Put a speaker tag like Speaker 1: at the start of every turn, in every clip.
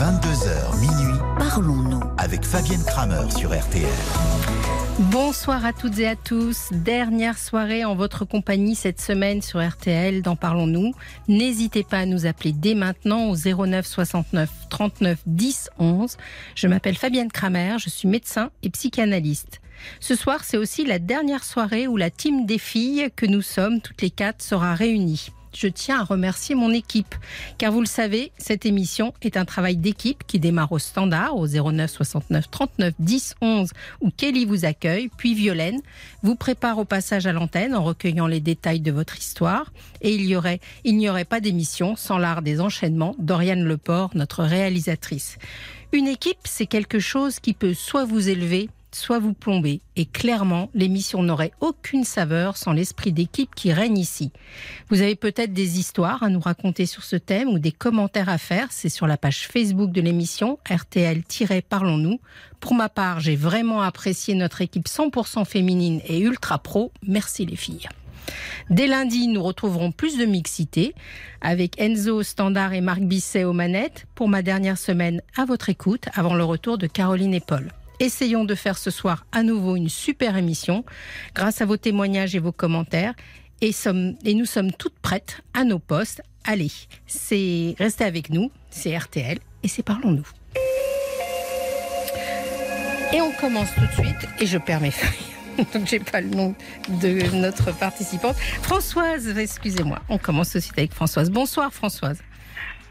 Speaker 1: 22h minuit
Speaker 2: Parlons-nous.
Speaker 1: avec Fabienne Kramer sur RTL.
Speaker 3: Bonsoir à toutes et à tous. Dernière soirée en votre compagnie cette semaine sur RTL dans Parlons-nous. N'hésitez pas à nous appeler dès maintenant au 09 69 39 10 11. Je m'appelle Fabienne Kramer, je suis médecin et psychanalyste. Ce soir, c'est aussi la dernière soirée où la team des filles que nous sommes, toutes les quatre, sera réunie. Je tiens à remercier mon équipe, car vous le savez, cette émission est un travail d'équipe qui démarre au standard au 09 69 39 10 11 où Kelly vous accueille, puis Violaine vous prépare au passage à l'antenne en recueillant les détails de votre histoire. Et il n'y aurait pas d'émission sans l'art des enchaînements d'Oriane Leport, notre réalisatrice. Une équipe, c'est quelque chose qui peut soit vous élever, soit vous plomber. Et clairement, l'émission n'aurait aucune saveur sans l'esprit d'équipe qui règne ici. Vous avez peut-être des histoires à nous raconter sur ce thème ou des commentaires à faire. C'est sur la page Facebook de l'émission RTL-Parlons-nous. Pour ma part, j'ai vraiment apprécié notre équipe 100% féminine et ultra pro. Merci les filles. Dès lundi, nous retrouverons plus de mixité avec Enzo standard et Marc Bisset aux manettes pour ma dernière semaine à votre écoute avant le retour de Caroline et Paul. Essayons de faire ce soir à nouveau une super émission grâce à vos témoignages et vos commentaires. Et, sommes- et nous sommes toutes prêtes à nos postes. Allez, c'est restez avec nous, c'est RTL et c'est Parlons-nous. Et on commence tout de suite et je perds mes feuilles. Donc j'ai pas le nom de notre participante. Françoise, excusez-moi. On commence tout de suite avec Françoise. Bonsoir Françoise.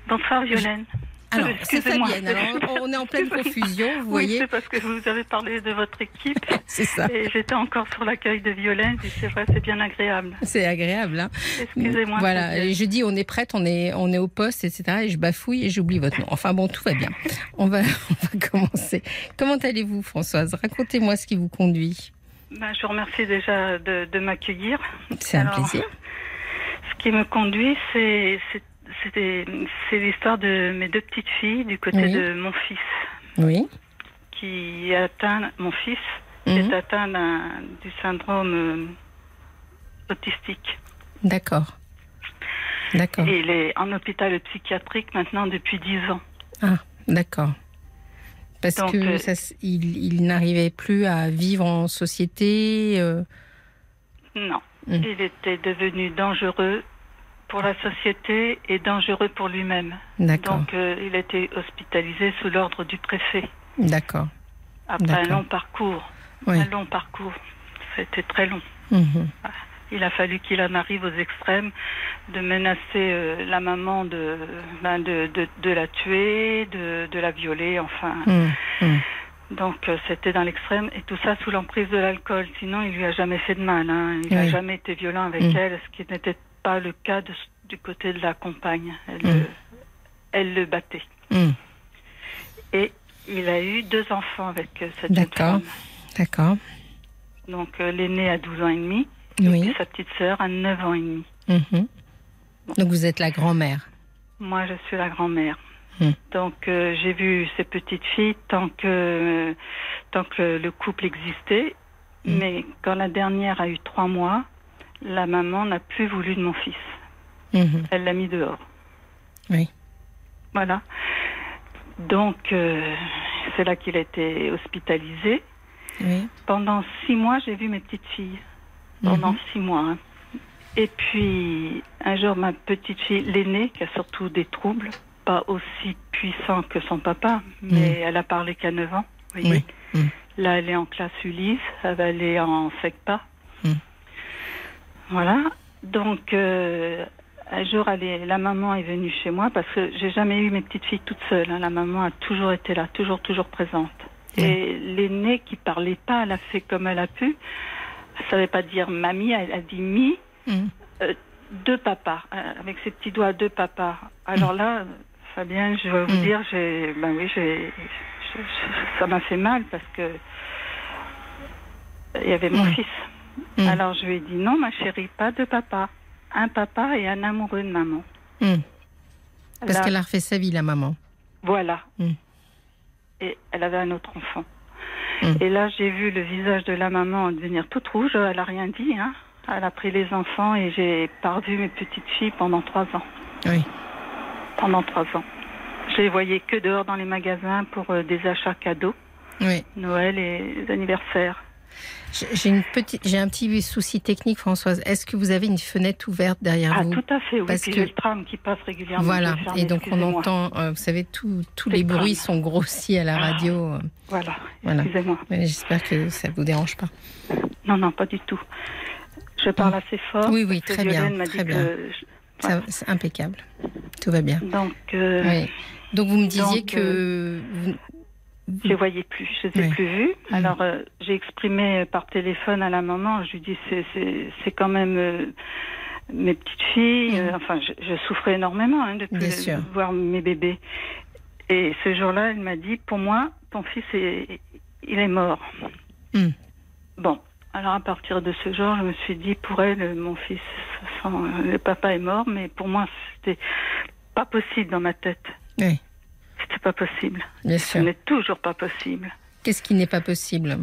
Speaker 4: Bonsoir Violaine.
Speaker 3: Alors, c'est. Fabienne. Alors, on est en pleine confusion, vous
Speaker 4: Oui,
Speaker 3: voyez.
Speaker 4: c'est parce que vous avez parlé de votre équipe
Speaker 3: C'est ça.
Speaker 4: et j'étais encore sur l'accueil de Violaine et c'est vrai, c'est bien agréable.
Speaker 3: C'est agréable. Hein
Speaker 4: Excusez-moi.
Speaker 3: Voilà, et je dis on est prête, on est, on est au poste, etc. Et je bafouille et j'oublie votre nom. Enfin bon, tout va bien. On va, on va commencer. Comment allez-vous, Françoise? Racontez-moi ce qui vous conduit.
Speaker 4: Ben, je vous remercie déjà de, de m'accueillir.
Speaker 3: C'est un
Speaker 4: Alors,
Speaker 3: plaisir.
Speaker 4: Ce qui me conduit, c'est c'est- l'histoire de mes deux petites filles du côté
Speaker 3: Oui.
Speaker 4: de mon fils
Speaker 3: Oui.
Speaker 4: qui atteint, mon fils
Speaker 3: Mhm.
Speaker 4: est atteint du syndrome euh, autistique.
Speaker 3: D'accord. D'accord.
Speaker 4: Et il est en hôpital psychiatrique maintenant depuis 10 ans.
Speaker 3: Ah, d'accord. Parce
Speaker 4: Donc,
Speaker 3: que
Speaker 4: euh,
Speaker 3: ça il, il n'arrivait plus à vivre en société. euh,
Speaker 4: Non.
Speaker 3: Mm.
Speaker 4: Il était devenu dangereux pour la société et dangereux pour lui-même. Donc, euh, il a été hospitalisé sous l'ordre du préfet.
Speaker 3: D'accord.
Speaker 4: Après un long parcours.
Speaker 3: Oui.
Speaker 4: Un long parcours. C'était très long.
Speaker 3: Mhm.
Speaker 4: Il a fallu qu'il en arrive aux extrêmes de menacer euh, la maman de, ben, de, de, de la tuer, de, de la violer, enfin.
Speaker 3: Mhm. Mhm.
Speaker 4: Donc euh, c'était dans l'extrême et tout ça sous l'emprise de l'alcool. Sinon, il lui a jamais fait de mal. Hein. Il n'a
Speaker 3: Oui.
Speaker 4: jamais été violent avec elle, ce qui n'était pas le cas de- du côté de la compagne. Elle,
Speaker 3: Mm.
Speaker 4: le, elle le battait.
Speaker 3: Mhm.
Speaker 4: Et il a eu deux enfants avec euh, cette
Speaker 3: D'accord.
Speaker 4: femme.
Speaker 3: D'accord.
Speaker 4: Donc euh, l'aîné a 12 ans et demi
Speaker 3: Oui.
Speaker 4: et sa petite sœur a 9 ans et demi.
Speaker 3: Mhm. Donc vous êtes la grand-mère.
Speaker 4: Moi, je suis la grand-mère.
Speaker 3: Mm.
Speaker 4: Donc euh, j'ai vu ces petites filles tant que tant que le couple existait.
Speaker 3: Mm.
Speaker 4: Mais quand la dernière a eu trois mois, la maman n'a plus voulu de mon fils.
Speaker 3: Mhm.
Speaker 4: Elle l'a mis dehors.
Speaker 3: Oui.
Speaker 4: Voilà. Donc euh, c'est là qu'il a été hospitalisé.
Speaker 3: Oui.
Speaker 4: Pendant six mois, j'ai vu mes petites filles. Pendant
Speaker 3: Mhm.
Speaker 4: six mois. hein. Et puis un jour, ma petite fille, l'aînée, qui a surtout des troubles, pas aussi puissants que son papa, mais elle a parlé qu'à 9 ans. voyez.
Speaker 3: Oui.
Speaker 4: Là, elle est en classe Ulysse, elle va aller en SECPA.
Speaker 3: Mm.
Speaker 4: Voilà. Donc, euh, un jour, elle est- la maman est venue chez moi parce que j'ai jamais eu mes petites filles toutes seules. hein. La maman a toujours été là, toujours, toujours présente.
Speaker 3: Mm.
Speaker 4: Et l'aînée qui parlait pas, elle a fait comme elle a pu. Elle savait pas dire mamie, elle a dit mi,
Speaker 3: Mhm.
Speaker 4: deux papas, euh, avec ses petits doigts, deux papas. Alors là, Fabien, je vais vous
Speaker 3: Mm.
Speaker 4: dire, j'ai, ben oui, j'ai, ça m'a fait mal parce que il y avait mon
Speaker 3: Mm.
Speaker 4: fils.
Speaker 3: Mm.
Speaker 4: Alors je lui ai dit non, ma chérie, pas de papa, un papa et un amoureux de maman.
Speaker 3: Mhm. Parce
Speaker 4: Là,
Speaker 3: qu'elle a refait sa vie, la maman.
Speaker 4: Voilà.
Speaker 3: Mm.
Speaker 4: Et elle avait un autre enfant.
Speaker 3: Mm.
Speaker 4: Et là, j'ai vu le visage de la maman devenir toute rouge. Elle a rien dit. Hein. Elle a pris les enfants et j'ai perdu mes petites filles pendant trois ans.
Speaker 3: Oui.
Speaker 4: Pendant trois ans. Je les voyais que dehors dans les magasins pour euh, des achats cadeaux,
Speaker 3: Oui.
Speaker 4: Noël et les anniversaires.
Speaker 3: J'ai une petite, j'ai un petit souci technique, Françoise. Est-ce que vous avez une fenêtre ouverte derrière
Speaker 4: Ah,
Speaker 3: vous
Speaker 4: tout à fait, oui.
Speaker 3: Parce que-
Speaker 4: le tram qui passe régulièrement.
Speaker 3: Voilà. Et donc on entend, euh, vous savez, tout- tous les
Speaker 4: le
Speaker 3: bruits sont grossis à la
Speaker 4: Ah.
Speaker 3: radio. euh,
Speaker 4: Voilà,
Speaker 3: Voilà.
Speaker 4: excusez-moi.
Speaker 3: J'espère que ça vous dérange pas.
Speaker 4: Non, non, pas du tout. Je parle assez fort.
Speaker 3: Ah. Oui, oui, très bien, très bien.
Speaker 4: je-
Speaker 3: C'est impeccable. Tout va bien.
Speaker 4: Donc, euh,
Speaker 3: Oui. Donc vous me disiez
Speaker 4: Donc,
Speaker 3: que vous-
Speaker 4: je les voyais plus, je les ai
Speaker 3: Oui.
Speaker 4: plus vus.
Speaker 3: Mhm.
Speaker 4: Alors, euh, j'ai exprimé par téléphone à la maman, je lui dis, c'est, quand même euh, mes petites filles.
Speaker 3: Mhm.
Speaker 4: euh, enfin, je, je souffrais énormément hein, de plus
Speaker 3: sûr.
Speaker 4: voir mes bébés. Et ce jour-là, elle m'a dit, pour moi, ton fils, est, il est mort.
Speaker 3: Mhm.
Speaker 4: Bon. Alors à partir de ce jour, je me suis dit pour elle, mon fils, sans- le papa est mort, mais pour moi c'était pas possible dans ma tête.
Speaker 3: Oui.
Speaker 4: C'était pas possible.
Speaker 3: bien
Speaker 4: Ce
Speaker 3: sûr.
Speaker 4: n'est toujours pas possible.
Speaker 3: Qu'est-ce qui n'est pas possible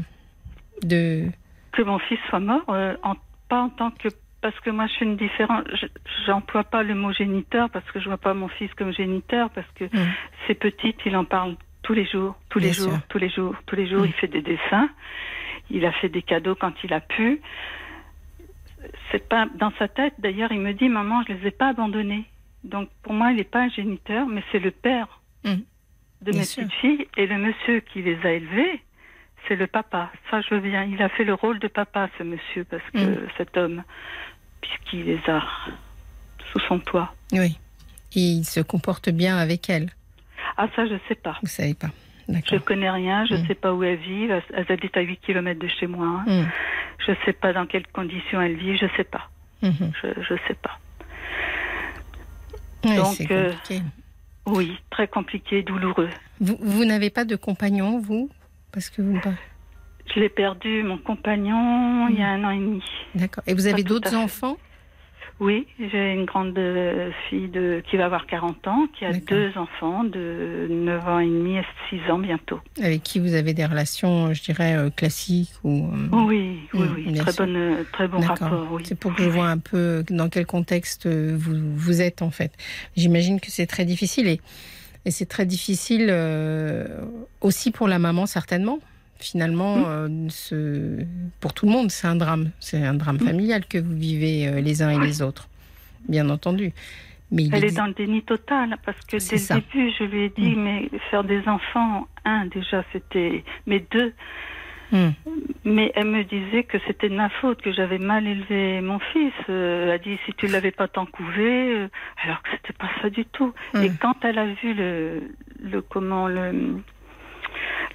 Speaker 3: de
Speaker 4: Que mon fils soit mort, euh, en- pas en tant que. Parce que moi, je suis une différence. je- J'emploie pas le mot géniteur parce que je vois pas mon fils comme géniteur parce que
Speaker 3: Mm.
Speaker 4: c'est petite, il en parle tous les jours, tous les jours, tous les jours, tous les jours.
Speaker 3: Mm.
Speaker 4: Il fait des dessins. Il a fait des cadeaux quand il a pu. C'est pas dans sa tête. D'ailleurs, il me dit, maman, je les ai pas abandonnés. Donc pour moi, il n'est pas un géniteur, mais c'est le père
Speaker 3: Mm.
Speaker 4: de
Speaker 3: Bien
Speaker 4: mes
Speaker 3: sûr.
Speaker 4: petites filles et le monsieur qui les a élevées, c'est le papa. Ça, je bien. Il a fait le rôle de papa, ce monsieur, parce que
Speaker 3: Mm.
Speaker 4: cet homme, puisqu'il les a sous son toit.
Speaker 3: Oui. Et il se comporte bien avec elle.
Speaker 4: Ah, ça, je sais pas.
Speaker 3: Vous savez pas.
Speaker 4: Je connais rien, je
Speaker 3: Mm.
Speaker 4: sais pas où elles vivent. Elles- Elles habitent à 8 km de chez moi. hein. Je sais pas dans quelles conditions elles vivent, je sais pas.
Speaker 3: Mhm.
Speaker 4: Je, je sais pas.
Speaker 3: Oui,
Speaker 4: Donc, euh. Oui, très compliqué, douloureux.
Speaker 3: Vous, vous n'avez pas de compagnon, vous? Parce que vous.
Speaker 4: Je l'ai perdu, mon compagnon, il y a un an et demi.
Speaker 3: D'accord. Et vous avez d'autres enfants?
Speaker 4: Oui, j'ai une grande euh, fille de, qui va avoir 40 ans, qui a deux enfants de 9 ans et demi et 6 ans bientôt.
Speaker 3: avec qui vous avez des relations, je dirais, euh, classiques ou. euh,
Speaker 4: Oui, oui,
Speaker 3: Mm,
Speaker 4: oui, très,
Speaker 3: sûr.
Speaker 4: bonne, euh, très bon rapport, oui.
Speaker 3: C'est pour que je vois un peu dans quel contexte euh, vous, vous êtes en fait. J'imagine que c'est très difficile et, et c'est très difficile euh, aussi pour la maman certainement. Finalement,
Speaker 4: Mm.
Speaker 3: euh, ce- pour tout le monde, c'est un drame. C'est un drame
Speaker 4: Mm.
Speaker 3: familial que vous vivez euh, les uns et les autres, bien entendu. Mais il
Speaker 4: Elle est dans le déni total parce que dès
Speaker 3: ça.
Speaker 4: le début, je lui ai dit,
Speaker 3: Mm.
Speaker 4: mais faire des enfants, un déjà, c'était, mais deux, mais elle me disait que c'était de ma faute, que j'avais mal élevé mon fils. Euh, elle a dit, si tu l'avais pas tant couvé, euh, alors que c'était pas ça du tout. Et quand elle a vu le, le comment le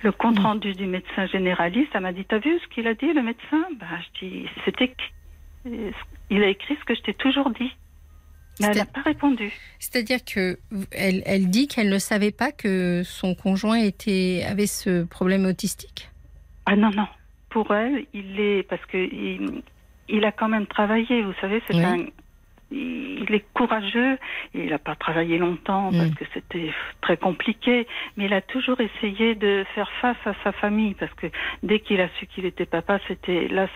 Speaker 4: le compte
Speaker 3: Mm.
Speaker 4: rendu du médecin généraliste, elle m'a dit, t'as vu ce qu'il a dit le médecin? Bah, je dis, c'était, il a écrit ce que je t'ai toujours dit. Mais elle n'a pas répondu.
Speaker 3: C'est-à-dire que elle, elle dit qu'elle ne savait pas que son conjoint était avait ce problème autistique?
Speaker 4: Ah non, non. Pour elle, il est. Parce que il, il a quand même travaillé, vous savez, c'est
Speaker 3: Oui.
Speaker 4: un. Il est courageux, il n'a pas travaillé longtemps parce
Speaker 3: Mm.
Speaker 4: que c'était très compliqué, mais il a toujours essayé de faire face à sa famille parce que dès qu'il a su qu'il était papa, c'était là,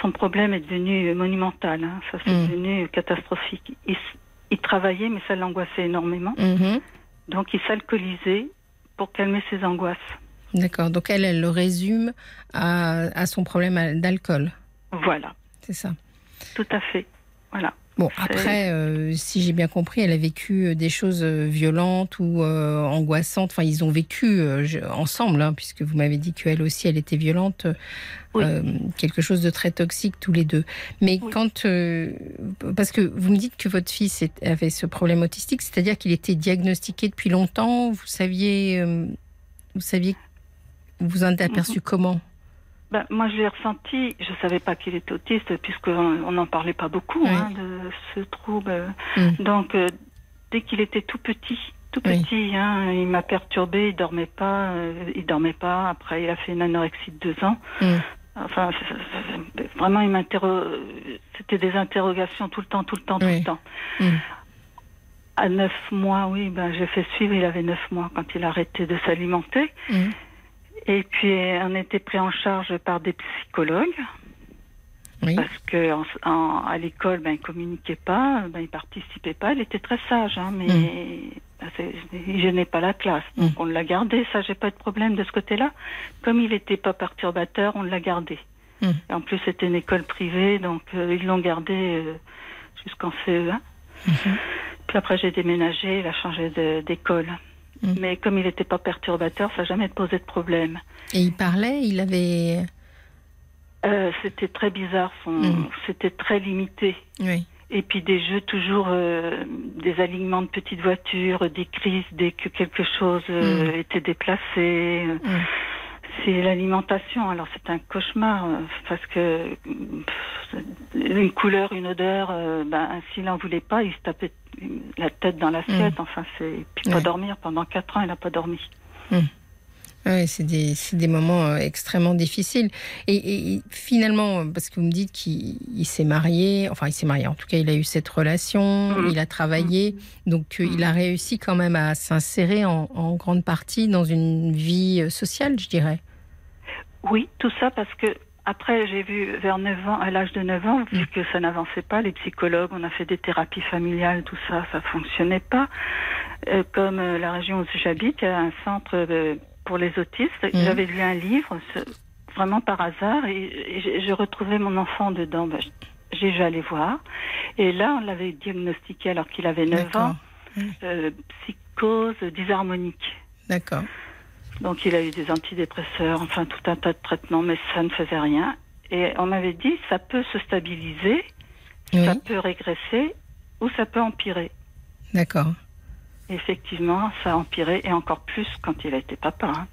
Speaker 4: son problème est devenu monumental, hein. ça c'est
Speaker 3: Mm.
Speaker 4: devenu catastrophique. Il, travaillait, mais ça l'angoissait énormément,
Speaker 3: Mhm.
Speaker 4: donc il s'alcoolisait pour calmer ses angoisses.
Speaker 3: D'accord. Donc elle, elle le résume à, à son problème d'alcool.
Speaker 4: Voilà,
Speaker 3: C'est ça.
Speaker 4: tout à fait. Voilà.
Speaker 3: Bon, après, euh, si j'ai bien compris, elle a vécu euh, des choses euh, violentes ou euh, angoissantes. Enfin, ils ont vécu euh, ensemble, hein, puisque vous m'avez dit qu'elle aussi, elle était violente.
Speaker 4: Oui.
Speaker 3: quelque chose de très toxique tous les deux. Mais
Speaker 4: Oui.
Speaker 3: quand, parce que vous me dites que votre fils avait ce problème autistique, c'est-à-dire qu'il était diagnostiqué depuis longtemps. Vous saviez, vous saviez, vous vous en êtes aperçu
Speaker 4: Mhm.
Speaker 3: comment?
Speaker 4: Ben, moi, je l'ai ressenti. Je savais pas qu'il était autiste, puisqu'on n'en parlait pas beaucoup
Speaker 3: Oui.
Speaker 4: hein, de ce trouble.
Speaker 3: Mm.
Speaker 4: Donc, euh, dès qu'il était tout petit, tout
Speaker 3: Oui.
Speaker 4: petit, hein, il m'a perturbé. Il dormait pas. euh, il dormait pas. Après, il a fait une anorexie de deux ans.
Speaker 3: Mm.
Speaker 4: Enfin, vraiment, il m'interro... C'était des interrogations tout le temps, tout le temps, tout le temps.
Speaker 3: Mm.
Speaker 4: À neuf mois, oui, ben, j'ai fait suivre. Il avait neuf mois quand il a arrêté de s'alimenter. Et puis, on était pris en charge par des psychologues.
Speaker 3: Oui.
Speaker 4: Parce que en- en- à l'école, ben, il communiquait pas, ben, il participait pas. Il était très sage, hein, mais ben, c'est- il gênait pas la classe. Donc
Speaker 3: Mm.
Speaker 4: on l'a gardé. Ça, j'ai pas de problème de ce côté-là. Comme il était pas perturbateur, on l'a gardé.
Speaker 3: Mm.
Speaker 4: Et en plus, c'était une école privée, donc euh, ils l'ont gardé euh, jusqu'en CE1.
Speaker 3: Mhm.
Speaker 4: Puis après, j'ai déménagé, il a changé d'école.
Speaker 3: Mm.
Speaker 4: Mais comme il n'était pas perturbateur, ça n'a jamais posé de problème.
Speaker 3: Et il parlait, il avait.
Speaker 4: Euh, c'était très bizarre, son...
Speaker 3: Mm.
Speaker 4: c'était très limité.
Speaker 3: Oui.
Speaker 4: Et puis des jeux toujours, euh, des alignements de petites voitures, des crises dès que quelque chose euh, était déplacé.
Speaker 3: Mm.
Speaker 4: C'est l'alimentation. Alors c'est un cauchemar euh, parce que pff, une couleur, une odeur, euh, ben, s'il n'en voulait pas, il se tapait la tête dans l'assiette. Enfin, c'est puis pas
Speaker 3: Ouais.
Speaker 4: dormir pendant quatre ans, il n'a pas dormi.
Speaker 3: Ouais, c'est des, moments euh, extrêmement difficiles. Et, finalement, euh, parce que vous me dites qu'il il s'est marié, enfin il s'est marié, en tout cas il a eu cette relation,
Speaker 4: Mhm.
Speaker 3: il a travaillé, donc euh, il a réussi quand même à s'insérer en, en grande partie dans une vie sociale, je dirais.
Speaker 4: Oui, tout ça parce que après j'ai vu vers 9 ans, à l'âge de 9 ans, vu que ça n'avançait pas, les psychologues, on a fait des thérapies familiales, tout ça, ça fonctionnait pas. Euh, comme euh, la région où j'habite, il y a un centre euh, pour les autistes.
Speaker 3: Mhm.
Speaker 4: J'avais lu un livre, ce- vraiment par hasard, et, j'ai- retrouvé mon enfant dedans. Ben, j'ai dû aller voir. Et là, on l'avait diagnostiqué alors qu'il avait 9 ans,
Speaker 3: D'accord.
Speaker 4: euh, psychose dysharmonique.
Speaker 3: D'accord.
Speaker 4: Donc il a eu des antidépresseurs, enfin tout un tas de traitements, mais ça ne faisait rien. Et on m'avait dit, ça peut se stabiliser,
Speaker 3: Oui,
Speaker 4: ça peut régresser ou ça peut empirer.
Speaker 3: d'accord.
Speaker 4: Effectivement, ça a empiré et encore plus quand il a été papa. hein.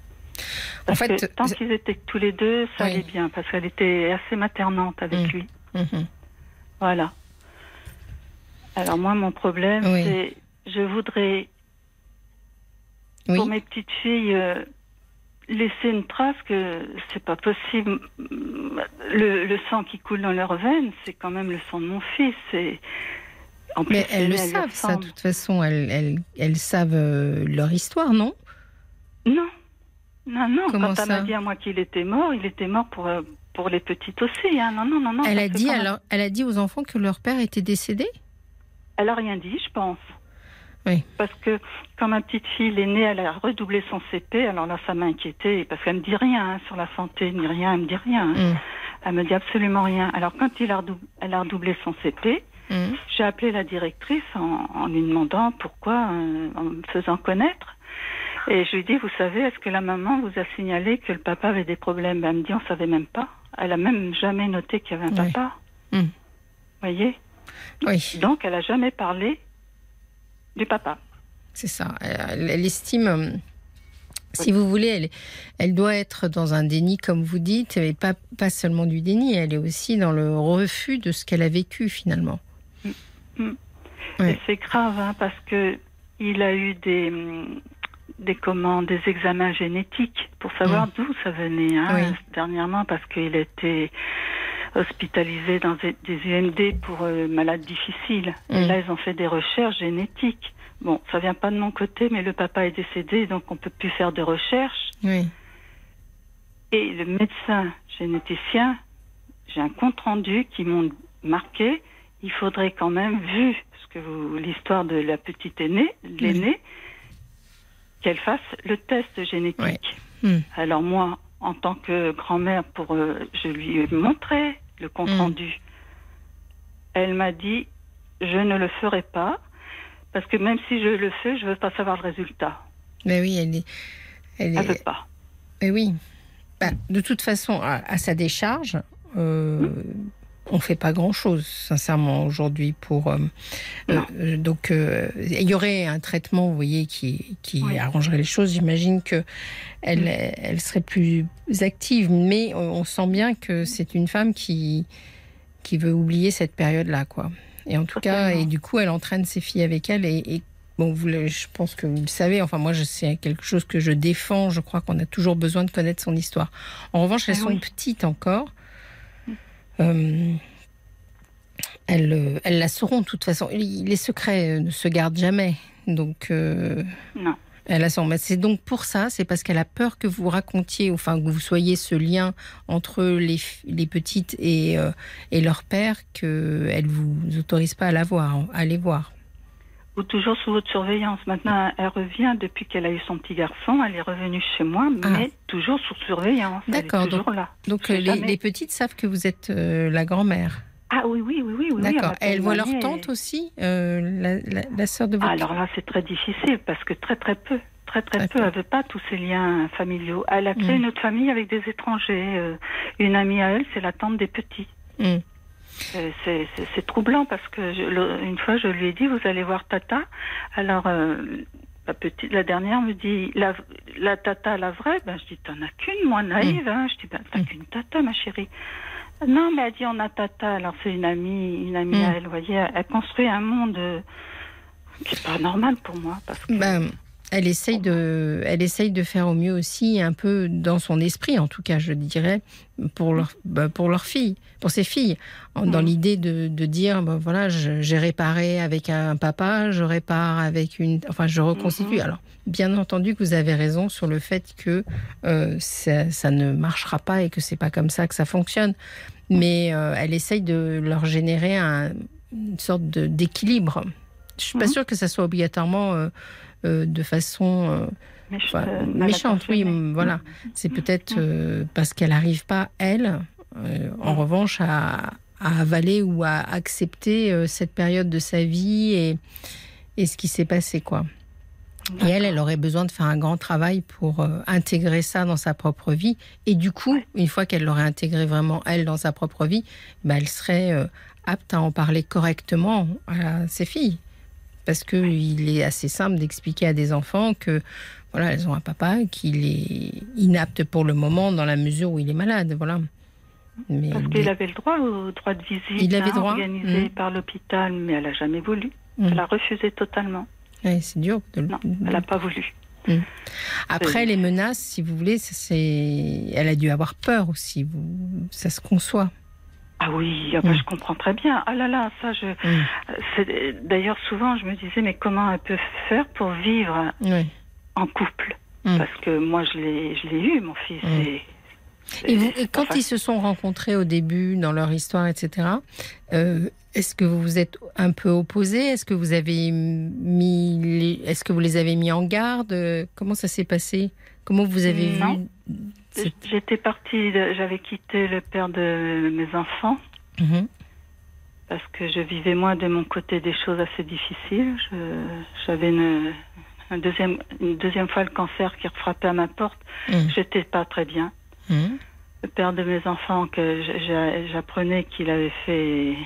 Speaker 3: En fait,
Speaker 4: que tant qu'ils étaient tous les deux, ça
Speaker 3: Oui.
Speaker 4: allait bien, parce qu'elle était assez maternante avec
Speaker 3: Mm.
Speaker 4: lui.
Speaker 3: Mhm.
Speaker 4: Voilà. Alors moi, mon problème,
Speaker 3: Oui.
Speaker 4: c'est, je voudrais
Speaker 3: Oui.
Speaker 4: pour mes petites filles euh, laisser une trace que c'est pas possible. Le, le sang qui coule dans leurs veines, c'est quand même le sang de mon fils. Et en plus,
Speaker 3: Mais elles le savent, ça, de toute façon, elles, elles, elles savent euh, leur histoire, non?
Speaker 4: Non, non, non.
Speaker 3: Comment
Speaker 4: Quand
Speaker 3: ça?
Speaker 4: elle m'a dit à moi qu'il était mort, il était mort pour euh, pour les petites aussi. Hein. Non, non, non, non.
Speaker 3: elle a, dit, alors, elle a dit aux enfants que leur père était décédé?
Speaker 4: Elle a rien dit, je pense.
Speaker 3: Oui.
Speaker 4: Parce que quand ma petite fille est née, elle a redoublé son CP. Alors là, ça m'a inquiétée parce qu'elle me dit rien hein, sur la santé, ni rien. Elle me dit rien. hein.
Speaker 3: Mm.
Speaker 4: Elle me dit absolument rien. Alors quand il a elle a redoublé son CP,
Speaker 3: Mm.
Speaker 4: j'ai appelé la directrice en, en lui demandant pourquoi, euh, en me faisant connaître. Et je lui dis, vous savez, est-ce que la maman vous a signalé que le papa avait des problèmes? Elle me dit, on savait même pas. Elle a même jamais noté qu'il y avait un
Speaker 3: Oui.
Speaker 4: papa.
Speaker 3: Mm.
Speaker 4: voyez?
Speaker 3: Oui.
Speaker 4: Donc elle a jamais parlé du papa.
Speaker 3: C'est ça. Elle, elle estime, euh, si vous voulez, elle, elle doit être dans un déni, comme vous dites, mais pas, pas seulement du déni, elle est aussi dans le refus de ce qu'elle a vécu finalement.
Speaker 4: Mm.
Speaker 3: Ouais.
Speaker 4: C'est grave hein, parce que il a eu des des commandes, des examens génétiques pour savoir
Speaker 3: Mm.
Speaker 4: d'où ça venait. Hein,
Speaker 3: Oui.
Speaker 4: Dernièrement parce qu'il était hospitalisé dans des, UMD pour euh, malades difficiles. Et
Speaker 3: Mm.
Speaker 4: là, ils ont fait des recherches génétiques. Bon, ça vient pas de mon côté, mais le papa est décédé, donc on peut plus faire de recherches.
Speaker 3: Oui.
Speaker 4: Et le médecin généticien, j'ai un compte rendu qui m'ont marqué. Il faudrait quand même, vu ce que vous, l'histoire de la petite aînée, l'aînée, qu'elle fasse le test génétique.
Speaker 3: Mm.
Speaker 4: Alors moi, en tant que grand-mère, pour, euh, je lui ai montré le compte
Speaker 3: Mm.
Speaker 4: rendu. Elle m'a dit, je ne le ferai pas, parce que même si je le fais, je veux pas savoir le résultat.
Speaker 3: Mais oui, elle est. Elle
Speaker 4: Elle
Speaker 3: est-
Speaker 4: veut pas.
Speaker 3: Mais oui. Bah, de toute façon, à, à sa décharge, euh, on fait pas grand-chose, sincèrement, aujourd'hui. Pour euh,
Speaker 4: Non.
Speaker 3: euh, donc, euh, il y aurait un traitement, vous voyez, qui, qui
Speaker 4: Oui.
Speaker 3: arrangerait les choses. J'imagine que elle,
Speaker 4: Mm.
Speaker 3: elle serait plus active, mais on, sent bien que c'est une femme qui qui veut oublier cette période-là, quoi. Et en tout cas, et du coup, elle entraîne ses filles avec elle et, et Bon, vous je pense que vous le savez. Enfin, moi, sais quelque chose que je défends. Je crois qu'on a toujours besoin de connaître son histoire. En revanche, elles
Speaker 4: Ah
Speaker 3: sont
Speaker 4: oui.
Speaker 3: petites encore. Euh, elles, euh, elles la sauront de toute façon. Les secrets euh, ne se gardent jamais. Donc, euh,
Speaker 4: Non.
Speaker 3: Elle a son. mais C'est donc pour ça, c'est parce qu'elle a peur que vous racontiez, enfin que vous soyez ce lien entre les, les petites et, euh, et leur père qu'elle vous autorise pas à la voir, à les voir.
Speaker 4: Ou toujours sous votre surveillance. Maintenant, elle revient depuis qu'elle a eu son petit garçon. Elle est revenue chez moi,
Speaker 3: Ah.
Speaker 4: mais toujours sous surveillance.
Speaker 3: D'accord,
Speaker 4: toujours là.
Speaker 3: Donc euh, les,
Speaker 4: jamais.
Speaker 3: les petites savent que vous êtes euh, la grand-mère.
Speaker 4: Ah oui, oui, oui, oui. oui
Speaker 3: D'accord.
Speaker 4: elle
Speaker 3: voient leur tante aussi, euh, la, la, la sœur de votre.
Speaker 4: Alors là, c'est très difficile parce que très très peu, très très
Speaker 3: Très
Speaker 4: peu,
Speaker 3: peu.
Speaker 4: elle veut pas tous ces liens familiaux. Elle a créé
Speaker 3: Mm.
Speaker 4: une autre famille avec des étrangers. Euh, une amie à elle, c'est la tante des petits.
Speaker 3: Mm.
Speaker 4: Euh, C'est troublant parce que je- le- une fois je lui ai dit vous allez voir Tata. Alors euh, la petite, la dernière me dit la, la Tata la vraie? Ben je dis t'en as qu'une moi naïve. Hein. Je dis ben t'as
Speaker 3: Mm.
Speaker 4: qu'une Tata ma chérie. Non mais elle dit on a Tata. Alors c'est une amie, une amie
Speaker 3: Mm.
Speaker 4: à elle. Voyez, elle, elle construit un monde euh, qui est pas normal pour moi parce que
Speaker 3: Ben, elle essaye de, elle essaye de faire au mieux aussi, un peu dans son esprit, en tout cas, je dirais, pour leur, ben, pour leur fille, pour ses filles, dans
Speaker 4: Mhm.
Speaker 3: l'idée de, de dire, ben, voilà, j'ai réparé avec un papa, je répare avec une, enfin, je reconstitue.
Speaker 4: Mhm.
Speaker 3: Alors, bien entendu que vous avez raison sur le fait que euh, ça, ça ne marchera pas et que c'est pas comme ça que ça fonctionne. Mais euh, elle essaye de leur générer un- une sorte d'équilibre. Je suis pas
Speaker 4: Mhm.
Speaker 3: sûre que ça soit obligatoirement euh, de façon euh, enfin,
Speaker 4: euh,
Speaker 3: méchante. Oui,
Speaker 4: intentionnée.
Speaker 3: m- voilà. C'est peut-être euh, parce qu'elle n'arrive pas, elle, euh, en revanche, à, à avaler ou à accepter euh, cette période de sa vie et, et ce qui s'est passé, quoi. Et elle, elle aurait besoin de faire un grand travail pour euh, intégrer ça dans sa propre vie. Et du coup,
Speaker 4: Ouais.
Speaker 3: une fois qu'elle l'aurait intégré vraiment, elle, dans sa propre vie, bah, elle serait euh, apte à en parler correctement à ses filles. Parce qu'il est assez simple d'expliquer à des enfants que voilà, elles ont un papa qu'il est inapte pour le moment dans la mesure où il est malade. Voilà. Mais
Speaker 4: Parce qu'il avait le droit au droit de visite
Speaker 3: Il avait
Speaker 4: hein,
Speaker 3: droit
Speaker 4: organisé
Speaker 3: Mhm.
Speaker 4: par l'hôpital, mais elle a jamais voulu.
Speaker 3: Mhm.
Speaker 4: Elle a refusé totalement.
Speaker 3: Ouais, c'est dur. De,
Speaker 4: Non, elle n'a pas voulu.
Speaker 3: Après, les menaces, si vous voulez, c'est... elle a dû avoir peur aussi. Ça se conçoit.
Speaker 4: Ah oui, ah bah,
Speaker 3: Mm.
Speaker 4: je comprends très bien. Ah là là, ça, je.
Speaker 3: Mm.
Speaker 4: c'est- D'ailleurs, souvent, je me disais, mais comment elle peut faire pour vivre en couple
Speaker 3: Mm.
Speaker 4: Parce que moi, je l'ai, je l'ai eu, mon fils. Et-
Speaker 3: Et, vous-
Speaker 4: c'est
Speaker 3: et
Speaker 4: pas
Speaker 3: quand ils se sont rencontrés au début dans leur histoire, etc., euh, est-ce que vous vous êtes un peu opposés? Est-ce que vous avez mis, les... est-ce que vous les avez mis en garde? Euh, Comment ça s'est passé? Comment vous avez
Speaker 4: Non.
Speaker 3: vu
Speaker 4: J'étais partie, j'avais quitté le père de mes enfants
Speaker 3: Mhm.
Speaker 4: parce que je vivais moi de mon côté des choses assez difficiles. J'avais une, un deuxième, une deuxième fois le cancer qui frappait à ma porte.
Speaker 3: Mhm.
Speaker 4: J'étais pas très bien.
Speaker 3: Mhm.
Speaker 4: Le père de mes enfants, que j'apprenais qu'il avait fait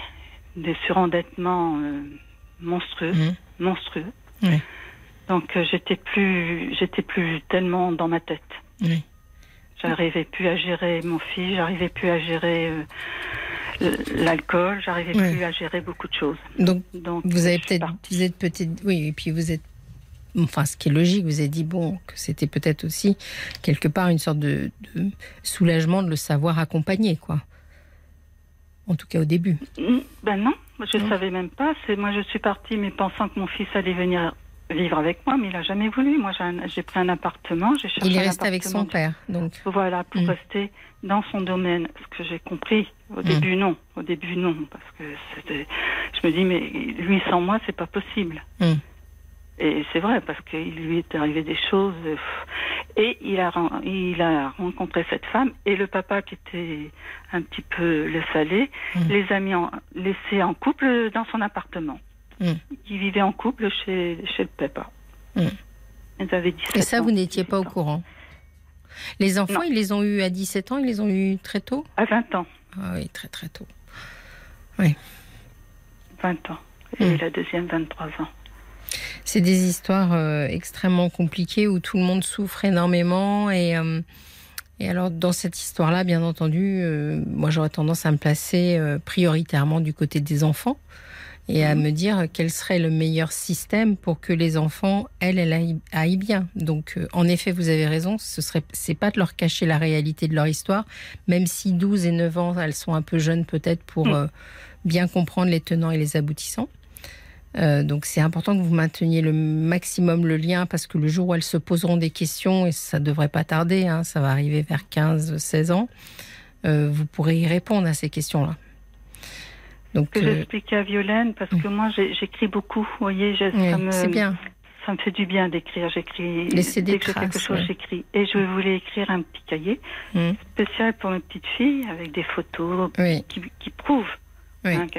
Speaker 4: des surendettements euh, monstrueux,
Speaker 3: Mhm.
Speaker 4: monstrueux. Donc euh, j'étais plus, j'étais plus tellement dans ma tête.
Speaker 3: Oui.
Speaker 4: J'arrivais plus à gérer mon fils, j'arrivais plus à gérer euh, l'alcool, j'arrivais plus à gérer beaucoup de choses.
Speaker 3: Donc
Speaker 4: Donc
Speaker 3: vous avez peut-être, vous êtes peut-être, oui, et puis vous êtes, enfin, ce qui est logique, vous avez dit bon que c'était peut-être aussi quelque part une sorte de, de soulagement de le savoir accompagner, quoi. En tout cas au début.
Speaker 4: Mm, Ben non, je
Speaker 3: Non.
Speaker 4: savais même pas. C'est moi je suis partie mais pensant que mon fils allait venir vivre avec moi, mais il a jamais voulu. Moi j'ai pris un appartement, j'ai cherché
Speaker 3: Il est resté avec son père, donc.
Speaker 4: Voilà, pour
Speaker 3: Mm.
Speaker 4: rester dans son domaine. Ce que j'ai compris, au
Speaker 3: Mm.
Speaker 4: début, non. Au début, non. Parce que c'était. Je me dis, mais lui sans moi, c'est pas possible.
Speaker 3: Mm.
Speaker 4: Et c'est vrai, parce qu'il lui est arrivé des choses. euh. Et il a, il a rencontré cette femme, et le papa, qui était un petit peu le salé,
Speaker 3: Mm.
Speaker 4: les a mis en, laissés en couple dans son appartement.
Speaker 3: Mm.
Speaker 4: Ils vivaient en couple chez, chez le papa.
Speaker 3: Mm.
Speaker 4: Ils avaient 17
Speaker 3: Et ça,
Speaker 4: ans,
Speaker 3: vous n'étiez pas au
Speaker 4: 18 ans.
Speaker 3: courant. Les enfants,
Speaker 4: Non.
Speaker 3: ils les ont eus à 17 ans, ils les ont eus très tôt?
Speaker 4: À 20 ans.
Speaker 3: Ah oui, très très tôt.
Speaker 4: 20 ans. Et
Speaker 3: Mm.
Speaker 4: la deuxième, 23 ans.
Speaker 3: C'est des histoires euh, extrêmement compliquées où tout le monde souffre énormément. Et, euh, et alors, dans cette histoire-là, bien entendu, euh, moi, j'aurais tendance à me placer prioritairement du côté des enfants et à me dire quel serait le meilleur système pour que les enfants, elles, elles aillent, aillent bien. Donc, euh, en effet, vous avez raison, ce serait, c'est pas de leur cacher la réalité de leur histoire, même si 12 et 9 ans, elles sont un peu jeunes peut-être pour
Speaker 4: Mm.
Speaker 3: euh, bien comprendre les tenants et les aboutissants. Euh, donc c'est important que vous mainteniez le maximum le lien parce que le jour où elles se poseront des questions, et ça ne devrait pas tarder, hein, ça va arriver vers 15-16 ans, euh, vous pourrez y répondre à ces questions-là.
Speaker 4: Donc, que euh, j'expliquais à Violaine, parce que moi j'écris beaucoup, vous voyez,
Speaker 3: c'est bien.
Speaker 4: Ça me fait du bien d'écrire. J'écris.
Speaker 3: Laisser des
Speaker 4: traces, quelque chose,
Speaker 3: ouais.
Speaker 4: j'écris. Et je voulais écrire un petit cahier
Speaker 3: Mm.
Speaker 4: spécial pour mes petites filles avec des photos
Speaker 3: Oui.
Speaker 4: qui, qui prouvent
Speaker 3: Oui.
Speaker 4: hein, que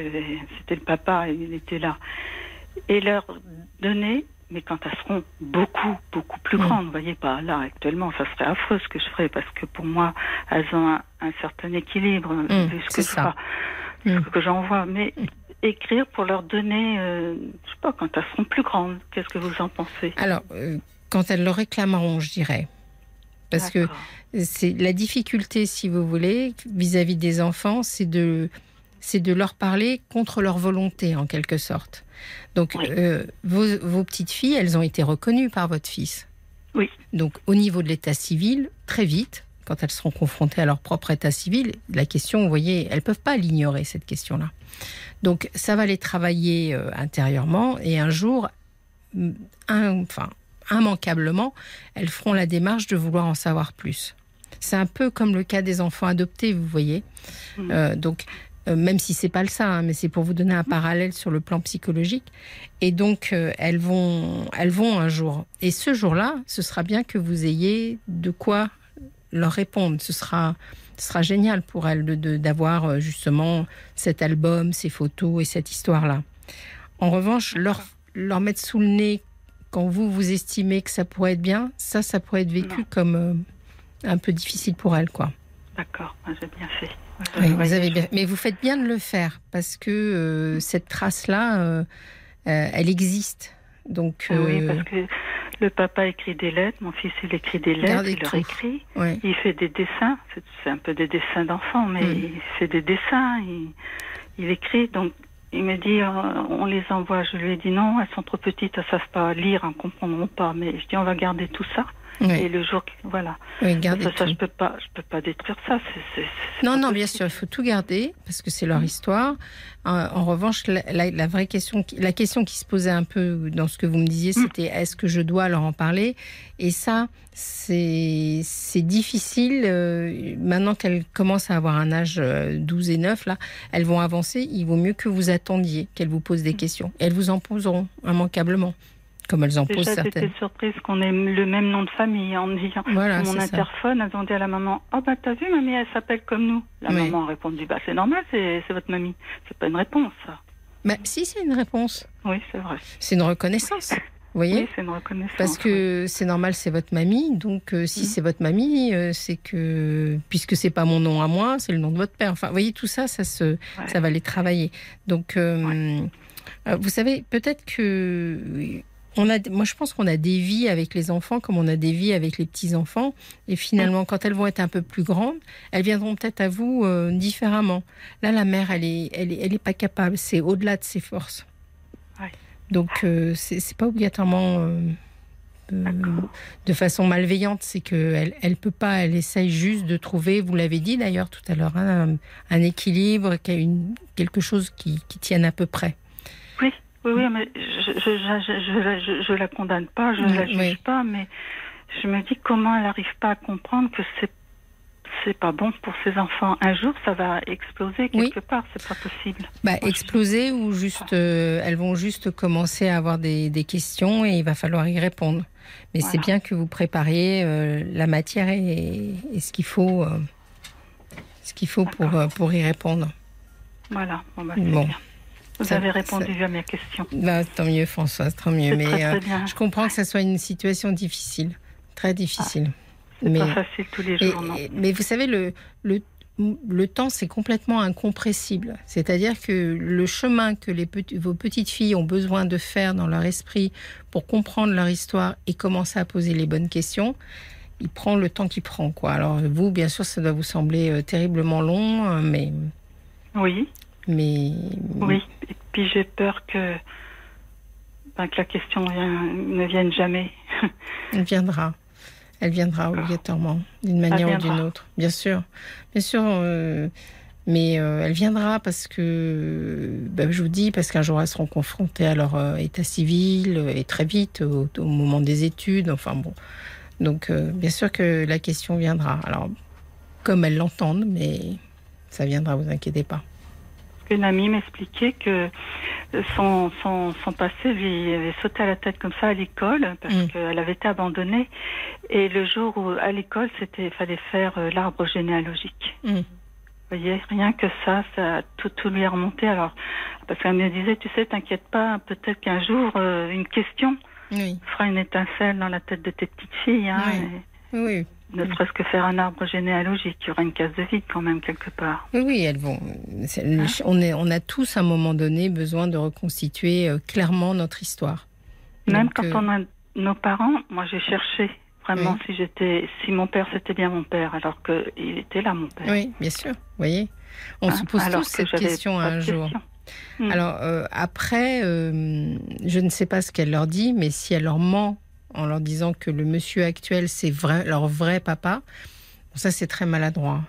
Speaker 4: c'était le papa, il était là. Et leur donner, mais quand elles seront beaucoup, beaucoup plus
Speaker 3: Mm.
Speaker 4: grandes, vous voyez, pas là actuellement, ça serait affreux ce que je ferais parce que pour moi, elles ont un, un certain équilibre, vu ce que je
Speaker 3: ça. Mm.
Speaker 4: que j'envoie. Mais écrire pour leur donner, euh, je sais pas, quand elles seront plus grandes, qu'est-ce que vous en pensez?
Speaker 3: Alors, euh, quand elles le réclameront, je dirais. Parce que c'est la difficulté, si vous voulez, vis-à-vis des enfants, c'est de, c'est de leur parler contre leur volonté, en quelque sorte. Donc,
Speaker 4: Oui.
Speaker 3: euh, vos, vos petites filles, elles ont été reconnues par votre fils.
Speaker 4: Oui.
Speaker 3: Donc, au niveau de l'état civil, très vite, quand elles seront confrontées à leur propre état civil, la question, vous voyez, elles peuvent pas l'ignorer, cette question-là. Donc, ça va les travailler euh, intérieurement et un jour, mm, un- enfin, immanquablement, elles feront la démarche de vouloir en savoir plus. C'est un peu comme le cas des enfants adoptés, vous voyez.
Speaker 4: Mhm.
Speaker 3: Euh, donc, euh, même si c'est pas le ça, hein, mais c'est pour vous donner un parallèle sur le plan psychologique. Et donc, euh, elles vont, elles vont un jour. Et ce jour-là, ce sera bien que vous ayez de quoi leur répondre. Ce sera, ce sera génial pour elles de- de- d'avoir euh, justement cet album, ces photos et cette histoire-là. En revanche, leur, leur mettre sous le nez quand vous, vous estimez que ça pourrait être bien, ça, ça pourrait être vécu
Speaker 4: Non.
Speaker 3: comme euh, un peu difficile pour elles, quoi.
Speaker 4: D'accord, j'ai bien fait.
Speaker 3: Oui, vous avez bien, mais vous faites bien de le faire parce que euh, cette trace-là, euh, elle existe. Donc,
Speaker 4: choses. Oui,
Speaker 3: euh,
Speaker 4: parce que le papa écrit des lettres, mon fils il écrit des lettres,
Speaker 3: Gardez
Speaker 4: il leur écrit,
Speaker 3: ouais.
Speaker 4: il fait des dessins, c'est- un peu des dessins d'enfants, mais
Speaker 3: Mm.
Speaker 4: il fait des dessins, il, il écrit, donc il me dit euh, on les envoie, je lui ai dit non, elles sont trop petites, elles savent pas lire, elles comprendront pas, mais je dis on va garder tout ça, et le jour, voilà,
Speaker 3: oui, gardez
Speaker 4: ça, ça, je peux pas, je peux pas détruire ça,
Speaker 3: Non, non, bien sûr, il faut tout garder parce que c'est leur histoire. Euh, en revanche, la, la- la vraie question, la question qui se posait un peu dans ce que vous me disiez, c'était est-ce que je dois leur en parler? Et ça, c'est c'est difficile. euh, maintenant qu'elles commencent à avoir un âge euh, 12 et 9, là, elles vont avancer. Il vaut mieux que vous attendiez qu'elles vous posent des questions. Et elles vous en poseront immanquablement, comme elles en posent
Speaker 4: Déjà,
Speaker 3: certaines.
Speaker 4: j'étais surprise qu'on ait le même nom de famille en disant
Speaker 3: Voilà,
Speaker 4: mon interphone, elles ont dit à la maman Oh, bah, t'as vu, mamie, elle s'appelle comme nous? La
Speaker 3: Oui.
Speaker 4: maman a répondu Bah, c'est normal, c'est votre mamie. C'est pas une réponse, ça.
Speaker 3: Mais si, c'est une réponse.
Speaker 4: Oui, c'est vrai.
Speaker 3: C'est une reconnaissance. Vous voyez
Speaker 4: Oui, c'est une reconnaissance.
Speaker 3: Parce
Speaker 4: oui.
Speaker 3: que c'est normal, c'est votre mamie. Donc, euh, si
Speaker 4: Mhm.
Speaker 3: c'est votre mamie, euh, c'est que puisque c'est pas mon nom à moi, c'est le nom de votre père. Enfin, vous voyez, tout ça, ça se,
Speaker 4: Ouais.
Speaker 3: ça va les travailler. Donc, euh, euh, vous savez, peut-être que on a, moi, je pense qu'on a des vies avec les enfants comme on a des vies avec les petits enfants. Et finalement, quand elles vont être un peu plus grandes, elles viendront peut-être à vous euh, différemment. Là, la mère, elle est, elle est, elle est pas capable. C'est au-delà de ses forces.
Speaker 4: Ouais.
Speaker 3: Donc, euh, c'est pas obligatoirement. euh, euh, de façon malveillante, c'est qu'elle elle peut pas, elle essaye juste de trouver, vous l'avez dit d'ailleurs tout à l'heure, hein, un, un équilibre, quelque chose qui, qui tienne à peu près.
Speaker 4: Oui, oui, oui, mais je, je, je, je, je la- je- je la condamne pas, je
Speaker 3: Oui,
Speaker 4: la juge
Speaker 3: oui.
Speaker 4: pas, mais je me dis comment elle n'arrive pas à comprendre que c'est c'est pas bon pour ses enfants. Un jour, ça va exploser
Speaker 3: Oui.
Speaker 4: quelque part, c'est pas possible.
Speaker 3: Bah, exploser ou juste, euh, elles vont juste commencer à avoir des, des questions et il va falloir y répondre. Mais c'est bien que vous prépariez euh, la matière et, et ce qu'il faut, euh, ce qu'il faut pour, pour y répondre.
Speaker 4: Voilà, bon, bah,
Speaker 3: Bon.
Speaker 4: bien. Vous
Speaker 3: Ça-
Speaker 4: avez répondu à mes questions.
Speaker 3: Bah, tant mieux Françoise, tant mieux. Mais
Speaker 4: très, très
Speaker 3: euh, je comprends que ça soit une situation difficile, très difficile.
Speaker 4: C'est
Speaker 3: mais
Speaker 4: pas facile tous les
Speaker 3: Et-
Speaker 4: jours, non.
Speaker 3: et- mais vous savez, le, le, le temps, c'est complètement incompressible. C'est-à-dire que le chemin que les vos petites filles ont besoin de faire dans leur esprit pour comprendre leur histoire et commencer à poser les bonnes questions, il prend le temps qu'il prend. Quoi. Alors vous, bien sûr, ça doit vous sembler euh, terriblement long, euh, mais...
Speaker 4: Oui,
Speaker 3: mais
Speaker 4: oui. Et puis j'ai peur que, ben, que la question ne vienne jamais.
Speaker 3: Elle viendra. Elle viendra obligatoirement, d'une manière ou d'une autre. Bien sûr. Bien sûr, euh, Mais euh, elle viendra parce que, ben, je vous dis, parce qu'un jour elles seront confrontées à leur euh, état civil et très vite au, au moment des études. Enfin bon, donc bien sûr que la question viendra. Alors comme elles l'entendent, mais ça viendra, vous inquiétez pas.
Speaker 4: Une amie m'expliquait que son, son, son passé lui avait sauté à la tête comme ça à l'école parce
Speaker 3: Mm.
Speaker 4: qu'elle avait été abandonnée. Et le jour où à l'école, c'était fallait faire euh, l'arbre généalogique.
Speaker 3: Mm.
Speaker 4: Vous voyez, rien que ça, ça tout, tout lui est remonté. Alors, parce qu'elle me disait, tu sais, t'inquiète pas, peut-être qu'un jour, euh, une question
Speaker 3: Oui,
Speaker 4: fera une étincelle dans la tête de tes petites filles. Hein,
Speaker 3: Oui. oui,
Speaker 4: ne serait-ce que faire un arbre généalogique, il y aura une case de vide quand même quelque part.
Speaker 3: oui, elles vont. c'est- on, est, on a tous à un moment donné besoin de reconstituer euh, clairement notre histoire.
Speaker 4: Même
Speaker 3: Donc,
Speaker 4: quand
Speaker 3: euh,
Speaker 4: on a nos parents, moi j'ai cherché vraiment
Speaker 3: Oui.
Speaker 4: si j'étais, si mon père c'était bien mon père, alors que il était là mon père.
Speaker 3: Oui, bien sûr. Vous voyez, on
Speaker 4: Hein,
Speaker 3: se pose
Speaker 4: alors
Speaker 3: tous
Speaker 4: que
Speaker 3: cette question un jour.
Speaker 4: Mm.
Speaker 3: Alors euh, après, je ne sais pas ce qu'elle leur dit, mais si elle leur ment en leur disant que le monsieur actuel c'est vrai, leur vrai papa, bon, ça c'est très maladroit.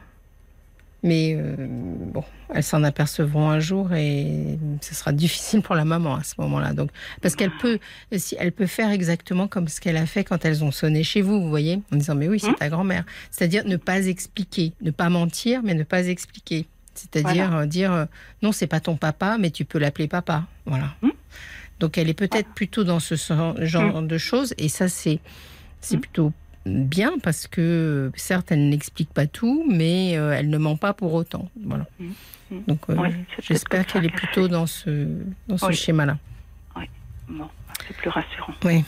Speaker 3: Mais euh, bon, elles s'en apercevront un jour et ce sera difficile pour la maman à ce moment-là. Donc, parce qu'elle peut, si elle peut faire exactement comme ce qu'elle a fait quand elles ont sonné chez vous, vous voyez, en disant mais oui c'est
Speaker 4: Hmm.
Speaker 3: ta grand-mère. C'est-à-dire ne pas expliquer, ne pas mentir, mais ne pas expliquer. C'est-à-dire euh, dire euh, non c'est pas ton papa, mais tu peux l'appeler papa. Voilà.
Speaker 4: Hmm.
Speaker 3: Donc elle est peut-être plutôt dans ce genre de choses et ça c'est c'est
Speaker 4: Hmm.
Speaker 3: plutôt bien parce que certes elle n'explique pas tout, mais euh, elle ne ment pas pour autant. Voilà.
Speaker 4: Hmm.
Speaker 3: Donc euh,
Speaker 4: Oui,
Speaker 3: j'espère qu'elle est plutôt dans ce dans ce
Speaker 4: Oui.
Speaker 3: schéma-là.
Speaker 4: Bon, c'est plus rassurant.
Speaker 3: Oui.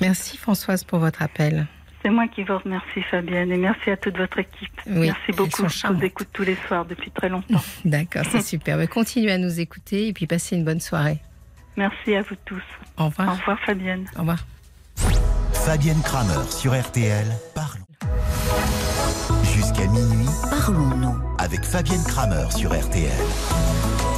Speaker 3: Merci Françoise pour votre appel.
Speaker 4: C'est moi qui vous remercie Fabienne et merci à toute votre équipe.
Speaker 3: Oui,
Speaker 4: merci beaucoup. Je vous écoute tous les soirs depuis très longtemps.
Speaker 3: D'accord, c'est super. Mais Continuez à nous écouter et puis passez une bonne soirée.
Speaker 4: Merci à vous tous.
Speaker 3: Au
Speaker 4: Au
Speaker 3: revoir.
Speaker 4: revoir Fabienne.
Speaker 3: Au revoir.
Speaker 1: Fabienne Kramer sur RTL. Parlons. Jusqu'à minuit
Speaker 2: Parlons-nous.
Speaker 1: avec Fabienne Kramer sur RTL.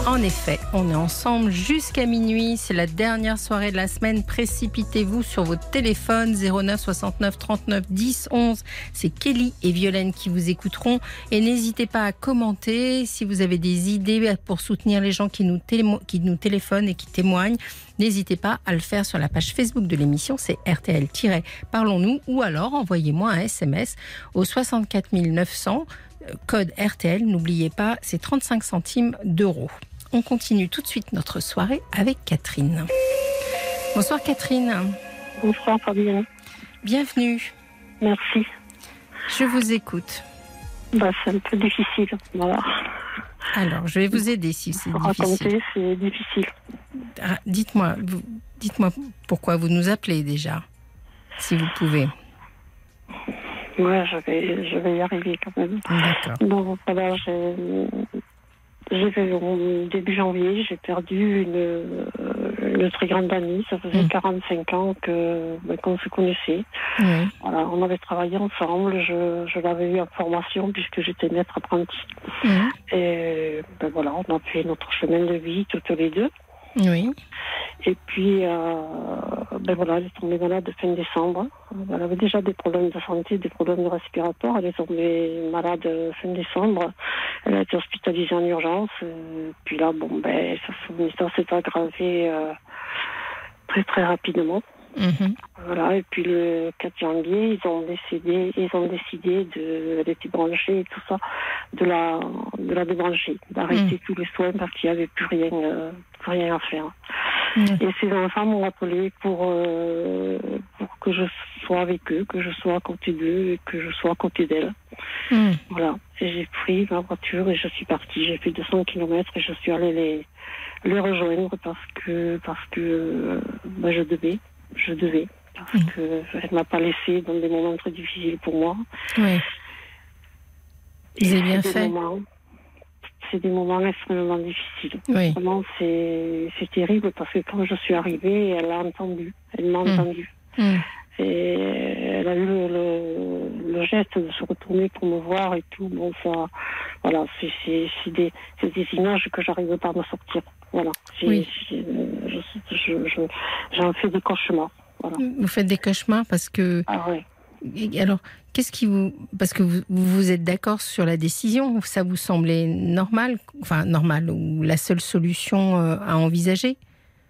Speaker 3: En effet, on est ensemble jusqu'à minuit. C'est la dernière soirée de la semaine. Précipitez-vous sur votre téléphone 09 69 39 10 11. C'est Kelly et Violaine qui vous écouteront. Et n'hésitez pas à commenter si vous avez des idées pour soutenir les gens qui nous, qui nous téléphonent et qui témoignent. N'hésitez pas à le faire sur la page Facebook de l'émission, c'est RTL-Parlons-nous, ou alors envoyez-moi un SMS au 64 900, euh, code RTL. N'oubliez pas, c'est 35 centimes d'euros. On continue tout de suite notre soirée avec Catherine. Bonsoir Catherine,
Speaker 5: Bonsoir Fabienne.
Speaker 3: bienvenue.
Speaker 5: Merci.
Speaker 3: Je vous écoute.
Speaker 5: Bah, c'est un peu difficile. Voilà.
Speaker 3: Alors, je vais vous aider si c'est difficile.
Speaker 5: raconter, c'est difficile.
Speaker 3: Ah, Dites-moi, dites-moi pourquoi vous nous appelez déjà, si vous pouvez.
Speaker 5: Ouais, je vais, je vais y arriver quand même.
Speaker 3: D'accord.
Speaker 5: Bon, voilà, j'ai, j'ai fait au début janvier, j'ai perdu une, euh, une très grande amie. Ça faisait
Speaker 3: Mm.
Speaker 5: 45 ans que, ben, qu'on se connaissait. Voilà, on avait travaillé ensemble. Je, je l'avais eu en formation puisque j'étais maître apprenti. Et ben voilà, on a fait notre chemin de vie toutes les deux.
Speaker 3: Oui.
Speaker 5: Et puis, euh, ben voilà, elle est tombée malade fin décembre. Elle avait déjà des problèmes de santé, des problèmes respiratoires. Elle est tombée malade fin décembre. Elle a été hospitalisée en urgence. Euh, Puis là, bon, ben, son histoire s'est aggravée euh, très très rapidement.
Speaker 3: Mhm.
Speaker 5: Voilà. Et puis le 4 janvier, ils ont décidé, ils ont décidé de, branchée et tout ça, de la, de la débrancher, d'arrêter tous les soins parce qu'il n'y avait plus rien, euh, plus rien à faire.
Speaker 3: Mhm.
Speaker 5: Et ces enfants m'ont appelé pour, euh, pour que je sois avec eux, que je sois à côté d'eux et que je sois à côté d'elle.
Speaker 3: Mhm.
Speaker 5: Voilà. Et j'ai pris ma voiture et je suis partie. J'ai fait 200 km et je suis allée les, les rejoindre parce que, parce que euh, ben, je devais. Je devais. Parce
Speaker 3: Mhm.
Speaker 5: que elle m'a pas laissé dans des moments très difficiles pour moi.
Speaker 3: Oui. Vous bien fait.
Speaker 5: moments- C'est des moments extrêmement difficiles.
Speaker 3: Oui.
Speaker 5: Vraiment, c'est c'est terrible parce que quand je suis arrivée, elle a entendu. Elle m'a
Speaker 3: Mm.
Speaker 5: entendu.
Speaker 3: Mhm.
Speaker 5: Et elle a eu le, le, le geste de se retourner pour me voir et tout. Bon, ça, voilà, c'est c'est- c'est des, c'est des images que j'arrive pas à me sortir. Voilà.
Speaker 3: Oui.
Speaker 5: je- J'en fais des cauchemars. Voilà.
Speaker 3: Vous faites des cauchemars parce que
Speaker 5: Ah ouais.
Speaker 3: Alors, qu'est-ce qui vous. Parce que vous, vous êtes d'accord sur la décision, ça vous semblait normal, enfin normal, ou la seule solution euh, à envisager?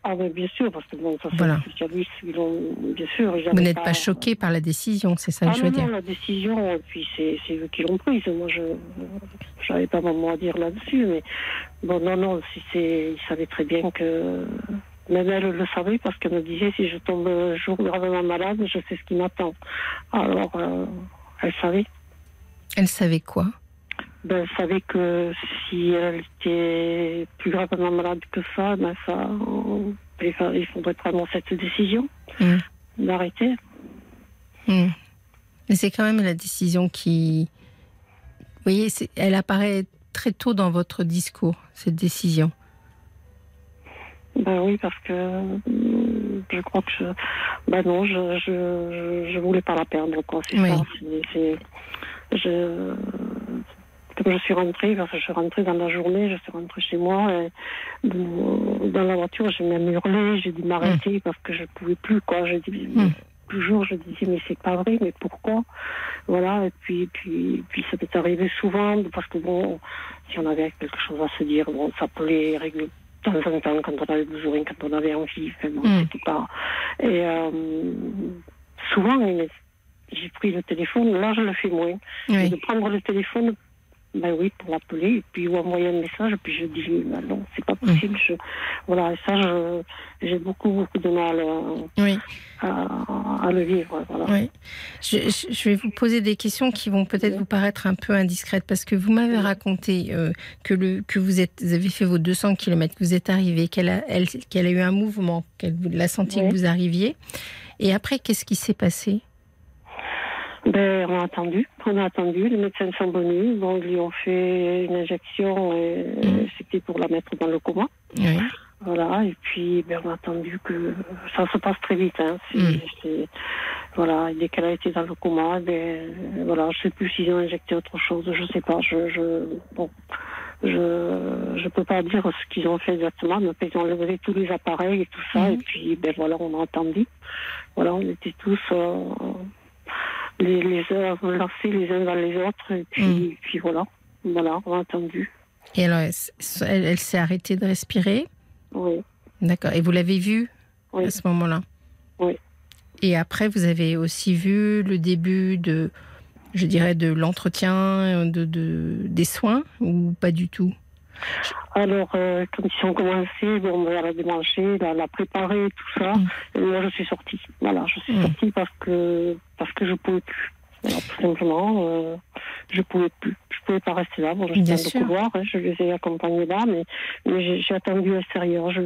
Speaker 5: Ah, mais bien sûr, parce que bon, ça,
Speaker 3: Voilà.
Speaker 5: les spécialistes, ils l'ont- bien sûr.
Speaker 3: Vous
Speaker 5: j'avais
Speaker 3: n'êtes pas choqué par la décision, c'est ça
Speaker 5: Ah
Speaker 3: que je
Speaker 5: non,
Speaker 3: veux
Speaker 5: non,
Speaker 3: dire.
Speaker 5: la décision, et puis c'est eux qui l'ont prise. Moi, je n'avais pas mon mot à dire là-dessus, mais bon, non, non, si c'est, ils savaient très bien que. Même elle le savait parce qu'elle me disait si je tombe un jour gravement malade, je sais ce qui m'attend. Alors, euh, elle savait.
Speaker 3: Elle savait quoi?
Speaker 5: Ben, elle savait que si elle était plus gravement malade que ça, ben ça, euh, il fa- il faudrait prendre cette décision
Speaker 3: Hmm.
Speaker 5: d'arrêter.
Speaker 3: Hmm. Mais c'est quand même la décision qui. Vous voyez, elle apparaît très tôt dans votre discours, cette décision.
Speaker 5: Ben oui, parce que euh, je crois que je. Ben non, je, je, je, je voulais pas la perdre, quoi. C'est
Speaker 3: Oui.
Speaker 5: ça. je. Comme je suis rentrée, parce que je suis rentrée dans la journée, je suis rentrée chez moi, et dans la voiture, j'ai même hurlé, j'ai dû m'arrêter parce que je pouvais plus, quoi. J'ai dit,
Speaker 3: Mm.
Speaker 5: toujours, je disais, mais c'est pas vrai, mais pourquoi? Voilà, et puis, puis, puis ça m'est arrivé souvent, parce que bon, si on avait quelque chose à se dire, bon, ça les régler de temps en temps, quand on avait besoin, quand on avait envie, enfin, bon,
Speaker 3: Mm.
Speaker 5: c'était pas... Et euh, souvent, j'ai pris le téléphone, là je le fais moins.
Speaker 3: Oui.
Speaker 5: de prendre le téléphone, ben oui, pour l'appeler, et puis ou envoyer un message, puis je dis, ben non, c'est pas possible. Je, voilà, et ça, j'ai beaucoup, beaucoup de mal à,
Speaker 3: Oui.
Speaker 5: à- à le vivre. Voilà.
Speaker 3: Oui. Je, vais vous poser des questions qui vont peut-être vous paraître un peu indiscrètes parce que vous m'avez raconté euh, que, le, que vous, êtes, vous avez fait vos 200 km, que vous êtes arrivé, qu'elle a, elle- a eu un mouvement, qu'elle l'a senti que vous arriviez. Et après, qu'est-ce qui s'est passé?
Speaker 5: Ben, on a attendu, on a attendu, les médecins sont venus, donc ils lui ont fait une injection, et
Speaker 3: Mhm.
Speaker 5: c'était pour la mettre dans le coma.
Speaker 3: Oui.
Speaker 5: Voilà, et puis ben, on a attendu que ça se passe très vite. Hein. C'est-
Speaker 3: Mm.
Speaker 5: c'est- voilà, dès qu'elle a été dans le coma, ben, voilà, je sais plus s'ils ont injecté autre chose, je sais pas. Je, je, bon, je, je peux pas dire ce qu'ils ont fait exactement, mais ils ont levé tous les appareils et tout ça,
Speaker 3: Mhm.
Speaker 5: et puis ben voilà, on a attendu. Voilà, on était tous euh, les, les heures lancés les uns dans les autres, et puis,
Speaker 3: Mm.
Speaker 5: puis voilà, voilà, on a attendu.
Speaker 3: Et alors, elle, elle- elle s'est arrêtée de respirer?
Speaker 5: Oui,
Speaker 3: D'accord. Et vous l'avez vue
Speaker 5: Oui.
Speaker 3: à ce moment-là?
Speaker 5: Oui.
Speaker 3: Et après, vous avez aussi vu le début de, je dirais, de l'entretien, de, de- des soins ou pas du tout?
Speaker 5: Alors, euh, quand ils ont commencé, bon, elle a démanché, elle a- préparé tout ça.
Speaker 3: Mm.
Speaker 5: Et moi, je suis sortie. Voilà, je suis
Speaker 3: Mm.
Speaker 5: sortie parce que parce que je pouvais plus. Voilà, tout simplement, euh, je pouvais plus. Je pouvais pas rester là. Bon, j'étais dans le couloir, hein, je les ai accompagnés là, mais, mais j'ai- attendu à l'extérieur. Je...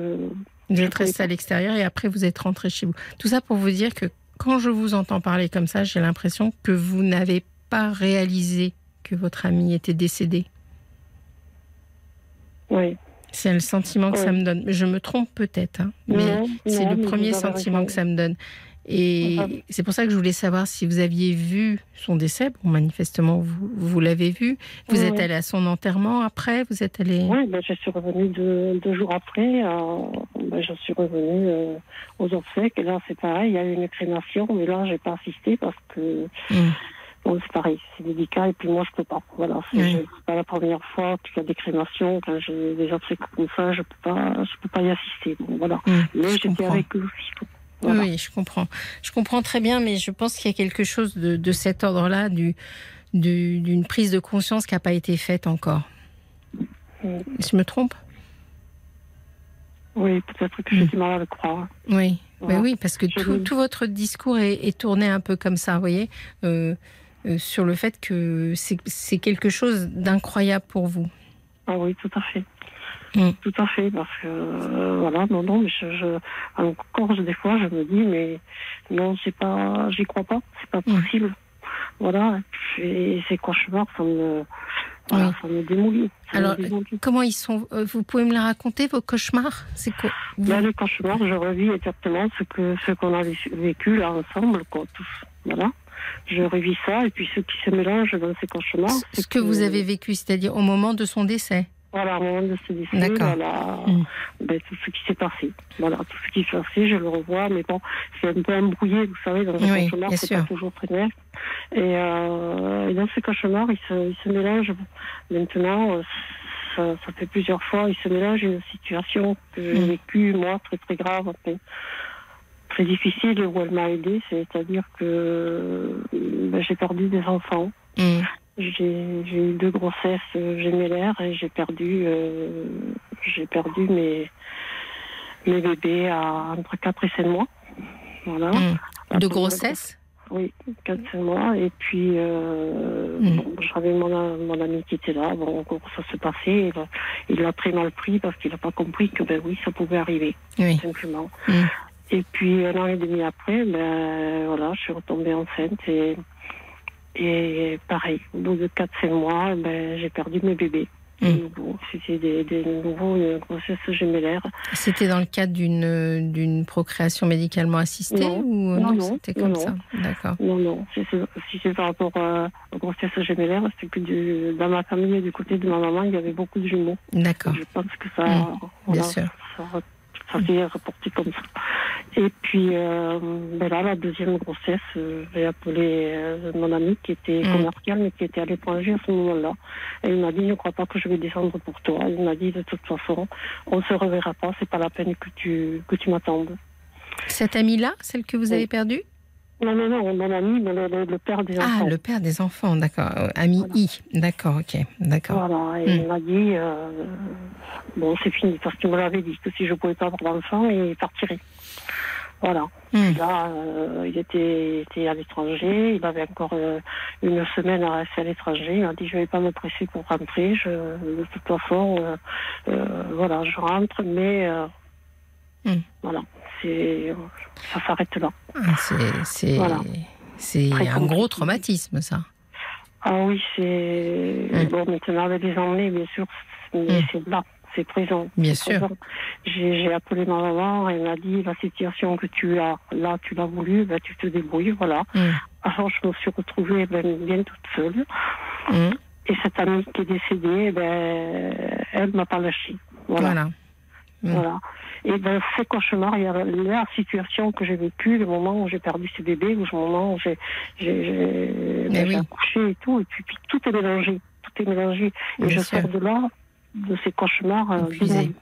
Speaker 3: Vous êtes resté à l'extérieur et après vous êtes rentré chez vous. Tout ça pour vous dire que quand je vous entends parler comme ça, j'ai l'impression que vous n'avez pas réalisé que votre ami était décédé.
Speaker 5: Oui.
Speaker 3: C'est le sentiment que ça me donne. Je me trompe peut-être, hein, mais c'est le
Speaker 5: mais
Speaker 3: premier sentiment que ça me donne. Et c'est pour ça que je voulais savoir si vous aviez vu son décès. Bon, manifestement, vous, vous l'avez vu. Vous
Speaker 5: Oui,
Speaker 3: êtes allé à son enterrement après Vous êtes allé.
Speaker 5: Oui, ben, je suis revenue deux, deux jours après. euh, ben, je suis revenue euh, aux obsèques. Et là, c'est pareil, il y a eu une crémation, mais là, j'ai pas assisté parce que
Speaker 3: Hmm.
Speaker 5: Bon, c'est pareil, c'est délicat. Et puis moi, je peux pas. Voilà, c'est
Speaker 3: Oui.
Speaker 5: pas la première fois qu'il y a des crémations. Quand j'ai des obsèques comme ça, je peux pas, je peux pas y assister. Bon, voilà.
Speaker 3: Hmm,
Speaker 5: Mais j'étais avec eux. Voilà.
Speaker 3: Oui, je comprends. Je comprends très bien, mais je pense qu'il y a quelque chose de, de cet ordre-là, du, du- d'une prise de conscience qui n'a pas été faite encore.
Speaker 5: Mm.
Speaker 3: Je me trompe?
Speaker 5: Oui, peut-être que j'ai du mal à le croire.
Speaker 3: Oui.
Speaker 5: Voilà.
Speaker 3: Mais oui, parce que tout, tout votre discours est, est tourné un peu comme ça, vous voyez, euh, sur le fait que c'est, c'est quelque chose d'incroyable pour vous.
Speaker 5: Ah oui, tout à fait.
Speaker 3: Mm.
Speaker 5: Tout à fait, parce que euh, voilà, non, non, mais je, je, encore des fois, je me dis, mais non, c'est pas, j'y crois pas, c'est pas
Speaker 3: Mm.
Speaker 5: possible. Voilà, et ces cauchemars, ça me, voilà,
Speaker 3: Oui.
Speaker 5: ça me démolit. ça me
Speaker 3: Alors,
Speaker 5: démolit.
Speaker 3: Comment ils sont euh, Vous pouvez me les raconter, vos cauchemars? C'est quoi?
Speaker 5: Là, les cauchemars, je revis exactement ce que ce qu'on a vécu- vécu là ensemble, quoi, tous. Voilà. Je revis ça, et puis ce qui se mélange dans ces cauchemars.
Speaker 3: Ce que vous avez vécu, c'est-à-dire au moment de son décès
Speaker 5: Voilà, au moment de ce décès,
Speaker 3: D'accord.
Speaker 5: voilà,
Speaker 3: Mm.
Speaker 5: ben, tout ce qui s'est passé. Voilà, tout ce qui s'est passé, je le revois, mais bon, c'est un peu embrouillé, vous savez, dans un
Speaker 3: Oui,
Speaker 5: cauchemar, c'est pas toujours très net. Et, euh, et dans ces cauchemars, il se, il se mélange, maintenant, euh, ça, ça fait plusieurs fois, il se mélange une situation que j'ai
Speaker 3: Mm.
Speaker 5: vécue, moi, très très grave, très difficile, où elle m'a aidée, c'est-à-dire que ben, j'ai perdu des enfants.
Speaker 3: Mm.
Speaker 5: J'ai eu deux grossesses euh, gémellaires et j'ai perdu, euh, j'ai perdu mes, mes bébés à entre 4 et 5 mois. Voilà.
Speaker 3: Mm. De grossesse?
Speaker 5: Oui, 4 5 mois. Et puis, euh,
Speaker 3: Mm.
Speaker 5: bon, j'avais mon, mon ami qui était là. Bon, comment ça se passait? Il l'a très mal pris parce qu'il n'a pas compris que, ben oui, ça pouvait arriver,
Speaker 3: Oui.
Speaker 5: simplement. Et puis, un an et demi après, ben voilà, je suis retombée enceinte et. Et pareil, au bout de 4-5 mois, ben, j'ai perdu mes bébés.
Speaker 3: Mm.
Speaker 5: Nouveau. C'était des, des nouveaux une grossesse gémellaire.
Speaker 3: C'était dans le cadre d'une d'une procréation médicalement assistée
Speaker 5: Non.
Speaker 3: ou
Speaker 5: Non, non.
Speaker 3: c'était comme
Speaker 5: Non,
Speaker 3: ça D'accord.
Speaker 5: Non, non, si c'est par rapport euh, aux grossesses gémellaires, c'est que du, dans ma famille, du côté de ma maman, il y avait beaucoup de jumeaux.
Speaker 3: D'accord.
Speaker 5: Je pense que ça,
Speaker 3: Mm.
Speaker 5: voilà,
Speaker 3: Bien sûr.
Speaker 5: ça, ça s'est comme ça. Et puis, euh, ben là, la deuxième grossesse, euh, j'ai appelé euh, mon ami qui était
Speaker 3: Mm.
Speaker 5: commercial, mais qui était à l'étranger à ce moment-là. Et il m'a dit, ne crois pas que je vais descendre pour toi. Il m'a dit, de toute façon, on ne se reverra pas, c'est pas la peine que tu, que tu m'attendes.
Speaker 3: Cette amie-là, celle que vous
Speaker 5: Oui.
Speaker 3: avez perdue?
Speaker 5: Non, non, non, mon ami, le, le- le père des
Speaker 3: Ah,
Speaker 5: enfants.
Speaker 3: le père des enfants, d'accord. Euh, Ami
Speaker 5: Voilà.
Speaker 3: I, d'accord, ok, d'accord.
Speaker 5: Voilà, et
Speaker 3: Mm.
Speaker 5: il m'a dit, euh, bon, c'est fini, parce qu'il me l'avait dit, que si je ne pouvais pas avoir d'enfant, il partirait. Voilà.
Speaker 3: Mm.
Speaker 5: Là, euh, il était, était à l'étranger, il avait encore euh, une semaine à rester à l'étranger. Il m'a dit, je ne vais pas me presser pour rentrer. Je, de toute façon, euh, euh, voilà, je rentre, mais euh,
Speaker 3: Mm.
Speaker 5: voilà, c'est, ça s'arrête là.
Speaker 3: Ah, c'est
Speaker 5: Voilà.
Speaker 3: un gros traumatisme, ça.
Speaker 5: Ah oui, c'est
Speaker 3: Mm.
Speaker 5: bon maintenant avec les emmener, bien sûr, mais
Speaker 3: Mm.
Speaker 5: c'est là, c'est présent.
Speaker 3: Bien sûr.
Speaker 5: J'ai appelé ma maman, elle m'a dit la situation que tu as là, tu l'as voulu, ben, tu te débrouilles, voilà.
Speaker 3: Mm.
Speaker 5: Alors je me suis retrouvée ben, bien toute seule.
Speaker 3: Mm.
Speaker 5: Et cette amie qui est décédée, ben, elle m'a pas lâchée. Voilà.
Speaker 3: Voilà.
Speaker 5: Voilà. Et dans ces cauchemars, il y a la situation que j'ai vécue, le moment où j'ai perdu ce bébé, le moment où j'ai j'ai- j'ai-
Speaker 3: Mais
Speaker 5: ben,
Speaker 3: oui.
Speaker 5: accouché et tout, et puis, puis tout est mélangé. Tout est mélangé. Et
Speaker 3: Bien
Speaker 5: je
Speaker 3: sûr.
Speaker 5: sors de là, de ces cauchemars euh, démolis.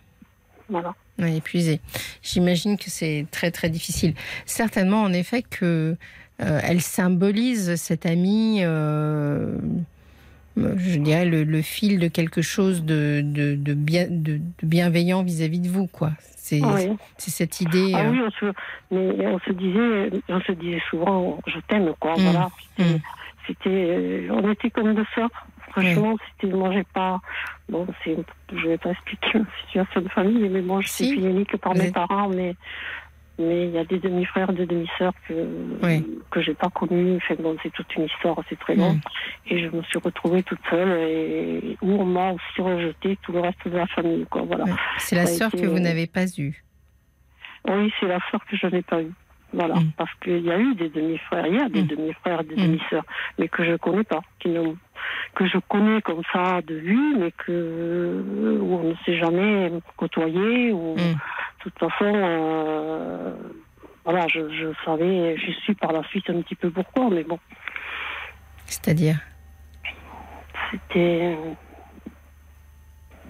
Speaker 5: Voilà.
Speaker 3: Oui, épuisée. J'imagine que c'est très très difficile. Certainement, en effet, que euh, elle symbolise cette amie. euh, je dirais le, le fil de quelque chose de, de, de bien, de, de bienveillant vis-à-vis de vous, quoi. C'est
Speaker 5: Oui.
Speaker 3: cette idée.
Speaker 5: Ah
Speaker 3: euh,
Speaker 5: oui, on se, mais on se disait, on se disait souvent, je t'aime, quoi.
Speaker 3: Mm.
Speaker 5: Voilà. C'était,
Speaker 3: Mm.
Speaker 5: c'était, euh, on était comme deux sœurs. Franchement, c'était, moi, j'ai pas, bon, c'est, je vais pas expliquer ma situation de famille, mais bon, je
Speaker 3: Si.
Speaker 5: suis unique par mes parents, mais, mais il y a des demi-frères, des demi-sœurs que,
Speaker 3: Oui.
Speaker 5: que j'ai pas connus. Enfin, bon, c'est toute une histoire, c'est très long.
Speaker 3: Mm.
Speaker 5: Et je me suis retrouvée toute seule et où on m'a aussi rejeté tout le reste de la famille, quoi. Voilà.
Speaker 3: C'est la sœur
Speaker 5: été-
Speaker 3: que vous n'avez pas eue.
Speaker 5: Oui, c'est la sœur que je n'ai pas eue. Voilà,
Speaker 3: Mm.
Speaker 5: parce qu'il y a eu des demi-frères, il y a des
Speaker 3: Mm.
Speaker 5: demi-frères, des
Speaker 3: Mm.
Speaker 5: demi-sœurs, mais que je connais pas, qui n'ont- que je connais comme ça de vue, mais que où on ne s'est jamais côtoyé, ou toute façon, euh, voilà, je, je savais, je suis par la suite un petit peu pourquoi, mais bon,
Speaker 3: C'est-à-dire?
Speaker 5: C'était,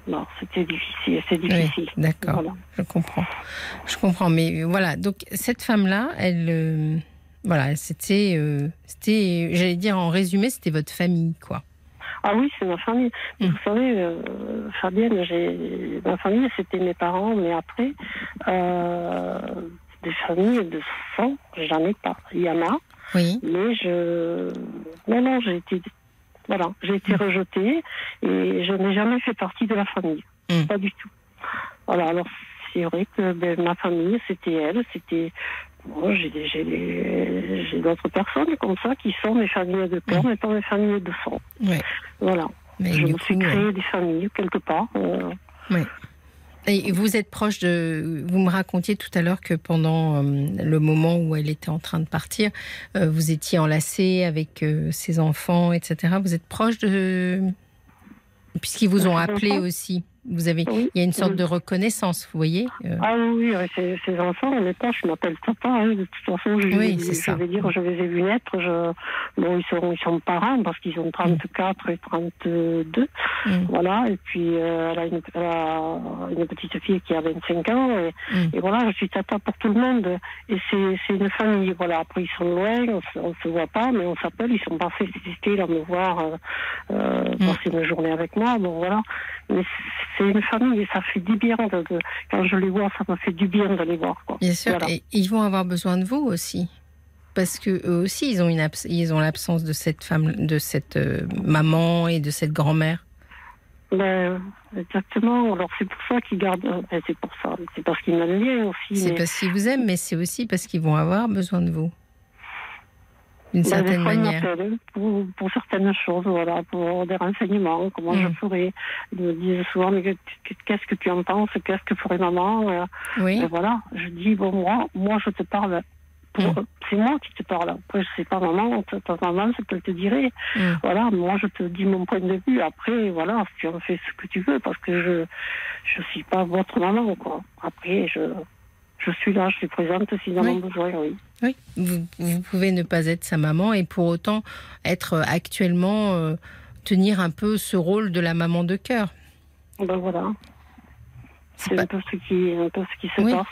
Speaker 5: non, c'était difficile, c'est
Speaker 3: Oui,
Speaker 5: difficile.
Speaker 3: d'accord.
Speaker 5: Voilà.
Speaker 3: Je comprends. Je comprends. Mais voilà, donc cette femme-là, elle. euh, voilà, c'était. euh, c'était J'allais dire en résumé, c'était votre famille, quoi.
Speaker 5: Ah oui, c'est ma famille.
Speaker 3: Mm.
Speaker 5: Vous savez, euh, Fabienne, j'ai ma famille, c'était mes parents, mais après, euh, des familles de sang, j'en ai pas. Il y en a,
Speaker 3: Oui.
Speaker 5: mais je, non, non, j'ai été, voilà, j'ai été
Speaker 3: Mm.
Speaker 5: rejetée et je n'ai jamais fait partie de la famille,
Speaker 3: Mm.
Speaker 5: pas du tout. Voilà, alors c'est vrai que ben, ma famille, c'était elle, c'était Bon, j'ai d'autres personnes comme ça qui sont mes familles de cœur, mais pas mes familles de sang.
Speaker 3: Ouais.
Speaker 5: Voilà.
Speaker 3: Mais
Speaker 5: je me suis créé des familles quelque part. euh,
Speaker 3: Et vous êtes proche de. Vous me racontiez tout à l'heure que pendant euh, le moment où elle était en train de partir, euh, vous étiez enlacé avec euh, ses enfants, etc. Vous êtes proche de Puisqu'ils vous ont appelé aussi. Vous avez,
Speaker 5: Oui.
Speaker 3: il y a une sorte
Speaker 5: Oui.
Speaker 3: de reconnaissance, vous voyez. euh,
Speaker 5: Ah oui, ces, ces enfants, on n'est pas, je m'appelle papa, hein, de toute façon, je,
Speaker 3: Oui,
Speaker 5: je- je vais dire, je les ai vus naître, je, bon, ils sont, ils sont parents parce qu'ils ont 34 et 32,
Speaker 3: mm,
Speaker 5: voilà, et puis euh, elle, a une, elle a une petite fille qui a 25 ans, et,
Speaker 3: Mm.
Speaker 5: et voilà, je suis tata pour tout le monde, et c'est une famille, voilà, après ils sont loin, on on se voit pas, mais on s'appelle, ils sont passés cet été, là, me voir, euh, euh,
Speaker 3: Mm.
Speaker 5: passer une journée avec moi, bon voilà, mais c'est une famille, et ça fait du bien, de, de- quand je les vois, ça me fait du bien de les voir, quoi.
Speaker 3: Bien sûr,
Speaker 5: Voilà.
Speaker 3: et ils vont avoir besoin de vous aussi. Parce que eux aussi, ils ont, une ils ont l'absence de cette femme, de cette euh, maman et de cette grand-mère.
Speaker 5: Ben, exactement. Alors c'est pour ça qu'ils gardent. euh, ben, c'est pour ça. C'est parce qu'ils m'aiment bien aussi.
Speaker 3: C'est
Speaker 5: mais-
Speaker 3: parce qu'ils vous aiment, mais c'est aussi parce qu'ils vont avoir besoin de vous. D'une certaine manière.
Speaker 5: pour, pour certaines choses, voilà, pour des renseignements, comment
Speaker 3: Mm.
Speaker 5: je ferais. Ils me disent souvent, mais que- que- qu'est-ce que tu en penses Qu'est-ce que ferait maman
Speaker 3: Oui,
Speaker 5: Et voilà, je dis, bon, moi, moi je te parle.
Speaker 3: Mm.
Speaker 5: C'est moi qui te parle. Après, je sais pas maman, ta maman, c'est qu'elle te dirait.
Speaker 3: Mm.
Speaker 5: Voilà, moi, je te dis mon point de vue. Après, voilà, tu en fais ce que tu veux, parce que je je suis pas votre maman, quoi. Après, je, je suis là, je suis présente s'ils en
Speaker 3: Oui.
Speaker 5: ont besoin, oui.
Speaker 3: oui. Vous, vous pouvez ne pas être sa maman et pour autant être euh, actuellement euh, tenir un peu ce rôle de la maman de cœur.
Speaker 5: Ben voilà.
Speaker 3: C'est pas-
Speaker 5: un peu ce qui, un peu ce qui se
Speaker 3: Oui.
Speaker 5: passe.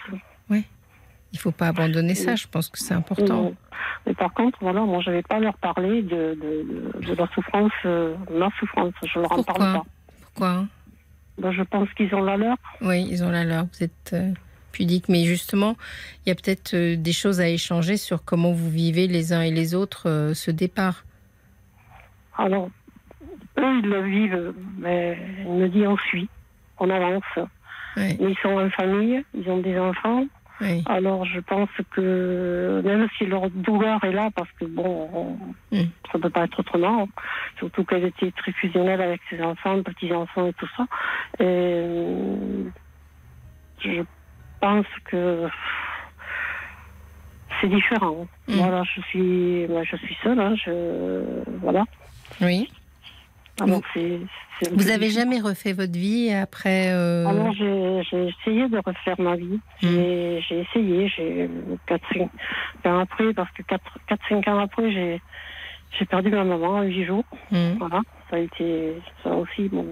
Speaker 3: Il faut pas abandonner ça. Je pense que c'est important.
Speaker 5: Mais par contre, voilà, moi, je vais pas leur parler de, de, la souffrance, euh, ma souffrance. Je leur en
Speaker 3: Pourquoi?
Speaker 5: parle pas.
Speaker 3: Pourquoi?
Speaker 5: Ben, je pense qu'ils ont la leur.
Speaker 3: Oui, ils ont la leur. Vous êtes euh, pudique, mais justement, il y a peut-être euh, des choses à échanger sur comment vous vivez les uns et les autres euh, ce départ.
Speaker 5: Alors, eux, ils le vivent, mais ils me disent on suit, on avance.
Speaker 3: Oui,
Speaker 5: Mais ils sont en famille, ils ont des enfants.
Speaker 3: oui,
Speaker 5: Alors, je pense que même si leur douleur est là, parce que bon, on-
Speaker 3: Mm.
Speaker 5: ça peut pas être autrement, surtout qu'elle était très fusionnelle avec ses enfants, petits-enfants et tout ça. Et je pense que c'est différent.
Speaker 3: Mm.
Speaker 5: Voilà, je suis, moi, je suis seule, hein, je, voilà.
Speaker 3: oui.
Speaker 5: Alors,
Speaker 3: Vous-
Speaker 5: c'est, c'est un
Speaker 3: Vous
Speaker 5: peu
Speaker 3: avez
Speaker 5: difficile.
Speaker 3: jamais refait votre vie après euh,
Speaker 5: Alors, j'ai, j'ai essayé de refaire ma vie. J'ai, j'ai essayé, j'ai 4-5 ans après, parce que 4-5 ans après, j'ai, perdu ma maman en 8 jours.
Speaker 3: hmm,
Speaker 5: Voilà, ça a été, ça aussi, bon,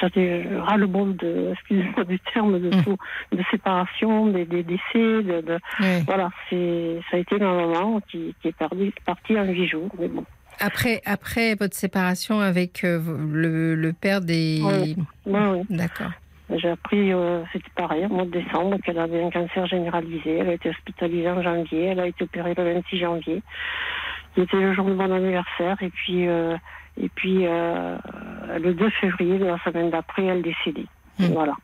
Speaker 5: j'avais ras-le-bol de, excusez-moi du terme, de
Speaker 3: Mm.
Speaker 5: tout, de séparation, des, des décès, de, de-
Speaker 3: oui.
Speaker 5: voilà, c'est, ça a été ma maman qui, qui est perdue, partie en 8 jours. Mais bon,
Speaker 3: Après, après votre séparation avec euh, le, le père des.
Speaker 5: Oui. ouais.
Speaker 3: D'accord.
Speaker 5: J'ai appris, euh, c'était pareil, au mois de décembre, qu'elle avait un cancer généralisé. Elle a été hospitalisée en janvier. Elle a été opérée le 26 janvier. C'était le jour de mon anniversaire. Et puis, euh, et puis euh, le 2 février, de la semaine d'après, elle décédait.
Speaker 3: Hmm.
Speaker 5: Voilà.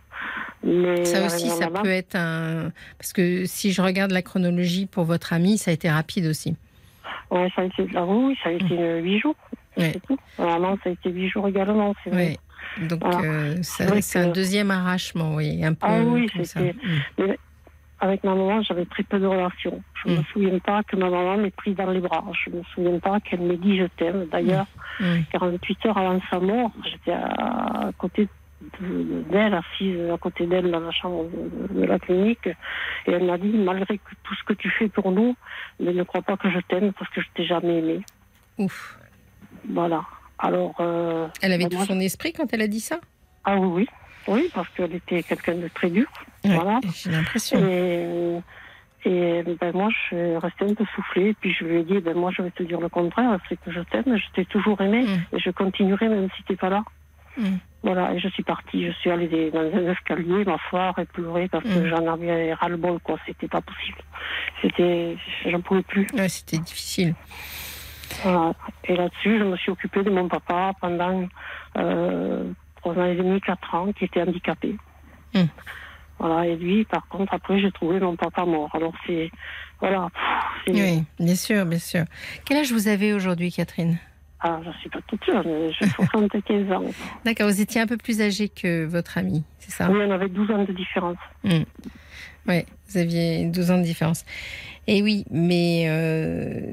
Speaker 5: Mais
Speaker 3: Ça aussi,
Speaker 5: ma
Speaker 3: ça peut être un. Parce que si je regarde la chronologie pour votre ami, ça a été rapide aussi.
Speaker 5: Ouais, ça a été de la oui, ça a été euh, huit jours.
Speaker 3: Ouais.
Speaker 5: C'est tout. Maman, ça a été huit jours également, c'est vrai.
Speaker 3: Oui. Donc,
Speaker 5: Voilà.
Speaker 3: euh, c'est un deuxième arrachement, oui. Un peu
Speaker 5: Ah oui, c'était-
Speaker 3: Hmm.
Speaker 5: Avec ma maman, j'avais très peu de relations. Je ne
Speaker 3: Mm.
Speaker 5: me souviens pas que ma maman m'ait prise dans les bras. Je ne me souviens pas qu'elle m'ait dit je t'aime. D'ailleurs,
Speaker 3: Hmm.
Speaker 5: 48 heures avant sa mort, j'étais à, à côté de- d'elle, assise à côté d'elle dans la chambre de, de la clinique. Et elle m'a dit, malgré que tout ce que tu fais pour nous, mais ne crois pas que je t'aime parce que je t'ai jamais aimé.
Speaker 3: Ouf.
Speaker 5: Voilà. Alors. euh,
Speaker 3: Elle avait
Speaker 5: ben,
Speaker 3: tout
Speaker 5: moi,
Speaker 3: son esprit quand elle a dit ça?
Speaker 5: Ah oui, oui. Parce qu'elle était quelqu'un de très dur.
Speaker 3: Ouais,
Speaker 5: Voilà.
Speaker 3: J'ai l'impression.
Speaker 5: Et, et ben moi, je suis restée un peu soufflée. Puis je lui ai dit, ben moi, je vais te dire le contraire. C'est que je t'aime, je t'ai toujours aimé.
Speaker 3: Mm.
Speaker 5: Et je continuerai même si t'es pas là.
Speaker 3: Mm.
Speaker 5: Voilà, et je suis partie. Je suis allée dans un escalier m'asseoir et pleurer parce que
Speaker 3: Mm.
Speaker 5: j'en avais ras-le-bol, quoi. C'était pas possible. C'était, j'en pouvais plus.
Speaker 3: Ouais, C'était difficile.
Speaker 5: Voilà. Et là-dessus, je me suis occupée de mon papa pendant euh, trois ans et demi, quatre ans, qui était handicapé.
Speaker 3: Mm.
Speaker 5: Voilà, et lui, par contre, après, j'ai trouvé mon papa mort. Alors, c'est. Voilà. pff,
Speaker 3: Oui, bien sûr, bien sûr. Quel âge vous avez aujourd'hui, Catherine?
Speaker 5: Ah, je suis pas toute jeune, j'ai 75 ans.
Speaker 3: D'accord, vous étiez un peu plus âgée que votre amie, c'est ça?
Speaker 5: Oui, on avait 12 ans de différence.
Speaker 3: Oui, vous aviez 12 ans de différence. Et oui, mais euh,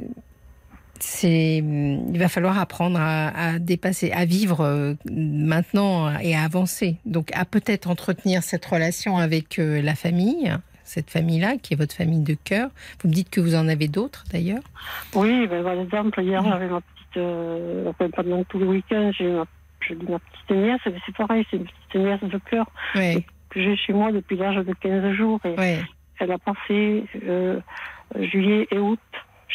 Speaker 3: c'est, il va falloir apprendre à, à dépasser, à vivre euh, maintenant et à avancer. Donc, à peut-être entretenir cette relation avec euh, la famille, cette famille-là, qui est votre famille de cœur. Vous me dites que vous en avez d'autres, d'ailleurs.
Speaker 5: Oui, ben, par exemple, hier, j'avais ma petite. Euh, pendant tout le week-end, j'ai ma, ma petite nièce, mais c'est pareil, c'est une petite nièce de cœur
Speaker 3: Oui,
Speaker 5: que j'ai chez moi depuis l'âge de 15 jours. Et
Speaker 3: oui.
Speaker 5: elle a passé euh, juillet et août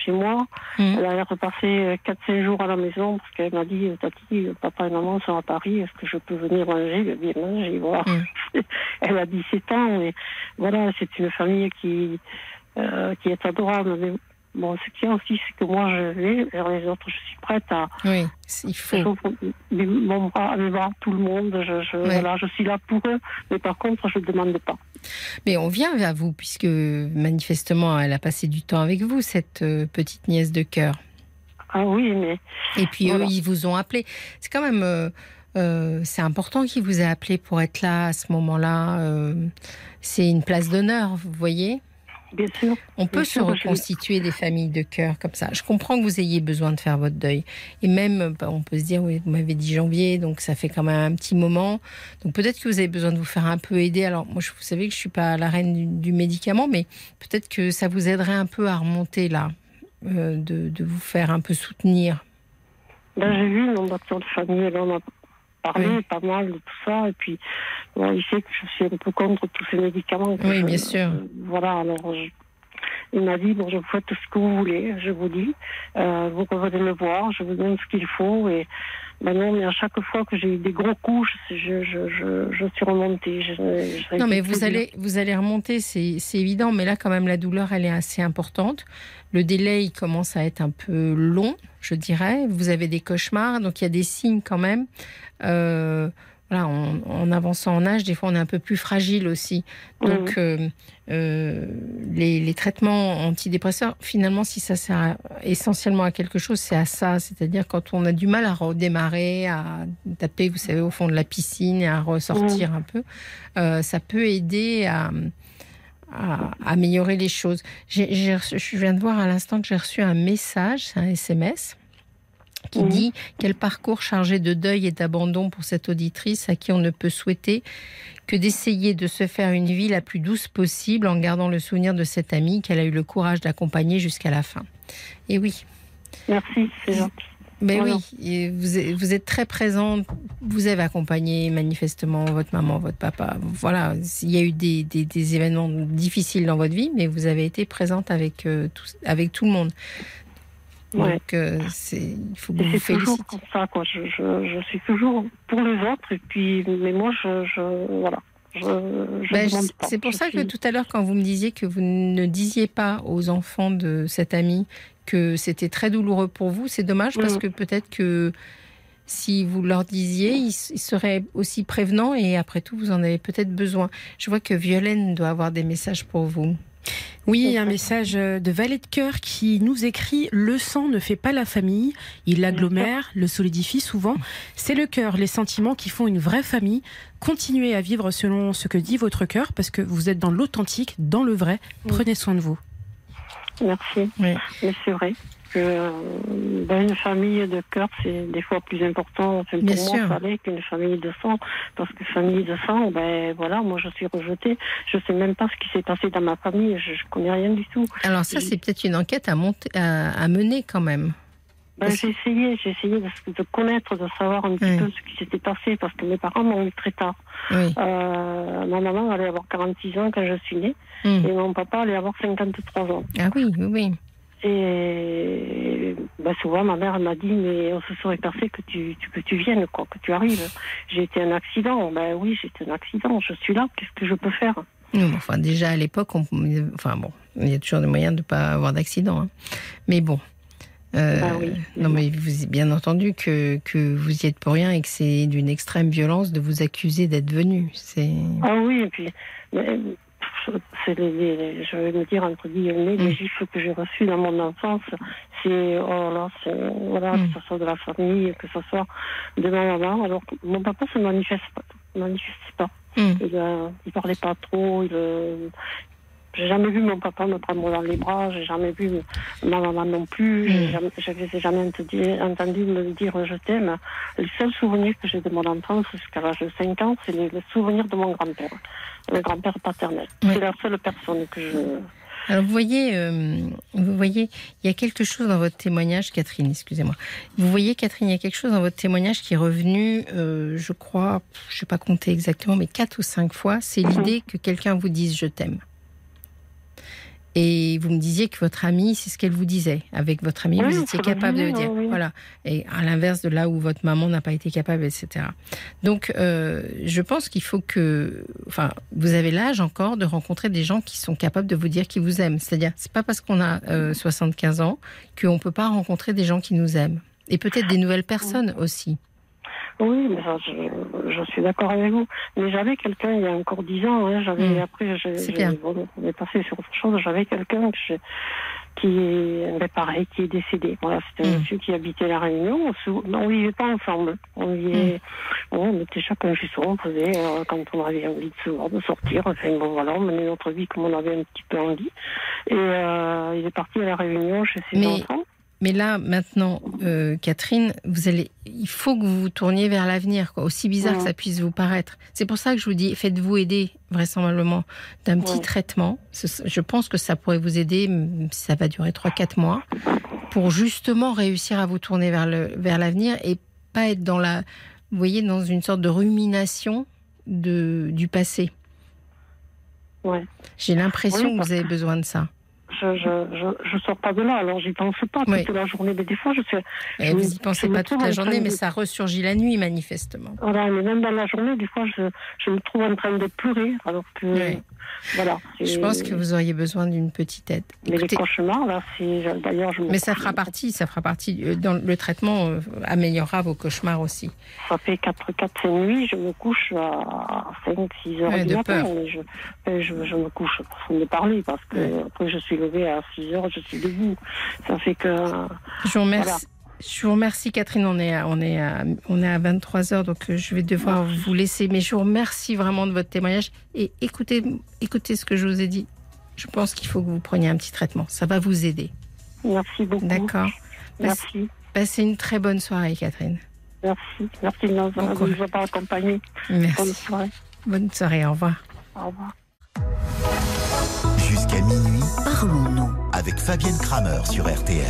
Speaker 5: chez moi.
Speaker 3: Mm.
Speaker 5: Elle a repassé 4-5 jours à la maison parce qu'elle m'a dit Tati, papa et maman sont à Paris, est-ce que je peux venir manger? Je lui ai dit manger, voilà.
Speaker 3: Mm.
Speaker 5: Elle a 17 ans, et voilà, c'est une famille qui, euh, qui est adorable. Mais bon, ce qu'il y a aussi, c'est que moi, je vais vers les autres, je suis prête à.
Speaker 3: Oui, il faut.
Speaker 5: mes- mon bras, mes bras tout le monde, je, je,
Speaker 3: Ouais.
Speaker 5: voilà, je suis là pour eux, mais par contre, je ne demande pas.
Speaker 3: Mais on vient vers vous, puisque manifestement, elle a passé du temps avec vous, cette euh, petite nièce de cœur.
Speaker 5: Ah oui, mais
Speaker 3: Et puis
Speaker 5: Voilà.
Speaker 3: eux, ils vous ont appelé. C'est quand même. euh, euh, c'est important qu'ils vous aient appelé pour être là à ce moment-là. euh, c'est une place d'honneur, vous voyez.
Speaker 5: Bien sûr.
Speaker 3: On peut se
Speaker 5: je-
Speaker 3: reconstituer des familles de cœur comme ça. Je comprends que vous ayez besoin de faire votre deuil. Et même, bah, on peut se dire, oui, vous m'avez dit janvier, donc ça fait quand même un petit moment. Donc peut-être que vous avez besoin de vous faire un peu aider. Alors moi, je- vous savez que je suis pas la reine du, du médicament, mais peut-être que ça vous aiderait un peu à remonter là, euh, de, de vous faire un peu soutenir.
Speaker 5: Ben, j'ai vu mon docteur de famille, a parlé
Speaker 3: Oui.
Speaker 5: pas mal de tout ça, et puis bon, il sait que je suis un peu contre tous ces médicaments.
Speaker 3: Oui,
Speaker 5: je-
Speaker 3: bien sûr.
Speaker 5: euh, voilà, alors je- il m'a dit, bon, je vous faites ce que vous voulez, je vous dis, euh, vous revenez me voir, je vous donne ce qu'il faut, et ben non, mais à chaque fois que j'ai eu des gros coups, je, je, je, je, suis remontée.
Speaker 3: Non, mais vous allez, vous allez remonter, c'est c'est évident. Mais là, quand même, la douleur, elle est assez importante. Le délai, il commence à être un peu long, je dirais. Vous avez des cauchemars, donc il y a des signes quand même. Euh, voilà, en, en avançant en âge, des fois, on est un peu plus fragile aussi. Donc, euh, euh, les, les traitements antidépresseurs, finalement, si ça sert essentiellement à quelque chose, c'est à ça. C'est-à-dire quand on a du mal à redémarrer, à taper, vous savez, au fond de la piscine et à ressortir un peu, euh, ça peut aider à, à améliorer les choses. Reçu- je viens de voir à l'instant que j'ai reçu un message, c'est un SMS, qui
Speaker 5: Mhm.
Speaker 3: dit quel parcours chargé de deuil et d'abandon pour cette auditrice à qui on ne peut souhaiter que d'essayer de se faire une vie la plus douce possible en gardant le souvenir de cette amie qu'elle a eu le courage d'accompagner jusqu'à la fin. Et oui,
Speaker 5: Merci, c'est gentil. Voilà.
Speaker 3: oui, et vous, êtes, vous êtes très présente. Vous avez accompagné manifestement votre maman, votre papa. Voilà, il y a eu des, des- des événements difficiles dans votre vie, mais vous avez été présente avec, euh, tout, avec tout le monde.
Speaker 5: Ouais.
Speaker 3: Donc, euh, c'est, il faut que vous
Speaker 5: toujours comme ça, quoi. Je, je, je suis toujours pour les autres, et puis, mais moi, je, je voilà. Je, je
Speaker 3: Ben, c'est pour ça que tout à l'heure, quand vous me disiez que vous ne disiez pas aux enfants de cette amie que c'était très douloureux pour vous, c'est dommage parce
Speaker 5: Mhm.
Speaker 3: que peut-être que si vous leur disiez, ils seraient aussi prévenants et après tout, vous en avez peut-être besoin. Je vois que Violaine doit avoir des messages pour vous.
Speaker 6: Oui, un message de Valet de cœur qui nous écrit Le sang ne fait pas la famille, il l'agglomère, le solidifie souvent. C'est le cœur, les sentiments qui font une vraie famille. Continuez à vivre selon ce que dit votre cœur parce que vous êtes dans l'authentique, dans le vrai. Prenez soin de vous.
Speaker 5: Merci.
Speaker 3: Oui.
Speaker 5: Mais c'est vrai que ben, une famille de cœur, c'est des fois plus important enfin, pour
Speaker 3: Bien
Speaker 5: moi,
Speaker 3: sûr.
Speaker 5: qu'une famille de sang. Parce que famille de sang, ben voilà, moi je suis rejetée. Je sais même pas ce qui s'est passé dans ma famille. Je, je connais rien du tout.
Speaker 3: Alors ça, c'est peut-être une enquête à, monter, à, à mener quand même.
Speaker 5: Ben, j'ai essayé, j'ai essayé de, de connaître, de savoir un petit
Speaker 3: Oui.
Speaker 5: peu ce qui s'était passé parce que mes parents m'ont eu très tard.
Speaker 3: Oui.
Speaker 5: Euh, ma maman allait avoir 46 ans quand je suis née
Speaker 3: Hmm.
Speaker 5: et mon papa allait avoir 53 ans.
Speaker 3: Ah oui, oui, oui.
Speaker 5: Et ben, souvent, ma mère m'a dit, mais on se serait passé que tu, tu- que tu viennes, quoi, que tu arrives. J'ai été un accident. Ben oui, j'ai été un accident. Je suis là. Qu'est-ce que je peux faire?
Speaker 3: Non, enfin, déjà à l'époque, on... enfin bon, il y a toujours des moyens de ne pas avoir d'accident. hein. Mais bon. Euh,
Speaker 5: Bah oui.
Speaker 3: Non, mais vous bien entendu que, que vous y êtes pour rien et que c'est d'une extrême violence de vous accuser d'être venu.
Speaker 5: Ah oui, et puis, c'est les, les- je vais me dire entre guillemets,
Speaker 3: Mm.
Speaker 5: les gifles que j'ai reçus dans mon enfance, c'est, oh là, c'est, voilà,
Speaker 3: Mm.
Speaker 5: que ce soit de la famille, que ce soit de ma maman. Alors, mon papa se manifeste pas, manifeste pas.
Speaker 3: Hum.
Speaker 5: Il, euh, il parlait pas trop, il, euh, J'ai jamais vu mon papa me prendre dans les bras, j'ai jamais vu ma maman non plus,
Speaker 3: Mm.
Speaker 5: jamais, je les ai jamais entendu, entendu me dire je t'aime. Le seul souvenir que j'ai de mon enfance jusqu'à l'âge de 5 ans, c'est le, souvenir de mon grand-père, le grand-père paternel.
Speaker 3: Oui.
Speaker 5: C'est la seule personne que je...
Speaker 3: Alors vous voyez, euh, vous voyez, il y a quelque chose dans votre témoignage, Catherine. Excusez-moi. Vous voyez, Catherine, il y a quelque chose dans votre témoignage qui est revenu, euh, je crois, je ne sais pas compter exactement, mais quatre ou cinq fois. C'est
Speaker 5: Mhm.
Speaker 3: l'idée que quelqu'un vous dise je t'aime. Et vous me disiez que votre amie, c'est ce qu'elle vous disait. Avec votre amie,
Speaker 5: Oui,
Speaker 3: vous étiez capable de le dire.
Speaker 5: oui.
Speaker 3: Voilà. Et à l'inverse de là où votre maman n'a pas été capable, etc. Donc, euh, je pense qu'il faut que, enfin, vous avez l'âge encore de rencontrer des gens qui sont capables de vous dire qu'ils vous aiment. C'est-à-dire, c'est pas parce qu'on a euh, 75 ans qu'on peut pas rencontrer des gens qui nous aiment. Et peut-être des nouvelles personnes aussi.
Speaker 5: Oui, mais ça, je, je suis d'accord avec vous. Mais j'avais quelqu'un il y a encore 10 ans, hein, j'avais,
Speaker 3: Mm.
Speaker 5: après,
Speaker 3: bien.
Speaker 5: bon, on est passé sur autre chose, j'avais quelqu'un que qui est, ben, pareil, qui est décédé. Voilà, c'était
Speaker 3: Mm.
Speaker 5: un monsieur qui habitait la Réunion. On, on vivait pas ensemble. On vivait,
Speaker 3: Mm.
Speaker 5: bon, on était chacun chez soi, on faisait, euh, quand on avait envie de se voir, de sortir. Enfin, bon, voilà, on menait notre vie comme on avait un petit peu envie. Et, euh, il est parti à la Réunion chez ses
Speaker 3: Mais-
Speaker 5: enfants.
Speaker 3: Mais là, maintenant, euh, Catherine, vous allez, il faut que vous vous tourniez vers l'avenir, quoi. Aussi bizarre que ça puisse vous paraître. C'est pour ça que je vous dis, faites-vous aider, vraisemblablement, d'un petit traitement. Je pense que ça pourrait vous aider, ça va durer 3-4 mois, pour justement réussir à vous tourner vers le, vers l'avenir et pas être dans la, vous voyez, dans une sorte de rumination de, du passé.
Speaker 5: Ouais.
Speaker 3: J'ai l'impression que vous avez besoin de ça.
Speaker 5: Je, je, je, je sors pas de là, alors j'y pense pas
Speaker 3: Oui.
Speaker 5: toute la journée. Mais des fois, je
Speaker 3: Et
Speaker 5: Je
Speaker 3: vous
Speaker 5: me-
Speaker 3: y pensez
Speaker 5: me
Speaker 3: pas toute la journée, mais ça ressurgit la nuit, manifestement.
Speaker 5: Voilà, mais même dans la journée, des fois, je, je me trouve en train de pleurer, alors que,
Speaker 3: Oui.
Speaker 5: voilà.
Speaker 3: Je pense que vous auriez besoin d'une petite aide.
Speaker 5: Mais
Speaker 3: Écoutez,
Speaker 5: les cauchemars, là, d'ailleurs, je me
Speaker 3: mais ça fera partie, ça fera partie. euh, Dans le traitement euh, améliorera vos cauchemars aussi.
Speaker 5: Ça fait 4, 4, 5 nuits, je me couche à 5, 6 heures
Speaker 3: Ouais,
Speaker 5: du
Speaker 3: de
Speaker 5: matin.
Speaker 3: peur.
Speaker 5: mais je, je, me couche pour de parler, parce que après, je suis levée à 6 heures, je suis debout. Ça fait que,
Speaker 3: Je vous remercie.
Speaker 5: Voilà.
Speaker 3: Je vous remercie, Catherine. On est à, on est à, on est à 23 heures, donc euh, je vais devoir vous laisser. Mais je vous remercie vraiment de votre témoignage. Et écoutez, écoutez ce que je vous ai dit. Je pense qu'il faut que vous preniez un petit traitement. Ça va vous aider.
Speaker 5: merci beaucoup.
Speaker 3: D'accord
Speaker 5: Merci.
Speaker 3: Passez une très bonne soirée, Catherine.
Speaker 5: Merci. Merci de nous,
Speaker 3: Bon
Speaker 5: avoir accompagnés. Bonne
Speaker 3: Merci.
Speaker 5: soirée.
Speaker 3: Bonne soirée. Au revoir.
Speaker 5: Au revoir.
Speaker 1: Jusqu'à minuit,
Speaker 2: Parlons-nous.
Speaker 1: avec Fabienne Kramer sur RTL.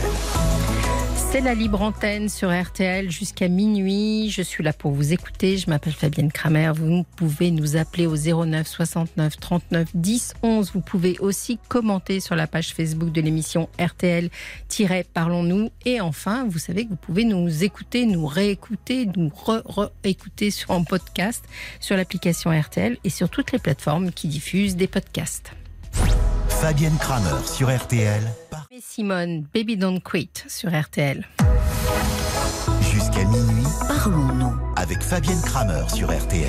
Speaker 3: C'est la libre antenne sur RTL jusqu'à minuit. Je suis là pour vous écouter. Je m'appelle Fabienne Kramer. Vous pouvez nous appeler au 09 69 39 10 11. Vous pouvez aussi commenter sur la page Facebook de l'émission RTL-Parlons-nous. Et enfin, vous savez que vous pouvez nous écouter, nous réécouter, nous re-réécouter sur en podcast sur l'application RTL et sur toutes les plateformes qui diffusent des podcasts.
Speaker 1: Fabienne Kramer sur RTL.
Speaker 3: Et Simone, Baby Don't Quit sur RTL.
Speaker 1: Jusqu'à minuit,
Speaker 2: Parlons-nous.
Speaker 1: avec Fabienne Kramer sur RTL.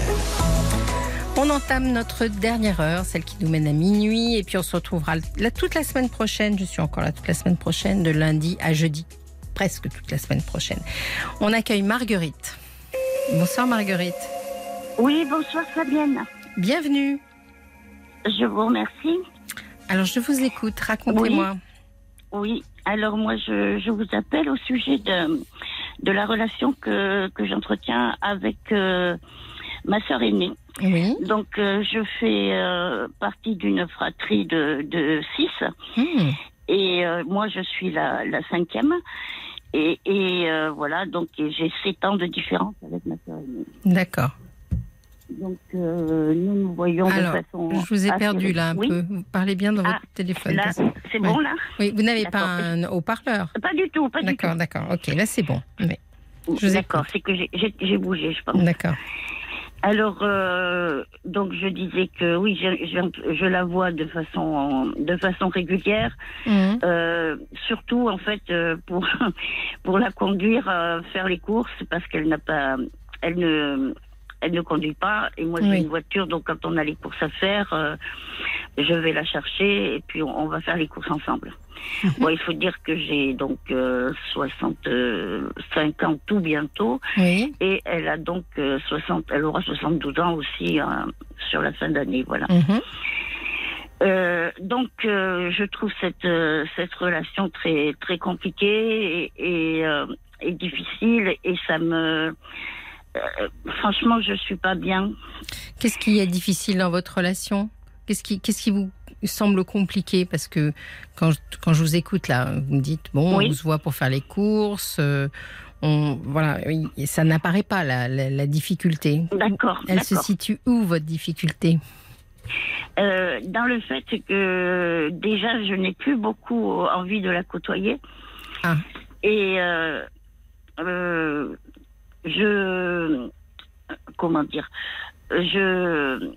Speaker 3: On entame notre dernière heure, celle qui nous mène à minuit, et puis on se retrouvera là toute la semaine prochaine. Je suis encore là toute la semaine prochaine, de lundi à jeudi, presque toute la semaine prochaine. On accueille Marguerite. Bonsoir Marguerite.
Speaker 7: Oui, bonsoir Fabienne.
Speaker 3: Bienvenue.
Speaker 7: Je vous remercie.
Speaker 3: Alors je vous écoute, racontez-moi.
Speaker 7: Oui, alors moi je, je vous appelle au sujet de, de la relation que, que j'entretiens avec euh, ma sœur aînée.
Speaker 3: Oui.
Speaker 7: Donc euh, je fais euh, partie d'une fratrie de, de six
Speaker 3: Hmm.
Speaker 7: et moi je suis la, la cinquième. Et, et voilà, donc j'ai sept ans de différence avec ma sœur aînée.
Speaker 3: D'accord.
Speaker 7: Donc euh, nous nous voyons
Speaker 3: Alors,
Speaker 7: de façon.
Speaker 3: je vous ai perdu là un
Speaker 7: oui.
Speaker 3: peu. Vous parlez bien dans
Speaker 7: Ah,
Speaker 3: votre téléphone.
Speaker 7: Là, c'est bon là
Speaker 3: Oui, vous n'avez pas un haut-parleur.
Speaker 7: Pas du tout, pas du tout.
Speaker 3: D'accord, d'accord. Ok, là c'est bon. Mais- Je vous
Speaker 7: D'accord, c'est que j'ai- bougé, je pense.
Speaker 3: D'accord.
Speaker 7: Alors, euh, donc je disais que oui, je, je, je la vois de façon de façon régulière,
Speaker 3: Mhm.
Speaker 7: euh, surtout en fait pour pour la conduire euh, faire les courses parce qu'elle n'a pas, elle ne elle ne conduit pas et moi j'ai
Speaker 3: Oui.
Speaker 7: une voiture donc quand on a les courses à faire, euh, je vais la chercher et puis on, on va faire les courses ensemble.
Speaker 3: Mhm.
Speaker 7: Bon, il faut dire que j'ai donc euh, 65 ans tout bientôt.
Speaker 3: Oui.
Speaker 7: Et elle a donc euh, 60, elle aura 72 ans aussi euh, sur la fin d'année, voilà.
Speaker 3: Mhm.
Speaker 7: Euh, donc, euh, je trouve cette euh, cette relation très très compliquée et, et, euh, et difficile et ça me euh, franchement, je suis pas bien.
Speaker 3: Qu'est-ce qui est difficile dans votre relation? Qu'est-ce qui, qu'est-ce qui vous semble compliqué? Parce que quand, je- quand je vous écoute là, vous me dites bon,
Speaker 7: Oui.
Speaker 3: on se voit pour faire les courses. euh, on, voilà, ça n'apparaît pas la, la, la difficulté.
Speaker 7: D'accord.
Speaker 3: Elle se situe où votre difficulté?
Speaker 7: Euh, dans le fait que déjà, je n'ai plus beaucoup envie de la côtoyer.
Speaker 3: Ah.
Speaker 7: Et euh, euh, je. Comment dire Je.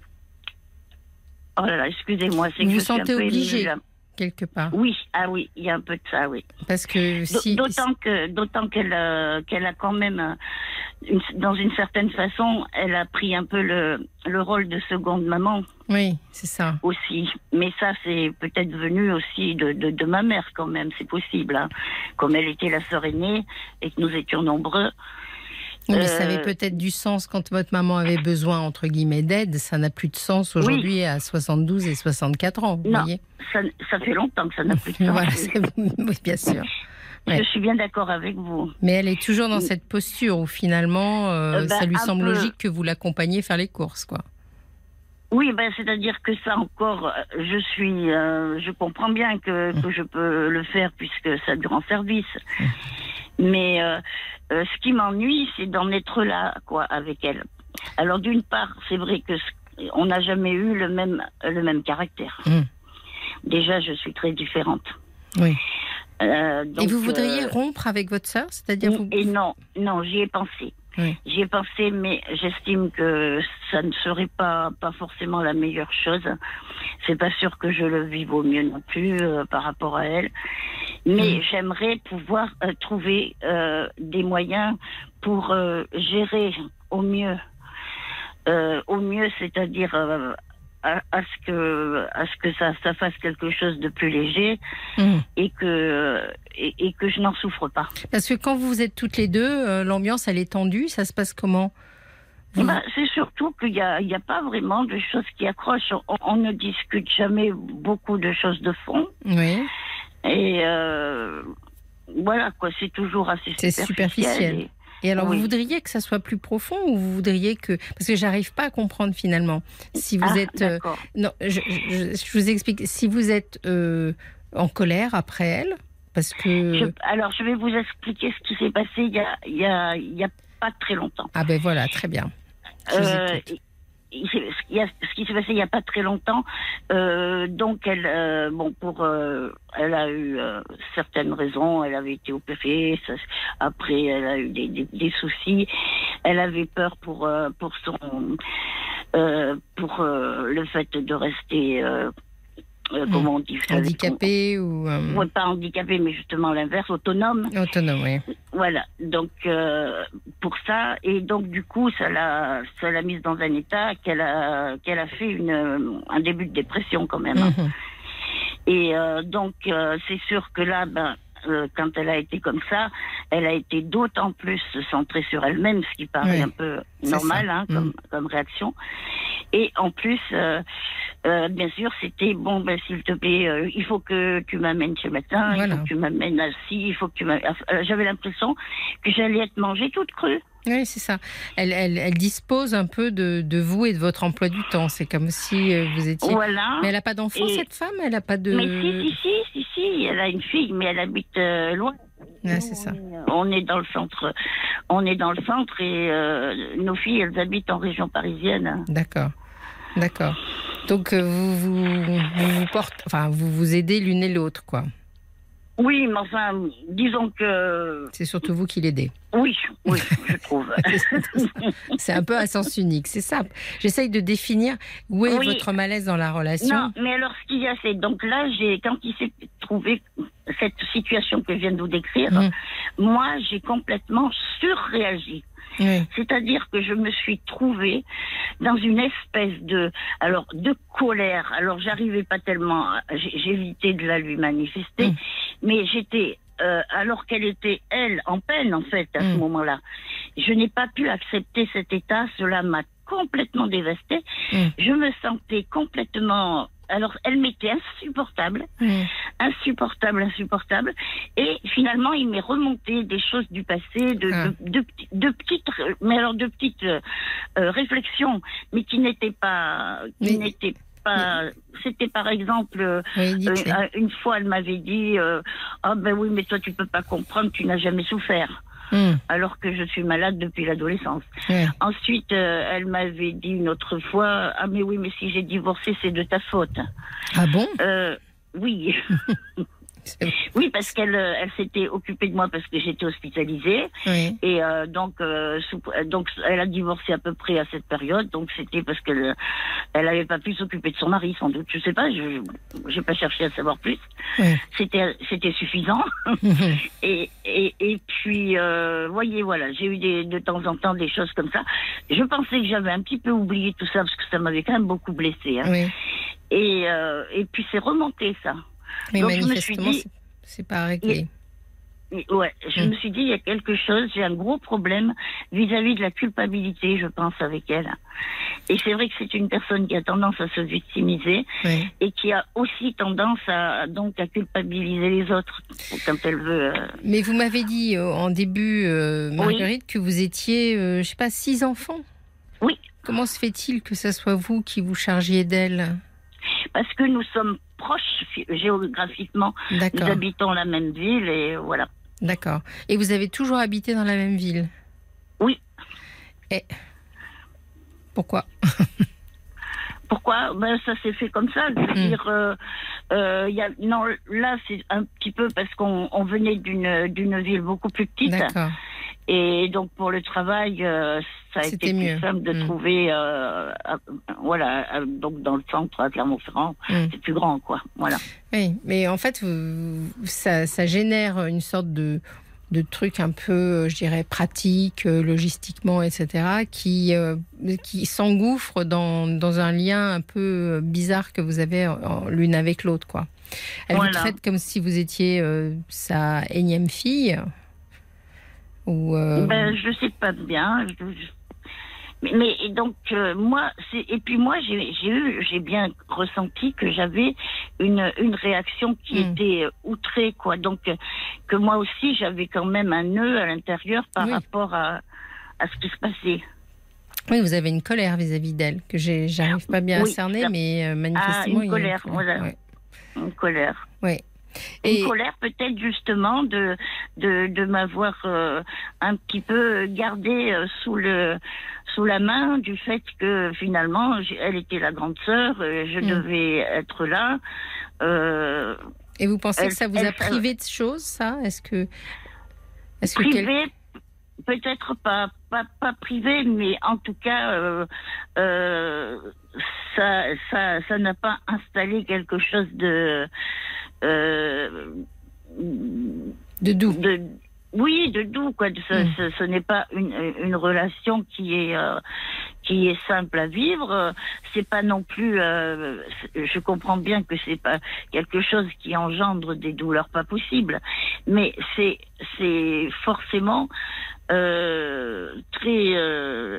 Speaker 7: Oh là là, excusez-moi. c'est que
Speaker 3: Vous sentez
Speaker 7: là.
Speaker 3: quelque part
Speaker 7: Oui, ah oui, il y a un peu de ça, oui.
Speaker 3: Parce que si,
Speaker 7: D'autant que, d'autant qu'elle, euh, qu'elle a quand même, euh, une- dans une certaine façon, elle a pris un peu le, le rôle de seconde maman
Speaker 3: oui, c'est ça.
Speaker 7: aussi. Mais ça, c'est peut-être venu aussi de, de, de ma mère quand même, c'est possible. hein. Comme elle était la sœur aînée et que nous étions nombreux.
Speaker 3: Oui, mais ça
Speaker 7: Euh,
Speaker 3: avait peut-être du sens quand votre maman avait besoin entre guillemets d'aide. Ça n'a plus de sens aujourd'hui à 72 et 64 ans. Vous
Speaker 7: Non.
Speaker 3: voyez
Speaker 7: Ça, ça fait longtemps que ça n'a plus de sens.
Speaker 3: Voilà, oui, bien sûr. ouais.
Speaker 7: Je suis bien d'accord avec vous.
Speaker 3: Mais elle est toujours dans cette posture où finalement, euh,
Speaker 7: Euh, bah,
Speaker 3: ça lui semble
Speaker 7: peu.
Speaker 3: logique que vous l'accompagniez faire les courses, quoi.
Speaker 7: Oui, ben c'est-à-dire que ça encore, je suis, euh, je comprends bien que, que je peux le faire puisque ça lui rend service. Mais euh, euh, ce qui m'ennuie, c'est d'en être là, quoi, avec elle. Alors d'une part, c'est vrai que ce- on n'a jamais eu le même le même caractère.
Speaker 3: Mm.
Speaker 7: Déjà, je suis très différente.
Speaker 3: Oui.
Speaker 7: Euh,
Speaker 3: et vous voudriez
Speaker 7: euh,
Speaker 3: rompre avec votre sœur, c'est-à-dire vous
Speaker 7: et non, non, j'y ai pensé.
Speaker 3: Oui.
Speaker 7: J'y ai pensé, mais j'estime que ça ne serait pas pas forcément la meilleure chose. C'est pas sûr que je le vive au mieux non plus euh, par rapport à elle. Mais
Speaker 3: Mm.
Speaker 7: j'aimerais pouvoir euh, trouver euh, des moyens pour gérer au mieux, au mieux, c'est-à-dire à, à ce que à ce que ça ça fasse quelque chose de plus léger
Speaker 3: Hum.
Speaker 7: et que et, et que je n'en souffre pas.
Speaker 3: Parce que quand vous êtes toutes les deux, euh, l'ambiance elle est tendue. Ça se passe comment? Vous-
Speaker 7: Bah, c'est surtout qu'il n'y a, il y a pas vraiment de choses qui accrochent. On, on ne discute jamais beaucoup de choses de fond.
Speaker 3: Oui.
Speaker 7: Et euh, voilà, quoi, c'est toujours assez
Speaker 3: C'est
Speaker 7: superficiel.
Speaker 3: superficiel.
Speaker 7: Et-
Speaker 3: Et alors,
Speaker 7: Oui.
Speaker 3: vous voudriez que ça soit plus profond ou vous voudriez que parce que j'arrive pas à comprendre finalement si vous
Speaker 7: Ah,
Speaker 3: êtes euh, non, je, je- je vous explique si vous êtes euh, en colère après elle parce que
Speaker 7: Je- alors, je vais vous expliquer ce qui s'est passé il y a, il y a, il y a pas très longtemps.
Speaker 3: ah ben voilà très bien. Je vous
Speaker 7: Euh. Il y a- ce qui s'est passé il n'y a pas très longtemps, euh, donc elle, euh, bon, pour, euh, elle a eu euh, certaines raisons. Elle avait été opérée. ça- après, elle a eu des, des, des soucis. Elle avait peur pour euh, pour son euh, pour le fait de rester euh, comment on dit
Speaker 3: handicapé ou euh,
Speaker 7: ouais, pas handicapé, mais justement l'inverse, autonome.
Speaker 3: autonome oui.
Speaker 7: Voilà, donc euh, pour ça, et donc du coup, ça l'a, ça l'a mise dans un état qu'elle a, qu'elle a fait une, un début de dépression quand même.
Speaker 3: Mhm.
Speaker 7: Et donc c'est sûr que là, ben, euh, quand elle a été comme ça, elle a été d'autant plus centrée sur elle-même, ce qui paraît
Speaker 3: Oui,
Speaker 7: un peu normal hein, comme,
Speaker 3: Mm.
Speaker 7: comme réaction. Et en plus, euh, euh, bien sûr, c'était bon, ben s'il te plaît, euh, il faut que tu m'amènes le médecin, il faut que tu m'amènes assis, il faut que tu m'amènes. Euh, J'avais l'impression que j'allais être mangée toute crue.
Speaker 3: Oui, c'est ça. Elle, elle, elle dispose un peu de, de vous et de votre emploi du temps. C'est comme si euh, vous étiez.
Speaker 7: Voilà.
Speaker 3: Mais elle n'a pas d'enfant,
Speaker 7: Et-
Speaker 3: cette femme? Elle n'a pas de.
Speaker 7: Mais si, si, si, si, si, elle a une fille, mais elle habite euh, loin.
Speaker 3: Ouais,
Speaker 7: Nous,
Speaker 3: c'est ça.
Speaker 7: On est, dans le centre. On est dans le centre et euh, nos filles, elles habitent en région parisienne.
Speaker 3: D'accord. D'accord. Donc, vous, vous, vous, vous portez, enfin, vous vous aidez l'une et l'autre, quoi.
Speaker 7: Oui, mais enfin, disons que
Speaker 3: C'est surtout vous qui l'aidez.
Speaker 7: oui, oui, je trouve.
Speaker 3: C'est un peu à sens unique, c'est ça. J'essaye de définir où est
Speaker 7: Oui.
Speaker 3: votre malaise dans la relation.
Speaker 7: Non, mais alors ce qu'il y a, c'est donc là, j'ai quand il s'est trouvé cette situation que je viens de vous décrire,
Speaker 3: Mhm.
Speaker 7: moi, j'ai complètement surréagi.
Speaker 3: Oui.
Speaker 7: C'est-à-dire que je me suis trouvée dans une espèce de, alors, de colère. Alors, j'arrivais pas tellement, j'évitais de la lui manifester,
Speaker 3: Mm.
Speaker 7: mais j'étais, euh, alors qu'elle était elle en peine en fait à ce
Speaker 3: Mm.
Speaker 7: moment-là. Je n'ai pas pu accepter cet état. Cela m'a complètement dévastée.
Speaker 3: Mm.
Speaker 7: Je me sentais complètement alors elle m'était insupportable,
Speaker 3: Mm.
Speaker 7: insupportable, insupportable. Et finalement, il m'est remonté des choses du passé, de,
Speaker 3: Ah.
Speaker 7: de, de p'ti- de petites, mais alors de petites euh, euh, réflexions, mais qui n'étaient pas, qui n'étaient pas. C'était par exemple. euh,
Speaker 3: Oui,
Speaker 7: euh, une fois, elle m'avait dit euh, Ah ben oui, mais toi, tu peux pas comprendre, tu n'as jamais souffert.
Speaker 3: Mm.
Speaker 7: Alors que je suis malade depuis l'adolescence. Ensuite, euh, elle m'avait dit une autre fois Ah, mais oui, mais si j'ai divorcé, c'est de ta faute.
Speaker 3: Ah bon?
Speaker 7: Oui. Oui, parce qu'elle euh, elle s'était occupée de moi parce que j'étais hospitalisée.
Speaker 3: Oui.
Speaker 7: Et euh, donc, euh, euh, donc, elle a divorcé à peu près à cette période. Donc, c'était parce qu'elle elle avait pas pu s'occuper de son mari, sans doute. Je sais pas, je j'ai pas cherché à savoir plus.
Speaker 3: Ouais.
Speaker 7: C'était c'était suffisant. Et, et, et puis, euh, voyez, voilà, j'ai eu des, de temps en temps des choses comme ça. Je pensais que j'avais un petit peu oublié tout ça parce que ça m'avait quand même beaucoup blessé. Hein.
Speaker 3: oui.
Speaker 7: Et, euh, et puis, c'est remonté, ça.
Speaker 3: Mais
Speaker 7: Donc, je me suis
Speaker 3: manifestement,
Speaker 7: dit-
Speaker 3: c'est- pas réglé.
Speaker 7: Et Ouais, je
Speaker 3: Mm.
Speaker 7: me suis dit, il y a quelque chose, j'ai un gros problème vis-à-vis de la culpabilité, je pense, avec elle. Et c'est vrai que c'est une personne qui a tendance à se victimiser
Speaker 3: Oui.
Speaker 7: et qui a aussi tendance à, donc, à culpabiliser les autres quand elle veut. euh,
Speaker 3: Mais vous m'avez dit euh, en début, euh, Marguerite, que vous étiez, euh, je sais pas, six enfants.
Speaker 7: Oui.
Speaker 3: Comment se fait-il que ce soit vous qui vous chargiez d'elle?
Speaker 7: Parce que nous sommes proches géographiquement, nous habitons la même ville et voilà.
Speaker 3: D'accord. Et vous avez toujours habité dans la même ville?
Speaker 7: Oui.
Speaker 3: Et pourquoi?
Speaker 7: Pourquoi? Ben, Ça s'est fait comme ça. Je veux
Speaker 3: Mm.
Speaker 7: dire, euh, euh, il y a, non, là, c'est un petit peu parce qu'on on venait d'une d'une ville beaucoup plus petite.
Speaker 3: D'accord.
Speaker 7: Et donc, pour le travail, euh, ça a été plus
Speaker 3: mieux.
Speaker 7: simple de
Speaker 3: Mm.
Speaker 7: trouver, euh, à- voilà, à- donc dans le centre, à Clermont-Ferrand,
Speaker 3: Mm.
Speaker 7: c'est plus grand, quoi. Voilà.
Speaker 3: Oui, mais en fait, ça, ça génère une sorte de, de truc un peu, euh, je dirais, pratique, euh, logistiquement, etc., qui, euh, qui s'engouffre dans, dans un lien un peu bizarre que vous avez l'une avec l'autre, quoi. Elle
Speaker 7: Voilà.
Speaker 3: vous traite comme si vous étiez euh, sa énième fille ou euh,
Speaker 7: Ben, je sais pas bien. je- je- Mais, donc euh, moi, et puis moi j'ai j'ai eu j'ai bien ressenti que j'avais une une réaction qui
Speaker 3: Mm.
Speaker 7: était euh, outrée quoi. Donc que moi aussi j'avais quand même un nœud à l'intérieur par
Speaker 3: Oui.
Speaker 7: rapport à à ce qui se passait.
Speaker 3: oui, vous avez une colère vis-à-vis d'elle que j'arrive pas bien à
Speaker 7: Oui,
Speaker 3: cerner,
Speaker 7: ça-
Speaker 3: mais euh, manifestement
Speaker 7: une
Speaker 3: il a
Speaker 7: colère, voilà.
Speaker 3: Ouais.
Speaker 7: Une colère.
Speaker 3: Ouais.
Speaker 7: Une
Speaker 3: Et-
Speaker 7: colère peut-être justement de de, de m'avoir euh, un petit peu gardé euh, sous le sous la main du fait que finalement elle était la grande sœur, euh, je
Speaker 3: Mm.
Speaker 7: devais être là. Euh,
Speaker 3: Et vous pensez
Speaker 7: Elle-
Speaker 3: que ça vous a privé de choses, ça? Est-ce que. Que. quel-
Speaker 7: privé, peut-être pas, pas pas privé, mais en tout cas euh, euh, ça ça ça n'a pas installé quelque chose de
Speaker 3: De doux.
Speaker 7: de oui de doux quoi. Ce,
Speaker 3: Mm.
Speaker 7: ce- ce n'est pas une, une relation qui est euh, qui est simple à vivre. C'est pas non plus euh, je comprends bien que c'est pas quelque chose qui engendre des douleurs pas possibles mais c'est c'est forcément euh, très euh,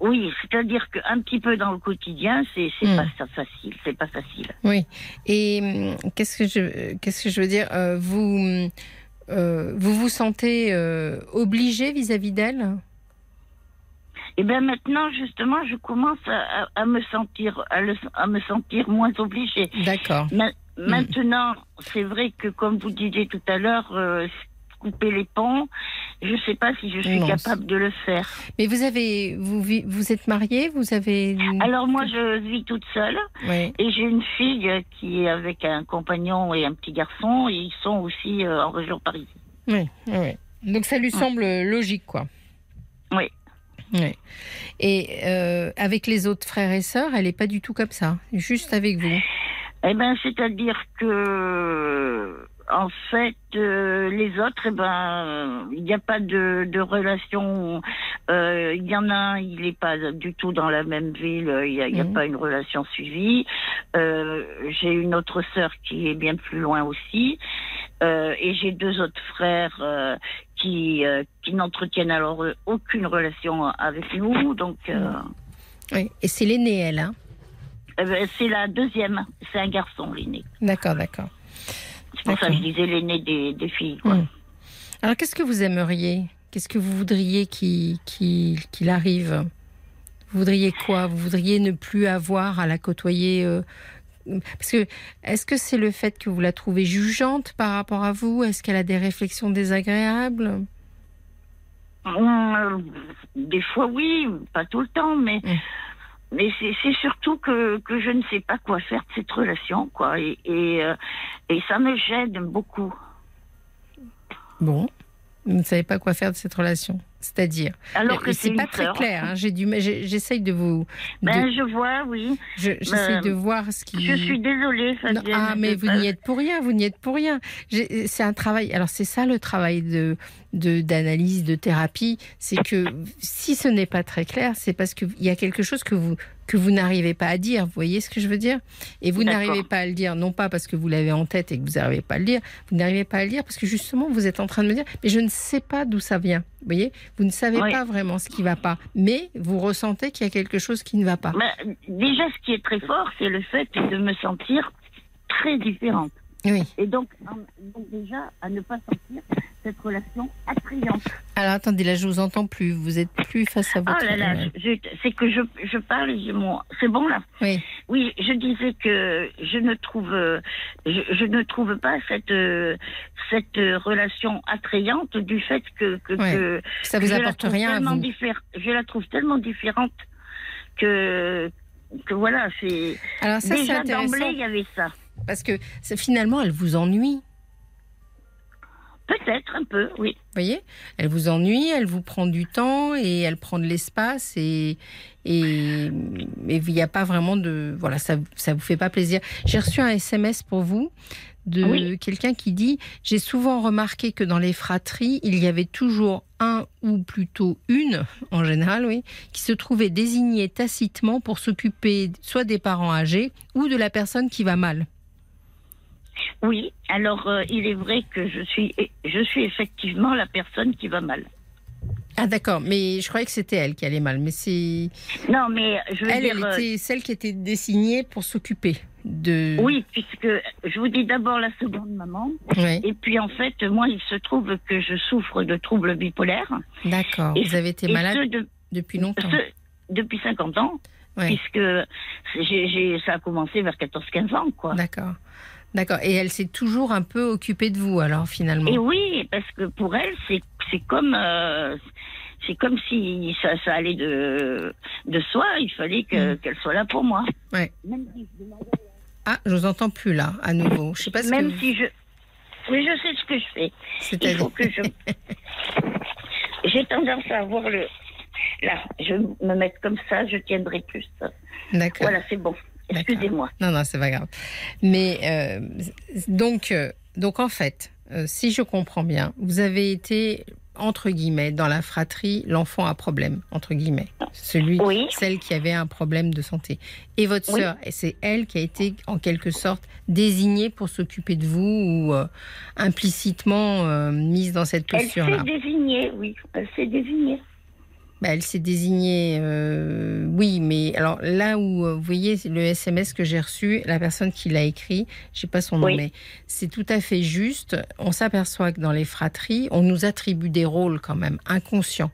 Speaker 7: oui, c'est-à-dire qu'un petit peu dans le quotidien, c'est c'est
Speaker 3: Mm.
Speaker 7: pas facile, c'est pas facile.
Speaker 3: Oui. Et hum, qu'est-ce que je, qu'est-ce que je veux dire Euh, Vous. euh, vous vous sentez euh, obligé vis-à-vis d'elle?
Speaker 7: Et bien maintenant, justement, je commence à, à- à me sentir à, le- à me sentir moins obligée.
Speaker 3: D'accord.
Speaker 7: Ma- Maintenant, c'est vrai que comme vous disiez tout à l'heure, euh, couper les ponts, je ne sais pas si je suis capable de le faire.
Speaker 3: Mais vous avez, vous, êtes marié, vous avez.
Speaker 7: Alors moi, je vis toute seule
Speaker 3: Oui.
Speaker 7: et j'ai une fille qui est avec un compagnon et un petit garçon et ils sont aussi euh, en région parisienne.
Speaker 3: Oui. oui. Donc ça lui semble logique, quoi.
Speaker 7: Oui.
Speaker 3: Oui. Et euh, avec les autres frères et sœurs, elle n'est pas du tout comme ça. Juste avec vous.
Speaker 7: Eh ben, c'est-à-dire que, en fait, euh, les autres, eh ben, il n'y a pas de, de relation. euh, Il y en a un, il n'est pas du tout dans la même ville. Il n'y a, y a
Speaker 3: Mhm.
Speaker 7: pas une relation suivie. Euh, j'ai une autre sœur qui est bien plus loin aussi, et j'ai deux autres frères qui qui n'entretiennent alors aucune relation avec nous. Donc, euh,
Speaker 3: Oui. Et c'est l'aînée, elle. Hein?
Speaker 7: c'est la deuxième. C'est un garçon, l'aîné.
Speaker 3: D'accord, d'accord.
Speaker 7: C'est pour ça que je disais l'aîné des, des filles. Quoi.
Speaker 3: Hmm. Alors, qu'est-ce que vous aimeriez? Qu'est-ce que vous voudriez qu'il arrive? Vous voudriez quoi? Vous voudriez ne plus avoir à la côtoyer euh, Parce que, est-ce que c'est le fait que vous la trouvez jugeante par rapport à vous? Est-ce qu'elle a des réflexions désagréables?
Speaker 7: Euh, des fois, oui, pas tout le temps, mais,
Speaker 3: Mm.
Speaker 7: Mais c'est surtout que, je ne sais pas quoi faire de cette relation, quoi. Et, euh, et ça me gêne beaucoup.
Speaker 3: Bon, vous ne savez pas quoi faire de cette relation? C'est-à-dire
Speaker 7: Alors que c'est
Speaker 3: pas très
Speaker 7: sœur.
Speaker 3: clair. hein. J'ai du, j'essaye de vous. de-
Speaker 7: Ben, je vois, oui.
Speaker 3: je- j'essaye
Speaker 7: ben,
Speaker 3: de voir ce qui.
Speaker 7: Je suis désolée,
Speaker 3: Non, ah, mais vous n'y êtes pour rien, vous n'y êtes pour rien. C'est un travail. Alors, c'est ça le travail de de- d'analyse, de, thérapie. C'est que si ce n'est pas très clair, c'est parce qu'il y a quelque chose que vous que vous n'arrivez pas à dire. Vous voyez ce que je veux dire? Et vous n'arrivez pas à le dire, non pas parce que vous l'avez en tête et que vous n'arrivez pas à le dire. Vous n'arrivez pas à le dire parce que justement, vous êtes en train de me dire, mais je ne sais pas d'où ça vient. Vous voyez? Vous ne savez
Speaker 7: Oui.
Speaker 3: pas vraiment ce qui va pas, mais vous ressentez qu'il y a quelque chose qui ne va pas.
Speaker 7: Ben, déjà, ce qui est très fort, c'est le fait de me sentir très différente.
Speaker 3: Oui.
Speaker 7: Et donc, donc déjà, à ne pas sentir cette relation attrayante.
Speaker 3: Alors attendez, là je vous entends plus. Vous êtes plus face à votre.
Speaker 7: Ah là là, je- c'est que je, je parle, j'ai mon... c'est bon là
Speaker 3: Oui.
Speaker 7: Oui, je disais que je ne trouve, je, je ne trouve pas cette cette relation attrayante du fait que que,
Speaker 3: Ouais.
Speaker 7: que
Speaker 3: Ça vous
Speaker 7: je la
Speaker 3: apporte
Speaker 7: trouve
Speaker 3: rien
Speaker 7: tellement
Speaker 3: vous.
Speaker 7: diffère- Je la trouve tellement différente que que voilà, c'est
Speaker 3: Alors ça c'est intéressant
Speaker 7: d'emblée il y avait ça.
Speaker 3: parce que finalement elle vous ennuie.
Speaker 7: Peut-être un peu, oui.
Speaker 3: Vous voyez Elle vous ennuie, elle vous prend du temps et elle prend de l'espace et et il n'y a pas vraiment de voilà ça ça vous fait pas plaisir. J'ai reçu un SMS pour vous de
Speaker 7: Oui.
Speaker 3: quelqu'un qui dit j'ai souvent remarqué que dans les fratries il y avait toujours un ou plutôt une en général oui qui se trouvait désigné tacitement pour s'occuper soit des parents âgés ou de la personne qui va mal.
Speaker 7: Oui, alors euh, il est vrai que je suis je suis effectivement la personne qui va mal.
Speaker 3: Ah d'accord, mais je croyais que c'était elle qui allait mal, mais c'est
Speaker 7: Non, mais je veux
Speaker 3: Elle,
Speaker 7: dire
Speaker 3: elle
Speaker 7: euh,
Speaker 3: était celle qui était désignée pour s'occuper de.
Speaker 7: oui, puisque je vous dis d'abord la seconde maman et puis en fait moi il se trouve que je souffre de troubles bipolaires
Speaker 3: D'accord. Vous avez été malade
Speaker 7: de-
Speaker 3: depuis longtemps.
Speaker 7: ce depuis 50 ans
Speaker 3: Ouais,
Speaker 7: puisque ça a commencé vers 14-15 ans quoi.
Speaker 3: d'accord. D'accord. Et elle s'est toujours un peu occupée de vous, alors finalement?
Speaker 7: Et oui, parce que pour elle, c'est c'est comme euh, c'est comme si ça, ça allait de de soi. Il fallait que-
Speaker 3: Mm.
Speaker 7: qu'elle soit là pour moi.
Speaker 3: Ouais.
Speaker 7: Même si je demandais-
Speaker 3: Ah, je vous entends plus là, à nouveau. Je sais pas ce
Speaker 7: même
Speaker 3: que.
Speaker 7: si je oui, je sais ce que je fais. Il faut que je j'ai tendance à avoir le là. Je vais me mettre comme ça, je tiendrai plus.
Speaker 3: D'accord.
Speaker 7: Voilà, c'est bon. Excusez-moi.
Speaker 3: Non, non, c'est pas grave. Mais euh, donc, euh, donc en fait, euh, si je comprends bien, vous avez été entre guillemets dans la fratrie l'enfant à problème entre guillemets celui
Speaker 7: Oui.
Speaker 3: celle qui avait un problème de santé et votre
Speaker 7: Oui.
Speaker 3: sœur c'est elle qui a été en quelque sorte désignée pour s'occuper de vous ou euh, implicitement euh, mise dans cette
Speaker 7: Elle
Speaker 3: posture
Speaker 7: s'est désignée, oui. Elle s'est désignée.
Speaker 3: Bah, elle s'est désignée, euh, oui, mais alors là où euh, vous voyez le SMS que j'ai reçu, la personne qui l'a écrit, je sais pas son nom,
Speaker 7: Oui.
Speaker 3: mais c'est tout à fait juste. On s'aperçoit que dans les fratries, on nous attribue des rôles quand même inconscients.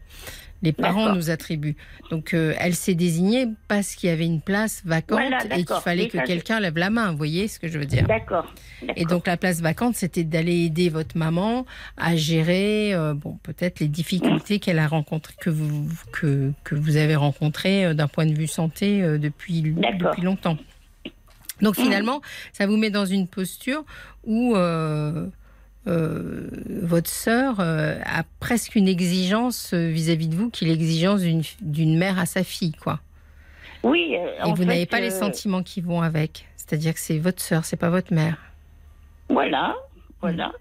Speaker 3: Les parents nous attribuent. Donc euh, elle s'est désignée parce qu'il y avait une place vacante
Speaker 7: Voilà,
Speaker 3: et qu'il fallait que quelqu'un lève la main. Vous voyez ce que je veux dire?
Speaker 7: D'accord.
Speaker 3: et donc la place vacante, c'était d'aller aider votre maman à gérer, euh, bon, peut-être les difficultés qu'elle a rencontrées, que vous que, que vous avez rencontrées euh, d'un point de vue santé depuis depuis longtemps. Donc finalement, ça vous met dans une posture où euh, euh, votre sœur euh, a presque une exigence euh, vis-à-vis de vous, qui est l'exigence d'une mère à sa fille, quoi.
Speaker 7: Oui.
Speaker 3: Et vous n'avez pas les sentiments qui vont avec. C'est-à-dire que c'est votre sœur, c'est pas votre mère.
Speaker 7: Voilà, voilà.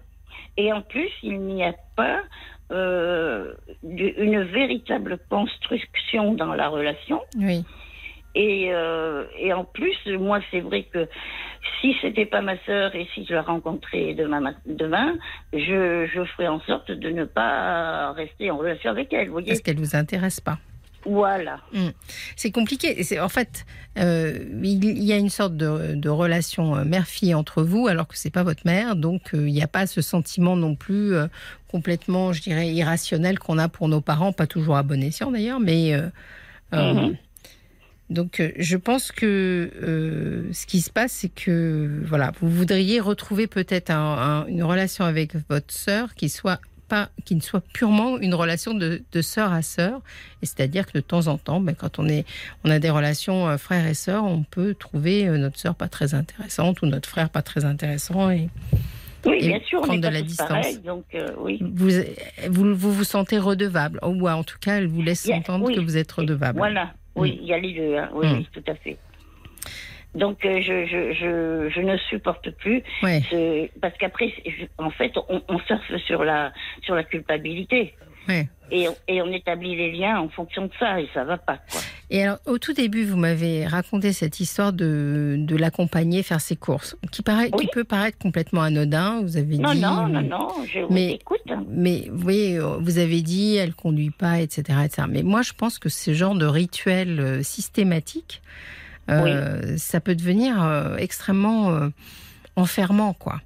Speaker 7: Et en plus, il n'y a pas une véritable construction dans la relation.
Speaker 3: Oui.
Speaker 7: Et, euh, et en plus, moi, c'est vrai que si c'était pas ma sœur et si je la rencontrais demain, ma- demain je, je ferais en sorte de ne pas rester en relation avec elle. Vous voyez
Speaker 3: Parce qu'elle vous intéresse pas.
Speaker 7: Voilà.
Speaker 3: Mm. C'est compliqué. C'est en fait, euh, il il y a une sorte de, de relation euh, mère-fille entre vous, alors que c'est pas votre mère, donc euh, il n'y a pas ce sentiment non plus euh, complètement, je dirais, irrationnel qu'on a pour nos parents, pas toujours à bon escient d'ailleurs, mais
Speaker 7: Mhm.
Speaker 3: Donc euh, je pense que euh, ce qui se passe, c'est que voilà, vous voudriez retrouver peut-être un- un- une relation avec votre sœur qui soit pas, qui ne soit purement une relation de, de sœur à sœur, et c'est-à-dire que de temps en temps, ben, quand on est, on a des relations euh, frères et sœurs, on peut trouver euh, notre sœur pas très intéressante ou notre frère pas très intéressant, et
Speaker 7: Oui,
Speaker 3: Et
Speaker 7: bien sûr, on
Speaker 3: prendre
Speaker 7: est
Speaker 3: de la distance.
Speaker 7: donc euh, oui.
Speaker 3: vous, vous, vous vous sentez redevable, ou en tout cas, elle vous laisse entendre
Speaker 7: oui.
Speaker 3: que vous êtes redevable.
Speaker 7: Voilà, oui, il y a les deux, hein. oui,
Speaker 3: Mm.
Speaker 7: oui, tout à fait. Donc euh, je, je, je, je ne supporte plus
Speaker 3: Ouais.
Speaker 7: ce- parce qu'après en fait on, on surfe sur la sur la culpabilité
Speaker 3: Ouais.
Speaker 7: Et, on- et on établit les liens en fonction de ça et ça va pas quoi.
Speaker 3: Et alors, au tout début, vous m'avez raconté cette histoire de, de l'accompagner faire ses courses, qui, paraît, qui
Speaker 7: Oui.
Speaker 3: peut paraître complètement anodin. Vous avez
Speaker 7: Non
Speaker 3: dit.
Speaker 7: non non non, je vous
Speaker 3: Mais-
Speaker 7: écoute.
Speaker 3: Mais vous voyez, vous avez dit, elle conduit pas, etc., etc. Mais moi, je pense que ce genre de rituel euh, systématique, euh, ça peut devenir euh, extrêmement euh, enfermant, quoi.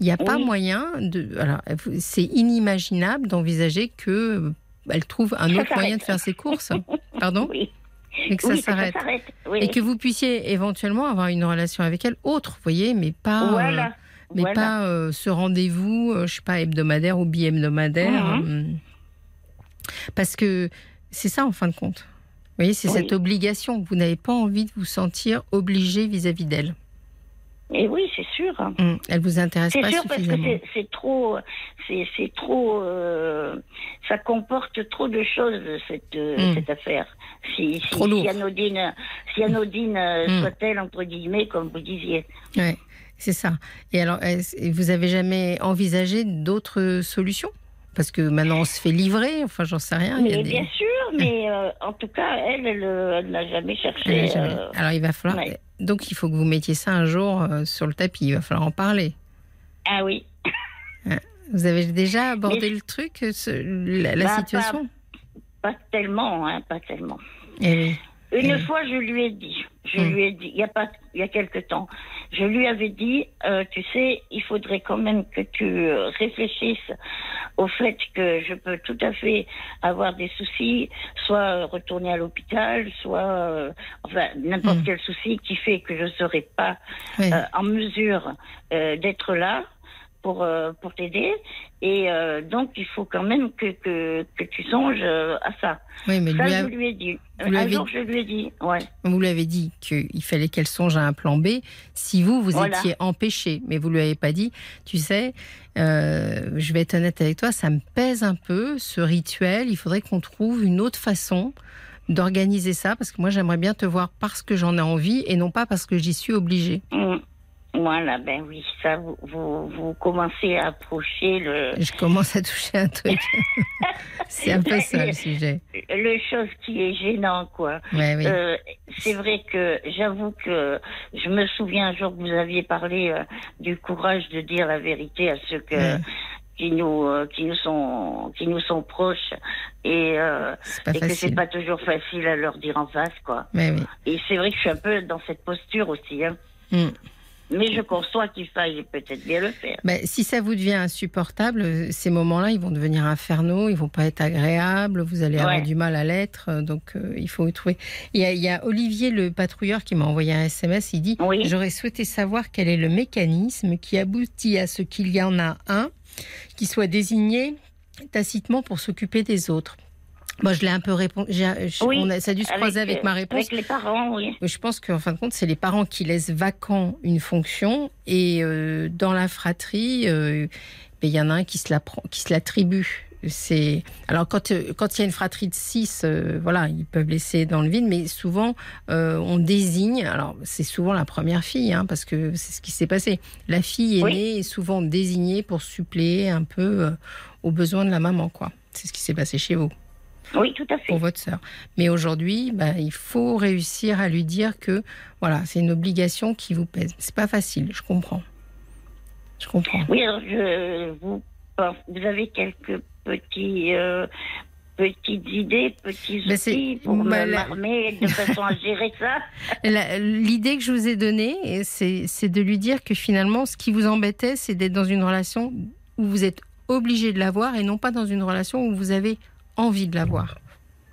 Speaker 3: Il n'y a pas moyen de. Alors, c'est inimaginable d'envisager que elle trouve un
Speaker 7: Ça
Speaker 3: autre moyen de faire ses courses. Pardon
Speaker 7: Oui.
Speaker 3: Mais que
Speaker 7: oui,
Speaker 3: ça s'arrête.
Speaker 7: Oui.
Speaker 3: Et que vous puissiez éventuellement avoir une relation avec elle autre, vous voyez, mais pas. euh, mais
Speaker 7: voilà.
Speaker 3: pas euh, ce rendez-vous, euh, je sais pas, hebdomadaire ou bi-hebdomadaire.
Speaker 7: Mhm.
Speaker 3: euh, parce que c'est ça en fin de compte. Vous voyez, c'est
Speaker 7: Oui.
Speaker 3: cette obligation. Vous n'avez pas envie de vous sentir obligé vis-à-vis d'elle.
Speaker 7: Et oui, c'est sûr.
Speaker 3: Hum, Elle vous intéresse
Speaker 7: C'est
Speaker 3: pas
Speaker 7: sûr parce que
Speaker 3: suffisamment.
Speaker 7: c'est- trop, c'est trop, euh, ça comporte trop de choses cette euh,
Speaker 3: Mm.
Speaker 7: cette affaire. Si si,
Speaker 3: Trop lourd.
Speaker 7: si anodine, si anodine euh,
Speaker 3: Mm.
Speaker 7: soit-elle entre guillemets comme vous disiez.
Speaker 3: Ouais, c'est ça. Et alors, vous avez jamais envisagé d'autres solutions? Parce que maintenant, on se fait livrer. Enfin, j'en sais rien. il y a
Speaker 7: Mais
Speaker 3: des-
Speaker 7: bien sûr, mais euh, en tout cas, elle, elle, euh, n'a jamais cherché.
Speaker 3: Jamais-
Speaker 7: euh,
Speaker 3: Alors, il va falloir.
Speaker 7: ouais.
Speaker 3: Donc, il faut que vous mettiez ça un jour euh, sur le tapis. Il va falloir en parler.
Speaker 7: Ah oui.
Speaker 3: Vous avez déjà abordé
Speaker 7: Mais-
Speaker 3: le truc, euh, ce- la, la
Speaker 7: Bah,
Speaker 3: situation?
Speaker 7: Pas tellement, hein, pas tellement.
Speaker 3: Eh oui.
Speaker 7: Une
Speaker 3: Mm.
Speaker 7: fois, je lui ai dit, je
Speaker 3: Mm.
Speaker 7: lui ai dit, il y a pas, il y a quelque temps, je lui avais dit, euh, tu sais, il faudrait quand même que tu réfléchisses au fait que je peux tout à fait avoir des soucis, soit retourner à l'hôpital, soit, euh, enfin, n'importe
Speaker 3: Mm.
Speaker 7: quel souci qui fait que je serai pas euh, en mesure euh, d'être là pour euh, pour t'aider et euh, donc il faut quand même que que, que tu songes euh, à ça.
Speaker 3: oui, mais
Speaker 7: Ça
Speaker 3: lui
Speaker 7: je
Speaker 3: a-
Speaker 7: lui ai dit.
Speaker 3: vous
Speaker 7: Un jour
Speaker 3: dit-
Speaker 7: je lui ai dit. Ouais.
Speaker 3: vous lui avez dit qu'il fallait qu'elle songe à un plan B si vous, vous
Speaker 7: Voilà.
Speaker 3: étiez empêché. Mais vous lui avez pas dit, tu sais, euh, je vais être honnête avec toi, ça me pèse un peu ce rituel. Il faudrait qu'on trouve une autre façon d'organiser ça parce que moi, j'aimerais bien te voir parce que j'en ai envie et non pas parce que j'y suis obligée.
Speaker 7: Mm. Voilà, ben oui, ça, vous, vous, vous commencez à approcher le,
Speaker 3: Je commence à toucher un truc. C'est un peu ça le sujet.
Speaker 7: le chose qui est gênant, quoi.
Speaker 3: Ouais, oui.
Speaker 7: Euh, c'est vrai que j'avoue que je me souviens un jour que vous aviez parlé euh, du courage de dire la vérité à ceux que,
Speaker 3: Ouais.
Speaker 7: qui nous euh, qui nous sont qui nous sont proches et, euh, et que c'est pas toujours facile à leur dire en face, quoi.
Speaker 3: Oui.
Speaker 7: Et c'est vrai que je suis un peu dans cette posture aussi, hein.
Speaker 3: Mm.
Speaker 7: Mais je conçois qu'il faille peut-être bien le faire.
Speaker 3: Ben, si ça vous devient insupportable, ces moments-là, ils vont devenir infernaux, ils vont pas être agréables, vous allez avoir du mal à l'être, euh, donc euh, il faut trouver. Il y, a, il y a Olivier, le patrouilleur, qui m'a envoyé un SMS, il dit
Speaker 7: Oui.
Speaker 3: J'aurais souhaité savoir quel est le mécanisme qui aboutit à ce qu'il y en a un qui soit désigné tacitement pour s'occuper des autres. Moi, je l'ai un peu répondu.
Speaker 7: Oui,
Speaker 3: on a- ça a dû se croiser avec ma réponse.
Speaker 7: Avec les parents, oui.
Speaker 3: Je pense qu'en fin de compte, c'est les parents qui laissent vacant une fonction et euh, dans la fratrie, euh, ben, il y en a un qui se la prend- qui se l'attribue. C'est alors quand euh, quand il y a une fratrie de six, euh, voilà, ils peuvent laisser dans le vide, mais souvent euh, on désigne. Alors c'est souvent la première fille, hein, parce que c'est ce qui s'est passé. La fille
Speaker 7: Oui.
Speaker 3: aînée est souvent désignée pour suppléer un peu aux besoins de la maman, quoi. C'est ce qui s'est passé chez vous
Speaker 7: Oui, tout à fait.
Speaker 3: pour votre sœur. Mais aujourd'hui, bah, il faut réussir à lui dire que voilà, c'est une obligation qui vous pèse. C'est pas facile, je comprends. Je comprends.
Speaker 7: Oui, alors je vous, vous avez quelques petits, euh, petites idées, petits
Speaker 3: Ben,
Speaker 7: outils pour
Speaker 3: bah, la-
Speaker 7: de façon à gérer ça?
Speaker 3: L'idée que je vous ai donnée, c'est de lui dire que finalement, ce qui vous embêtait, c'est d'être dans une relation où vous êtes obligé de l'avoir et non pas dans une relation où vous avez envie de l'avoir.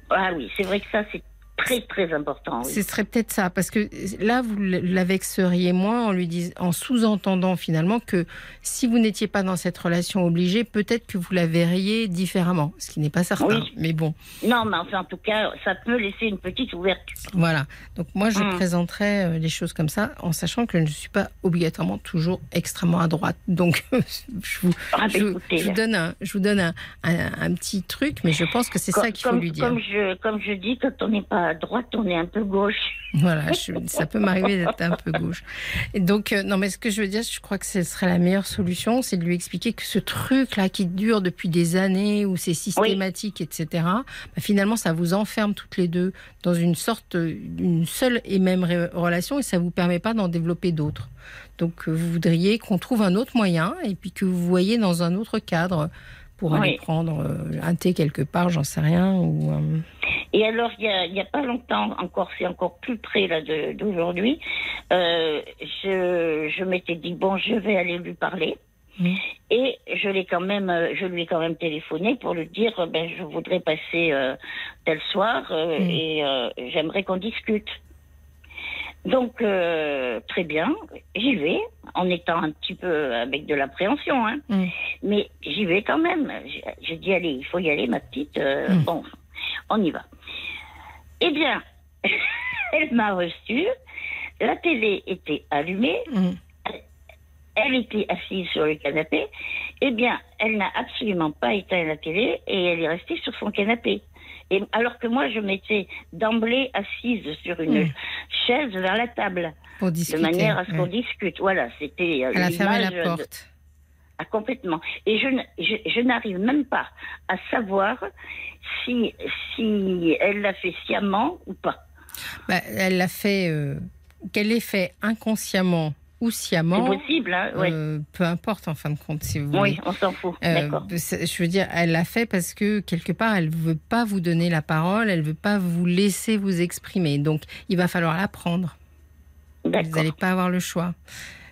Speaker 7: Ah oui, c'est vrai que ça, c'est très, très important. oui.
Speaker 3: Ce serait peut-être ça, parce que là, vous la vexeriez moins en lui dis- en sous-entendant finalement que si vous n'étiez pas dans cette relation obligée, peut-être que vous la verriez différemment, ce qui n'est pas certain.
Speaker 7: Oui.
Speaker 3: Mais bon,
Speaker 7: Non, mais enfin, en tout cas, ça peut laisser une petite ouverture.
Speaker 3: voilà. Donc moi, je
Speaker 7: Mm.
Speaker 3: présenterai euh, les choses comme ça, en sachant que je ne suis pas obligatoirement toujours extrêmement à droite. Donc je vous,
Speaker 7: Ah, bah,
Speaker 3: je, vous-
Speaker 7: écoutez,
Speaker 3: je vous donne un, je vous donne un, un- un petit truc, mais je pense que c'est ça qu'il faut lui dire.
Speaker 7: Comme je, comme je dis, quand on n'est pas droite, on est un peu gauche.
Speaker 3: Voilà, je- ça peut m'arriver d'être un peu gauche. Et donc, euh, non, mais ce que je veux dire, je crois que ce serait la meilleure solution, c'est de lui expliquer que ce truc-là qui dure depuis des années, où c'est systématique, etc., bah, finalement, ça vous enferme toutes les deux dans une sorte, une seule et même relation, et ça vous permet pas d'en développer d'autres. Donc, euh, vous voudriez qu'on trouve un autre moyen, et puis que vous voyez dans un autre cadre pour aller prendre euh, un thé quelque part, j'en sais rien, ou... euh,
Speaker 7: Et alors, il y a, a pas longtemps, encore, c'est encore plus près là de- d'aujourd'hui, euh, je, je m'étais dit bon, je vais aller lui parler.
Speaker 3: Mm.
Speaker 7: Et je l'ai quand même, je lui ai quand même téléphoné pour lui dire, ben, je voudrais passer euh, tel soir
Speaker 3: Mm.
Speaker 7: et j'aimerais qu'on discute. Donc euh, très bien, j'y vais, en étant un petit peu avec de l'appréhension, hein.
Speaker 3: Mm.
Speaker 7: mais j'y vais quand même. Je, je dis allez, il faut y aller, ma petite. euh,
Speaker 3: Mm.
Speaker 7: Bon, on y va. Eh bien, elle m'a reçue. La télé était allumée.
Speaker 3: mm.
Speaker 7: Elle était assise sur le canapé. Eh bien, elle n'a absolument pas éteint la télé et elle est restée sur son canapé. Et alors que moi, je m'étais d'emblée assise sur une chaise vers la table,
Speaker 3: pour
Speaker 7: de
Speaker 3: discuter.
Speaker 7: manière à ce qu'on discute. Voilà, c'était euh,
Speaker 3: Elle a fermé la
Speaker 7: de-
Speaker 3: porte.
Speaker 7: ah, complètement. Et je, je, je n'arrive même pas à savoir si, si elle l'a fait sciemment ou pas.
Speaker 3: Bah, elle l'a fait. euh, Qu'elle l'ait fait inconsciemment ou sciemment.
Speaker 7: C'est possible, hein ouais.
Speaker 3: euh, peu importe en fin de compte, si vous voulez.
Speaker 7: Oui, on s'en fout.
Speaker 3: Euh, je veux dire, elle l'a fait parce que quelque part, elle veut pas vous donner la parole, elle veut pas vous laisser vous exprimer. Donc, il va falloir la prendre. Vous n'allez pas avoir le choix.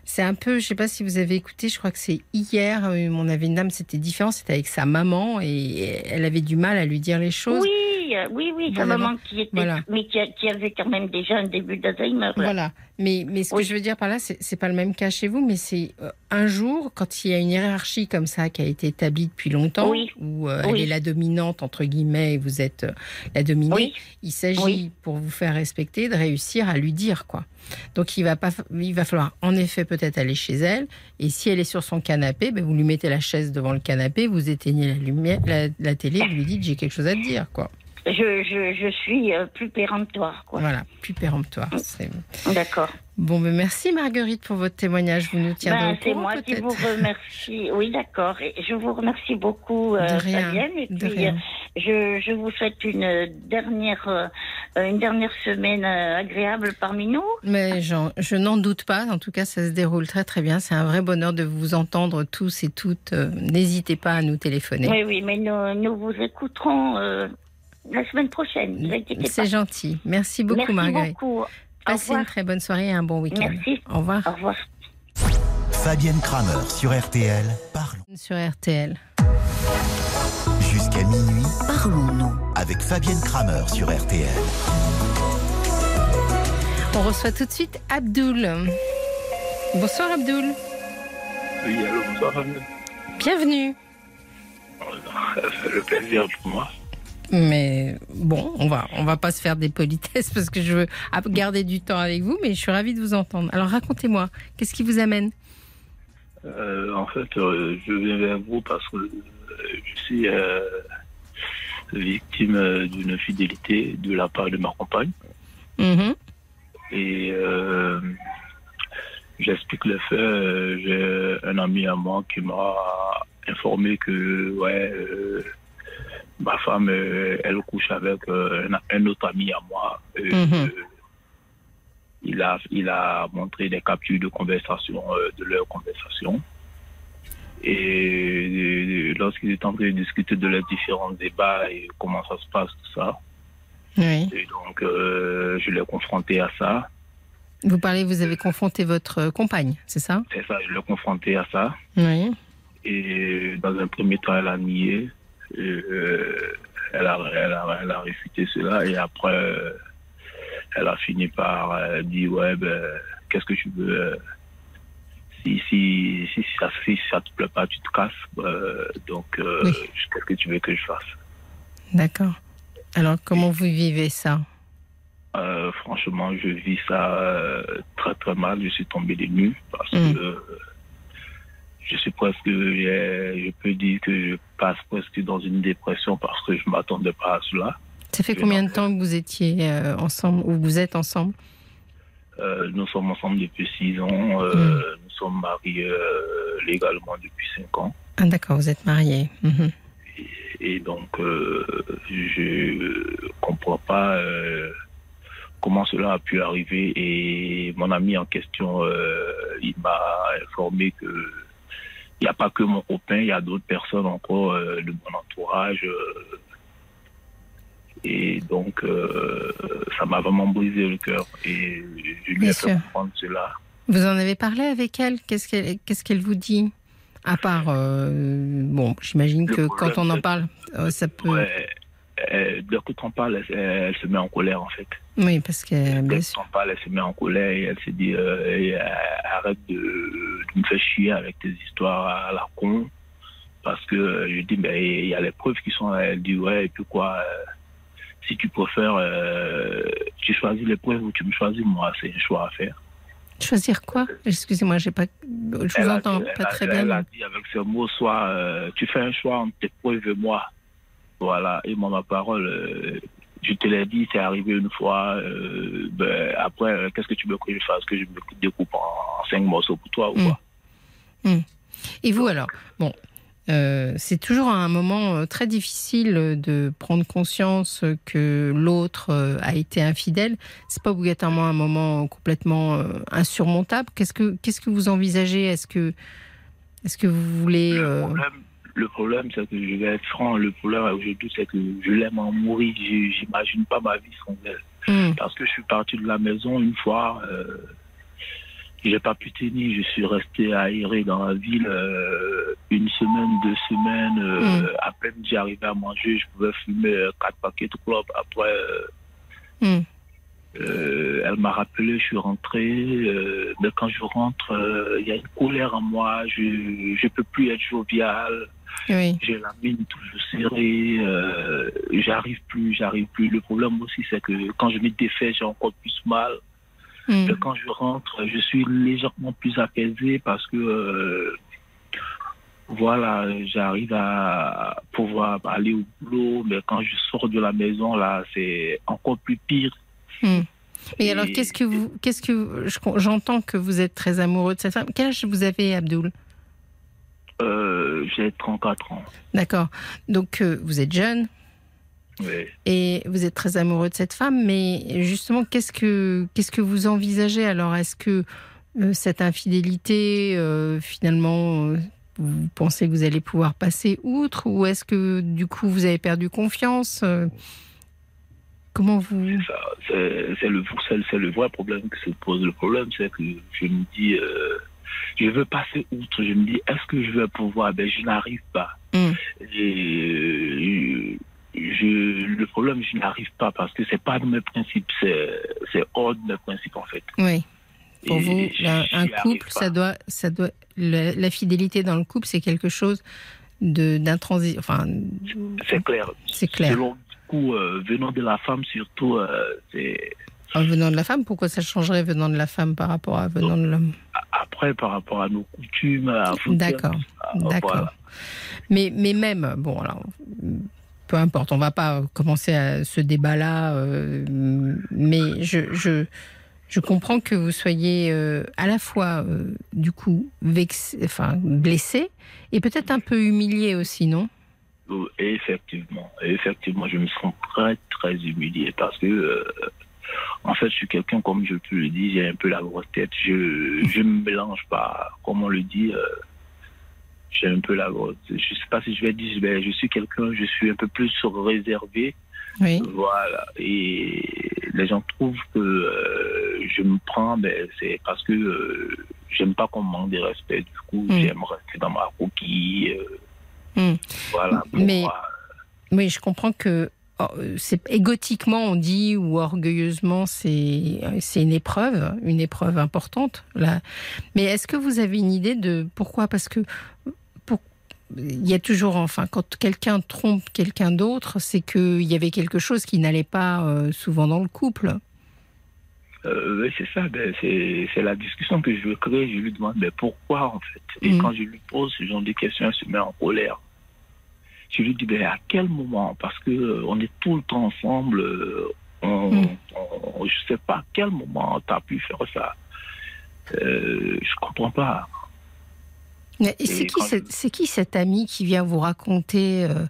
Speaker 3: C'est un peu, je sais pas si vous avez écouté, je crois que c'est hier, euh, on avait une dame, c'était différent, c'était avec sa maman et elle avait du mal à lui dire les choses.
Speaker 7: Oui, oui, oui, sa
Speaker 3: Voilà.
Speaker 7: maman qui était,
Speaker 3: Voilà.
Speaker 7: mais qui, a- qui avait quand même déjà un début d'Alzheimer. là.
Speaker 3: Voilà. Mais, mais ce
Speaker 7: Oui.
Speaker 3: que je veux dire par là, c'est pas le même cas chez vous, mais c'est euh, un jour, quand il y a une hiérarchie comme ça qui a été établie depuis longtemps,
Speaker 7: Oui.
Speaker 3: où euh,
Speaker 7: Oui.
Speaker 3: elle est la dominante, entre guillemets, et vous êtes euh, la dominée, il s'agit, pour vous faire respecter, de réussir à lui dire, quoi. Donc il va, pas, il va falloir en effet peut-être aller chez elle, et si elle est sur son canapé, ben, vous lui mettez la chaise devant le canapé, vous éteignez la, lumière, la, la télé, vous lui dites j'ai quelque chose à te dire, quoi.
Speaker 7: Je, je, je suis euh, plus péremptoire, quoi.
Speaker 3: Voilà, plus péremptoire.
Speaker 7: D'accord.
Speaker 3: Bon, ben merci Marguerite pour votre témoignage. Vous nous tiendrez
Speaker 7: Ben,
Speaker 3: au
Speaker 7: c'est
Speaker 3: courant
Speaker 7: moi qui vous remercie. Oui, d'accord. Je vous remercie beaucoup, euh,
Speaker 3: De rien,
Speaker 7: Fabienne. Et
Speaker 3: de
Speaker 7: puis,
Speaker 3: rien.
Speaker 7: euh, je, je vous souhaite une dernière, euh, une dernière semaine euh, agréable parmi nous.
Speaker 3: Mais je n'en doute pas. En tout cas, ça se déroule très très bien. C'est un vrai bonheur de vous entendre tous et toutes. Euh, N'hésitez pas à nous téléphoner.
Speaker 7: Oui, oui, mais nous, nous vous écouterons euh, la semaine prochaine.
Speaker 3: C'est gentil. Merci beaucoup
Speaker 7: Merci
Speaker 3: Marguerite.
Speaker 7: beaucoup.
Speaker 3: Passez une très bonne soirée et un bon week-end.
Speaker 7: Merci.
Speaker 3: Au revoir.
Speaker 7: Au revoir.
Speaker 1: Fabienne Kramer sur RTL. Parlons.
Speaker 3: Sur RTL.
Speaker 1: Jusqu'à minuit
Speaker 2: Parlons-nous.
Speaker 1: avec Fabienne Kramer sur RTL.
Speaker 3: On reçoit tout de suite Abdoul. Bonsoir Abdoul.
Speaker 8: Oui, allô, bonsoir, Fabien.
Speaker 3: Bienvenue.
Speaker 8: C'est le plaisir pour moi.
Speaker 3: Mais bon, on va, on va pas se faire des politesses parce que je veux garder du temps avec vous, mais je suis ravie de vous entendre. Alors racontez-moi, qu'est-ce qui vous amène?
Speaker 8: Euh, en fait, euh, je viens vers vous parce que euh, je suis euh, victime d'une fidélité de la part de ma compagne.
Speaker 3: Mhm.
Speaker 8: Et j'explique le fait. J'ai un ami à moi qui m'a informé que ouais, ma femme, euh, elle couche avec euh, un, un autre ami à moi. Euh,
Speaker 3: Mhm.
Speaker 8: il, a, il a montré des captures de conversation, de leur conversation. Et lorsqu'ils étaient en train de discuter de les différents débats et comment ça se passe, tout ça.
Speaker 3: Oui.
Speaker 8: Et donc, je l'ai confronté à ça.
Speaker 3: Vous parlez, vous avez confronté votre compagne, c'est ça?
Speaker 8: C'est ça, je l'ai confronté à ça.
Speaker 3: Oui.
Speaker 8: Et dans un premier temps, elle a nié. Euh, elle, a, elle, a, elle a réfuté cela. Et après, euh, elle a fini par euh, dire Ouais, ben, qu'est-ce que tu veux si, si, si, ça, si ça te plaît pas, tu te casses. Euh, donc, euh,
Speaker 3: Oui.
Speaker 8: qu'est-ce que tu veux que je fasse?
Speaker 3: D'accord. Alors, comment vous vivez ça?
Speaker 8: Euh, franchement, je vis ça très très mal. Je suis tombé des nues parce
Speaker 3: Mm.
Speaker 8: que je suis presque, je, je peux dire que je passe presque dans une dépression parce que je m'attendais pas à cela.
Speaker 3: Ça fait
Speaker 8: Je
Speaker 3: combien de temps que vous étiez euh, ensemble ou vous êtes ensemble?
Speaker 8: Euh, nous sommes ensemble depuis six ans. Euh,
Speaker 3: Mm.
Speaker 8: Nous sommes mariés euh, légalement depuis cinq ans.
Speaker 3: Ah, d'accord, vous êtes mariés. Mhm.
Speaker 8: Et donc, euh, je comprends pas euh, comment cela a pu arriver. Et mon ami en question, euh, il m'a informé que il n'y a pas que mon copain, il y a d'autres personnes encore euh, de mon entourage. euh, et donc, euh, ça m'a vraiment brisé le cœur. Et je lui ai fait comprendre cela.
Speaker 3: Vous en avez parlé avec elle? Qu'est-ce qu'elle qu'est-ce qu'elle vous dit? À part, bon, j'imagine que quand on en parle, ça peut.
Speaker 8: Ouais, euh, dès que t'en parles, elle, elle se met en colère en fait.
Speaker 3: Oui, parce que
Speaker 8: Dès
Speaker 3: bien
Speaker 8: que t'en parles, elle se met en colère et elle se dit euh, et, euh, arrête de, de me faire chier avec tes histoires à la con. Parce que je dis, mais il y a les preuves qui sont là. Elle dit, ouais, et puis quoi, euh, si tu préfères, tu choisis les preuves ou tu me choisis moi, c'est un choix à faire.
Speaker 3: Choisir quoi? Excusez-moi, j'ai pas. Je vous
Speaker 8: Elle
Speaker 3: entends
Speaker 8: dit-
Speaker 3: pas
Speaker 8: elle a-
Speaker 3: très
Speaker 8: Elle a
Speaker 3: bien.
Speaker 8: dit avec ce mot, soit tu fais un choix entre tes preuves et moi. Voilà, et moi, ma parole, euh, je te l'ai dit, c'est arrivé une fois. euh, ben, après, euh, qu'est-ce que tu veux que je fasse Que je me découpe en, en cinq morceaux pour toi ou
Speaker 3: Mm.
Speaker 8: quoi?
Speaker 3: Et vous alors? Bon, c'est toujours un moment très difficile de prendre conscience que l'autre a été infidèle. C'est pas obligatoirement un moment complètement insurmontable. Qu'est-ce que qu'est-ce que vous envisagez? Est-ce que est-ce que vous voulez
Speaker 8: Le problème, le problème, c'est que je vais être franc. Le problème aujourd'hui, c'est que je l'aime en mourir. Je- J'imagine pas ma vie sans elle.
Speaker 3: hmm,
Speaker 8: Parce que je suis parti de la maison une fois. Euh, j'ai pas pu tenir. Je suis resté aéré dans la ville euh, une semaine, deux semaines. euh,
Speaker 3: Mm.
Speaker 8: À peine j'y arrivais à manger, je pouvais fumer euh, quatre paquets de clopes. Après,
Speaker 3: hmm,
Speaker 8: euh, elle m'a rappelé, je suis rentré. euh, mais quand je rentre, euh, il y a une colère en moi. Je je peux plus être jovial.
Speaker 3: Oui,
Speaker 8: J'ai la mine toujours serrée. euh, j'arrive plus, j'arrive plus. Le problème aussi, c'est que quand je me défais, j'ai encore plus mal. Mais quand je rentre, je suis légèrement plus apaisé parce que euh, voilà, j'arrive à pouvoir aller au boulot. Mais quand je sors de la maison, là, c'est encore plus pire.
Speaker 3: hmm. Et
Speaker 8: Et-
Speaker 3: alors, qu'est-ce que vous, qu'est-ce que je- j'entends que vous êtes très amoureux de cette femme. Quel âge vous avez, Abdoul?
Speaker 8: Euh, j'ai 34 ans.
Speaker 3: D'accord. Donc, euh, vous êtes jeune
Speaker 8: Oui.
Speaker 3: et vous êtes très amoureux de cette femme, mais justement, qu'est-ce que qu'est-ce que vous envisagez alors? Est-ce que euh, cette infidélité, finalement, vous pensez que vous allez pouvoir passer outre, ou est-ce que du coup vous avez perdu confiance Comment vous
Speaker 8: Ça, C'est le, c'est- le vrai problème qui se pose. Le problème, c'est que je me dis, je veux passer outre. Je me dis, est-ce que je vais pouvoir? Ben, je n'arrive pas.
Speaker 3: Mm.
Speaker 8: Et je, le problème, je n'arrive pas parce que c'est pas de mes principes, c'est hors de mes principes en fait.
Speaker 3: Oui. Pour
Speaker 8: Et
Speaker 3: vous,
Speaker 8: j'y
Speaker 3: un, couple, ça doit, ça doit, la, la fidélité dans le couple, c'est quelque chose de d'intransi, enfin,
Speaker 8: C'est clair.
Speaker 3: c'est clair.
Speaker 8: Selon du coup, euh, venant de la femme surtout, euh, c'est
Speaker 3: venant de la femme, pourquoi ça changerait venant de la femme par rapport à venant de l'homme?
Speaker 8: Après par rapport à nos coutumes, à
Speaker 3: D'accord, d'accord.
Speaker 8: Voilà.
Speaker 3: Mais, mais même, bon, alors, peu importe, on va pas commencer à ce débat-là, euh, mais je, je, je comprends que vous soyez euh, à la fois, euh, du coup, vexé, enfin, blessé et peut-être un peu humilié aussi, non?
Speaker 8: Euh, Effectivement, effectivement, je me sens très très humilié parce que en fait, je suis quelqu'un comme je te le dis, j'ai un peu la grosse tête. Je je me mélange pas, comme on le dit. euh, j'ai un peu la. Je sais pas si je vais dire, ben, je suis quelqu'un, je suis un peu plus réservé.
Speaker 3: Oui.
Speaker 8: Voilà. Et les gens trouvent que euh, je me prends, ben, c'est parce que euh, j'aime pas qu'on me manque de respect. Du coup,
Speaker 3: Mm.
Speaker 8: j'aime rester dans ma coquille. euh,
Speaker 3: Mm.
Speaker 8: Voilà. pour
Speaker 3: Mais-
Speaker 8: moi.
Speaker 3: Oui, je comprends que c'est égotiquement on dit ou orgueilleusement c'est c'est une épreuve, une épreuve importante là. Mais est-ce que vous avez une idée de pourquoi? Parce que pour- il y a toujours, enfin, quand quelqu'un trompe quelqu'un d'autre, c'est qu'il y avait quelque chose qui n'allait pas euh, souvent dans le couple.
Speaker 8: Euh, oui, c'est ça, ben, c'est la discussion que je veux créer. Je lui demande ben, pourquoi en fait? Et
Speaker 3: Mhm.
Speaker 8: quand je lui pose ce genre de questions, elle se met en colère. Je lui dis ben, à quel moment? Parce que euh, on est tout le temps ensemble. euh, on,
Speaker 3: Mhm.
Speaker 8: on- je sais pas à quel moment tu as pu faire ça. Euh, je comprends pas.
Speaker 3: C'est qui, c'est qui cet ami qui vient vous raconter euh,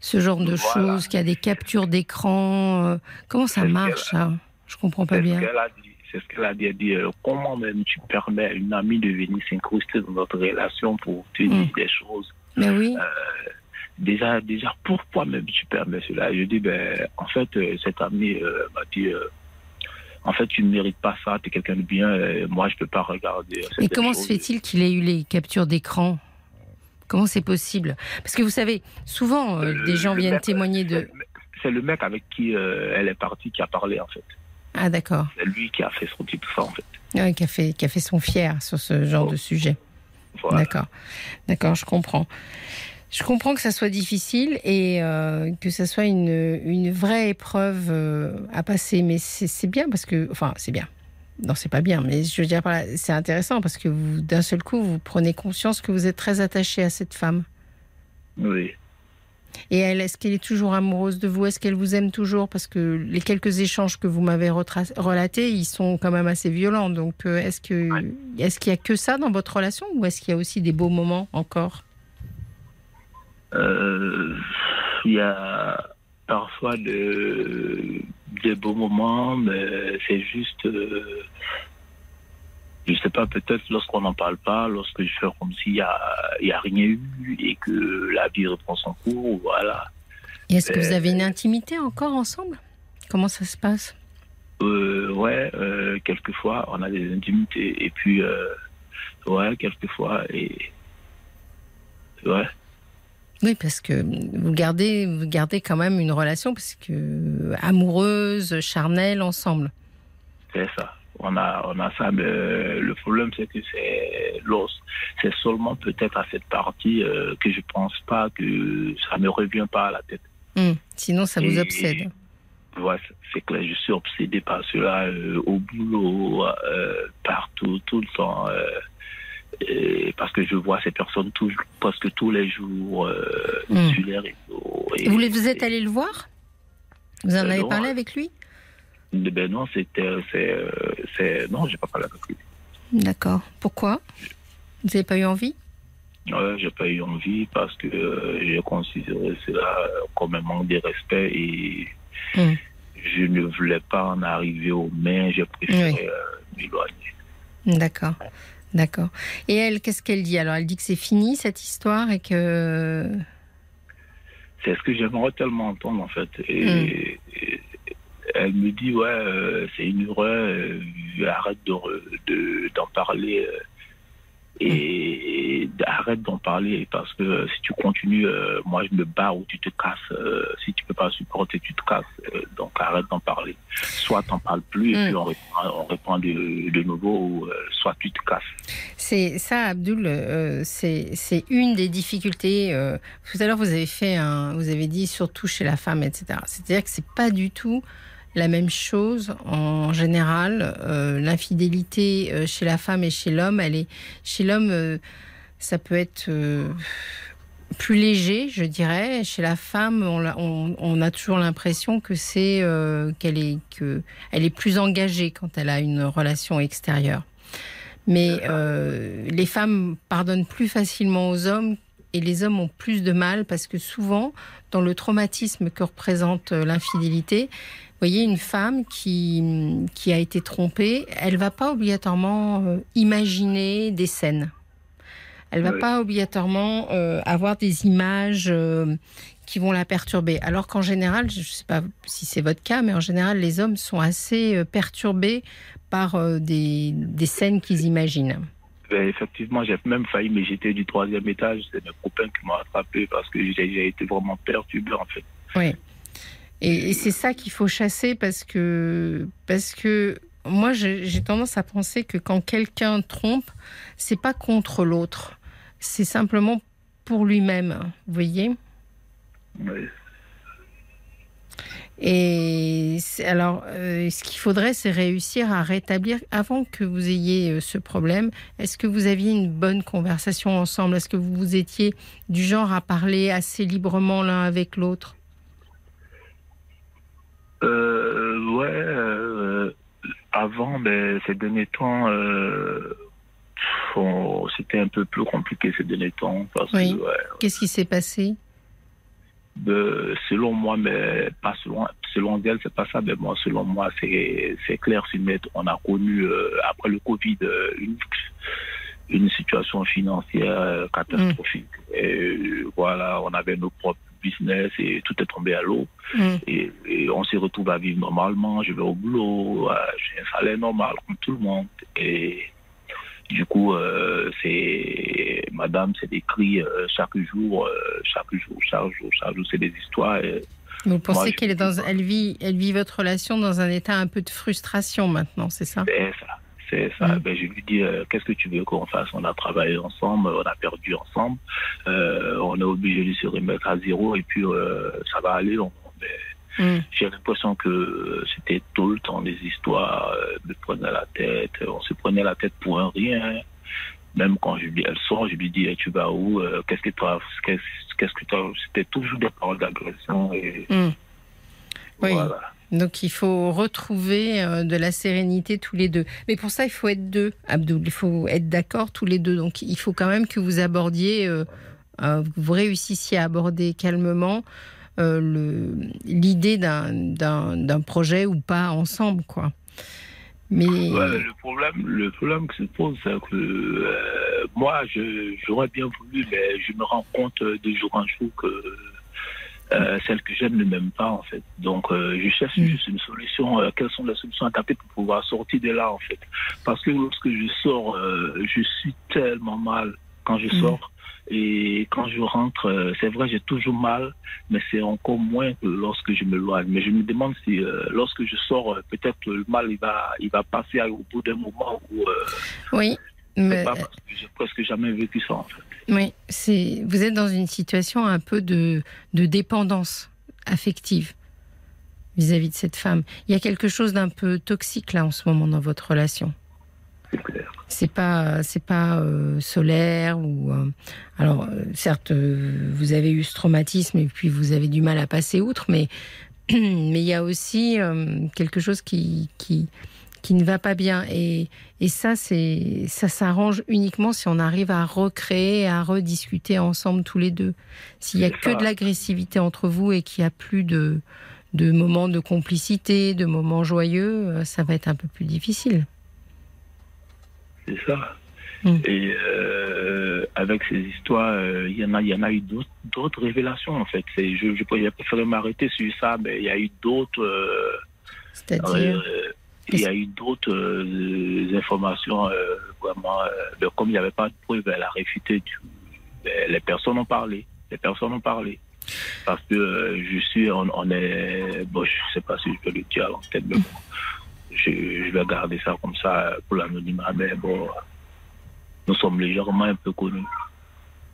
Speaker 3: ce genre de
Speaker 8: Voilà.
Speaker 3: choses, qui a des captures d'écran euh, Comment ça marche ça Je comprends pas bien.
Speaker 8: C'est ce qu'elle a dit. Elle dit euh, comment même tu permets à une amie de venir s'incruster dans notre relation pour te dire
Speaker 3: Mhm.
Speaker 8: des choses?
Speaker 3: Mais oui.
Speaker 8: Déjà, déjà, pourquoi même tu permets cela? Je dis, ben, en fait, euh, cette amie euh, m'a dit, euh, en fait, tu ne mérites pas ça, tu es quelqu'un de bien, moi, je ne peux pas regarder.
Speaker 3: Et comment se fait-il qu'il ait eu les captures d'écran? Comment c'est possible? Parce que vous savez, souvent, euh, des gens viennent
Speaker 8: mec,
Speaker 3: témoigner de...
Speaker 8: c'est- le mec avec qui elle est partie qui a parlé, en fait.
Speaker 3: Ah d'accord,
Speaker 8: C'est lui qui a fait sortir tout ça, en fait.
Speaker 3: Ouais, qui, a fait, qui a fait son fier sur ce genre
Speaker 8: Oh.
Speaker 3: de sujet.
Speaker 8: Voilà.
Speaker 3: D'accord, d'accord, je comprends. Je comprends que ça soit difficile et euh, que ça soit une, une vraie épreuve euh, à passer, mais c'est bien parce que, enfin, c'est bien. Non, c'est pas bien, mais je veux dire, c'est intéressant parce que d'un seul coup, vous prenez conscience que vous êtes très attaché à cette femme.
Speaker 8: Oui.
Speaker 3: Et elle, est-ce qu'elle est toujours amoureuse de vous? Est-ce qu'elle vous aime toujours? Parce que les quelques échanges que vous m'avez relatés, ils sont quand même assez violents. Donc, euh, est-ce que
Speaker 8: Ouais.
Speaker 3: est-ce qu'il y a que ça dans votre relation ou est-ce qu'il y a aussi des beaux moments encore?
Speaker 8: Il y a parfois de, des beaux moments, mais c'est juste, euh, je sais pas, peut-être lorsqu'on n'en parle pas, lorsque je fais comme s'il y a, y a rien eu et que la vie reprend son cours, voilà.
Speaker 3: Et est-ce que
Speaker 8: Euh,
Speaker 3: vous avez une intimité encore ensemble? Comment ça se passe?
Speaker 8: Euh, ouais, euh, quelquefois on a des intimités et puis, euh, ouais, quelquefois et ouais.
Speaker 3: Oui, parce que vous gardez vous gardez quand même une relation parce que amoureuse, charnelle ensemble.
Speaker 8: C'est ça. On a, on a ça, mais euh, le problème, c'est que c'est l'os. C'est seulement peut-être à cette partie euh, que je pense pas que ça me revient pas à la tête.
Speaker 3: Hum, Sinon, ça vous
Speaker 8: Et-
Speaker 3: obsède.
Speaker 8: Ouais, c'est- c'est clair, je suis obsédé par cela euh, au boulot, euh, partout, tout le temps. Euh, et parce que je vois ces personnes tout, presque tous les jours euh,
Speaker 3: Mm.
Speaker 8: sur les réseaux. Et-
Speaker 3: Vous, vous êtes allé le voir? Vous en
Speaker 8: Euh,
Speaker 3: avez
Speaker 8: non,
Speaker 3: parlé
Speaker 8: euh,
Speaker 3: avec lui?
Speaker 8: Ben non, c'était, c'est, euh, c'est, non, j'ai pas parlé avec lui.
Speaker 3: D'accord. Pourquoi? Vous n'avez pas eu envie?
Speaker 8: Ouais, j'ai pas eu envie parce que euh, j'ai considéré cela comme un manque de respect et
Speaker 3: Mm.
Speaker 8: je ne voulais pas en arriver aux mains. J'ai préféré
Speaker 3: Oui.
Speaker 8: euh, m'éloigner.
Speaker 3: D'accord. D'accord. Et elle, qu'est-ce qu'elle dit? Alors, elle dit que c'est fini cette histoire et que.
Speaker 8: C'est ce que j'aimerais tellement entendre en fait. Et,
Speaker 3: Mm.
Speaker 8: et elle me dit ouais, euh, c'est une erreur, euh, arrête de, re- de- d'en parler. euh, et, et arrête d'en parler parce que euh, si tu continues, euh, moi je me bats ou tu te casses. euh, si tu peux pas supporter, tu te casses. Euh, donc arrête d'en parler. Soit t'en parles plus et
Speaker 3: Mm.
Speaker 8: puis on reprend, on reprend de, de nouveau, ou soit tu te casses.
Speaker 3: C'est ça, Abdul, c'est une des difficultés. tout à l'heure, vous avez fait un, vous avez dit surtout chez la femme, etc. C'est-à-dire que c'est pas du tout la même chose en général. Euh, L'infidélité euh, chez la femme et chez l'homme, elle est chez l'homme, euh, ça peut être euh, plus léger, je dirais. Chez la femme, on, l'a- on- on a toujours l'impression que c'est qu'elle est que elle est plus engagée quand elle a une relation extérieure. Mais les femmes pardonnent plus facilement aux hommes et les hommes ont plus de mal parce que souvent, dans le traumatisme que représente l'infidélité, voyez, une femme qui, qui a été trompée, elle va pas obligatoirement euh, imaginer des scènes. Elle va pas obligatoirement euh, avoir des images euh, qui vont la perturber. Alors qu'en général, je ne sais pas si c'est votre cas, mais en général, les hommes sont assez perturbés par des, des scènes qu'ils imaginent.
Speaker 8: Ben, effectivement, j'ai même failli me jeter du troisième étage. C'est mes copains qui m'ont attrapé parce que j'ai j'ai été vraiment perturbé en fait.
Speaker 3: Oui. Et, et c'est ça qu'il faut chasser parce que, parce que moi, j'ai tendance à penser que quand quelqu'un trompe, c'est pas contre l'autre, c'est simplement pour lui-même. Vous voyez?
Speaker 8: Ouais.
Speaker 3: Et alors, euh, ce qu'il faudrait, c'est réussir à rétablir, avant que vous ayez euh, ce problème, est-ce que vous aviez une bonne conversation ensemble? Est-ce que vous vous étiez du genre à parler assez librement l'un avec l'autre?
Speaker 8: Ouais, euh, avant, ben, ces derniers temps, euh, c'était un peu plus compliqué ces derniers temps parce
Speaker 3: Oui.
Speaker 8: que, ouais,
Speaker 3: Qu'est-ce qui s'est passé?
Speaker 8: selon moi, mais pas selon, selon elle, c'est pas ça, mais moi, selon moi, c'est, c'est clair, c'est net. On a connu, euh, après le Covid, euh, une, une situation financière euh, catastrophique. Et, euh, voilà, on avait nos propres business et tout est tombé à l'eau.
Speaker 3: Mm.
Speaker 8: Et, et on s'est retrouvé à vivre normalement. Je vais au boulot, j'ai un salaire normal comme tout le monde. Et du coup, euh, c'est Madame, c'est des cris euh, chaque jour, euh, chaque jour, chaque jour, chaque jour, c'est des histoires. et
Speaker 3: Vous pensez
Speaker 8: Moi,
Speaker 3: qu'elle est dans, elle vit, elle vit votre relation dans un état un peu de frustration maintenant, c'est ça?
Speaker 8: C'est ça, c'est ça.
Speaker 3: Mm.
Speaker 8: Ben, je lui dis, euh, qu'est-ce que tu veux qu'on fasse? On a travaillé ensemble, on a perdu ensemble, euh, on est obligé de se remettre à zéro et puis euh, ça va aller. On- ben,
Speaker 3: Mm.
Speaker 8: J'ai l'impression que c'était tout le temps des histoires, me prenait la tête, on se prenait la tête pour un rien. Même quand je lui, elle sort, je lui dis Eh, tu vas où? Qu'est-ce que toi Qu'est-ce qu'est-ce que toi C'était toujours des paroles d'agression et
Speaker 3: Mm. Oui.
Speaker 8: voilà.
Speaker 3: Donc il faut retrouver euh, de la sérénité tous les deux. Mais pour ça, il faut être deux, Abdoul. Il faut être d'accord tous les deux. Donc il faut quand même que vous abordiez, euh, euh, que vous réussissiez à aborder calmement euh, l'idée d'un- projet ou pas ensemble, quoi. Mais
Speaker 8: le problème, le problème qui se pose, c'est que euh, moi, j'aurais bien voulu, mais je me rends compte de jour en jour que euh, celle que j'aime ne m'aime pas, en fait. Donc, euh, je cherche
Speaker 3: Mm.
Speaker 8: juste une solution. euh, quelles sont les solutions adaptées pour pouvoir sortir de là, en fait? Parce que lorsque je sors, euh, je suis tellement mal quand je
Speaker 3: Mm.
Speaker 8: sors. Et quand je rentre, euh, c'est vrai, j'ai toujours mal, mais c'est encore moins que lorsque je me loigne. Mais je me demande si, euh, lorsque je sors, euh, peut-être le mal, il va, il va passer au bout d'un moment où, euh,
Speaker 3: oui, mais,
Speaker 8: pas parce que j'ai presque jamais vécu ça, en fait.
Speaker 3: Oui, c'est vous êtes dans une situation un peu de, de dépendance affective vis-à-vis de cette femme. Il y a quelque chose d'un peu toxique là en ce moment dans votre relation.
Speaker 8: C'est clair.
Speaker 3: C'est pas c'est pas euh, solaire ou euh, alors euh, certes vous avez eu ce traumatisme et puis vous avez du mal à passer outre mais mais il y a aussi quelque chose qui qui qui ne va pas bien et et ça c'est ça s'arrange uniquement si on arrive à recréer à rediscuter ensemble tous les deux s'il y a que de l'agressivité entre vous et qu'il y a plus de de moments de complicité de moments joyeux euh, ça va être un peu plus difficile
Speaker 8: C'est ça.
Speaker 3: Mm.
Speaker 8: Et euh, avec ces histoires, euh, il y en a, il y en a eu d'autres- révélations en fait. Je, je pourrais préférer m'arrêter sur ça, mais il y a eu d'autres. euh,
Speaker 3: c'est-à-dire
Speaker 8: il y a eu d'autres euh, informations euh, vraiment. euh, comme il n'y avait pas de preuves, elle a réfuté. du- ben, les personnes ont parlé. Les personnes ont parlé. Parce que je suis, on, on est, bon, je sais pas si je peux le dire à l'antenne, mais bon, je, je vais garder ça comme ça pour l'anonymat, mais bon, nous sommes légèrement un peu connus.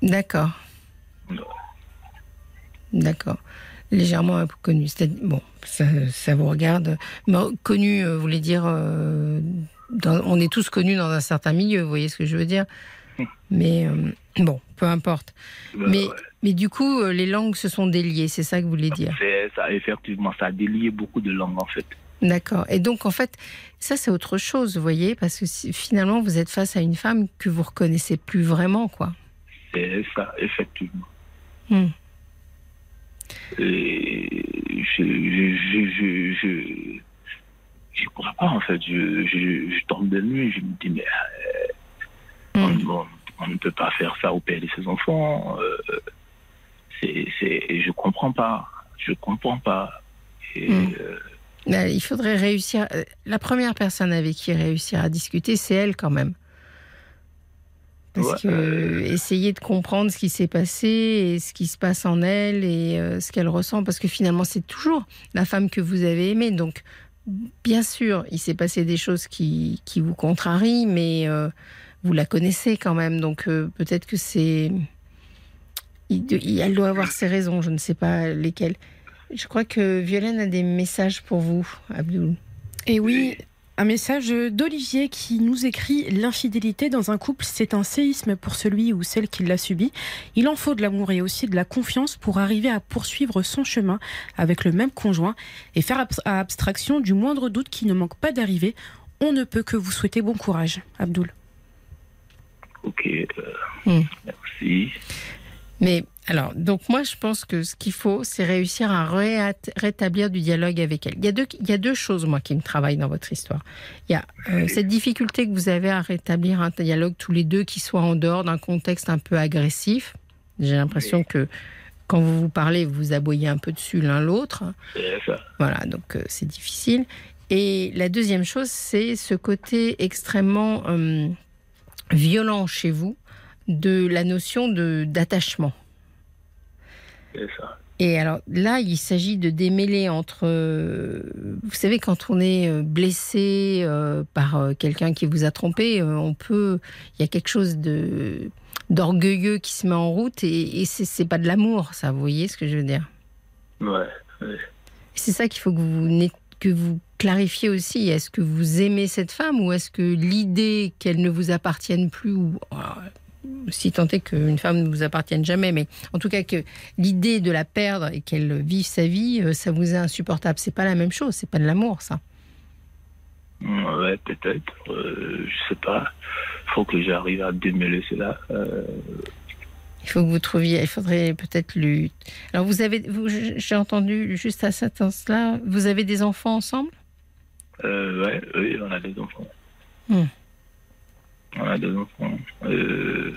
Speaker 3: D'accord. D'accord. Légèrement un peu connu. C'est- Bon, ça, ça vous regarde. Connu, euh, vous voulez dire. euh, dans- on est tous connus dans un certain milieu, vous voyez ce que je veux dire Mais euh, bon, peu importe.
Speaker 8: Ben,
Speaker 3: Mais,
Speaker 8: ouais.
Speaker 3: mais du coup, euh, les langues se sont déliées, c'est ça que vous voulez dire?
Speaker 8: C'est ça, effectivement, ça a délié beaucoup de langues en fait.
Speaker 3: D'accord. Et donc, en fait, ça, c'est autre chose, vous voyez Parce que si- finalement, vous êtes face à une femme que vous reconnaissez plus vraiment, quoi.
Speaker 8: C'est ça, effectivement.
Speaker 3: Hmm.
Speaker 8: Et je, je, je, je, crois pas en fait. Je, tombe de nuit, je me dis mais
Speaker 3: Hmm.
Speaker 8: on- ne peut pas faire ça au père de ses enfants. Euh, c'est, c'est, je comprends pas. Je comprends pas. Et,
Speaker 3: Mm.
Speaker 8: euh,
Speaker 3: Là, Il faudrait réussir. euh, La première personne avec qui réussir à discuter, c'est elle quand même. Parce
Speaker 8: Ouais,
Speaker 3: que
Speaker 8: euh,
Speaker 3: essayer de comprendre ce qui s'est passé et ce qui se passe en elle et euh, ce qu'elle ressent, parce que finalement c'est toujours la femme que vous avez aimée. Donc bien sûr, il s'est passé des choses qui, qui vous contrarient, mais euh, vous la connaissez quand même. Donc euh, peut-être que c'est, elle doit avoir ses raisons. Je ne sais pas lesquelles. Je crois que Violaine a des messages pour vous, Abdul.
Speaker 6: Et oui, un message d'Olivier qui nous écrit L'infidélité dans un couple, c'est un séisme pour celui ou celle qui l'a subi. Il en faut de l'amour et aussi de la confiance pour arriver à poursuivre son chemin avec le même conjoint et faire abs- abstraction du moindre doute qui ne manque pas d'arriver. On ne peut que vous souhaiter bon courage, Abdoul.
Speaker 8: ok, euh,
Speaker 3: Mm.
Speaker 8: merci.
Speaker 3: Mais alors, donc moi, je pense que ce qu'il faut, c'est réussir à rétablir du dialogue avec elle. Il y, a deux, il y a deux choses, moi, qui me travaillent dans votre histoire. Il y a euh, cette difficulté que vous avez à rétablir un dialogue tous les deux qui soit en dehors d'un contexte un peu agressif. J'ai l'impression que quand vous vous parlez, vous aboyez un peu dessus l'un l'autre. Voilà, donc euh, c'est difficile. Et la deuxième chose, c'est ce côté extrêmement euh, violent chez vous de la notion de d'attachement.
Speaker 8: C'est ça.
Speaker 3: Et alors là, il s'agit de démêler entre, euh, vous savez, quand on est euh, blessé euh, par quelqu'un qui vous a trompé, on peut, il y a quelque chose de d'orgueilleux qui se met en route et, et c'est pas de l'amour, ça. Vous voyez ce que je veux dire?
Speaker 8: Ouais.
Speaker 3: C'est ça qu'il faut que vous que vous clarifiez aussi. Est-ce que vous aimez cette femme ou est-ce que l'idée qu'elle ne vous appartienne plus ou si tant est qu'une femme ne vous appartienne jamais, mais en tout cas que l'idée de la perdre et qu'elle vive sa vie, euh, ça vous est insupportable. C'est pas la même chose. C'est pas de l'amour, ça.
Speaker 8: Ouais, peut-être. Euh, je sais pas. Faut que j'arrive à démêler cela. Euh,
Speaker 3: Il faut que vous trouviez. Il faudrait peut-être lui. Alors vous avez, j'ai entendu juste à cet instant-là, vous avez des enfants ensemble?
Speaker 8: Euh, ouais, oui, on a des enfants.
Speaker 3: Hmm.
Speaker 8: On a des enfants. Euh,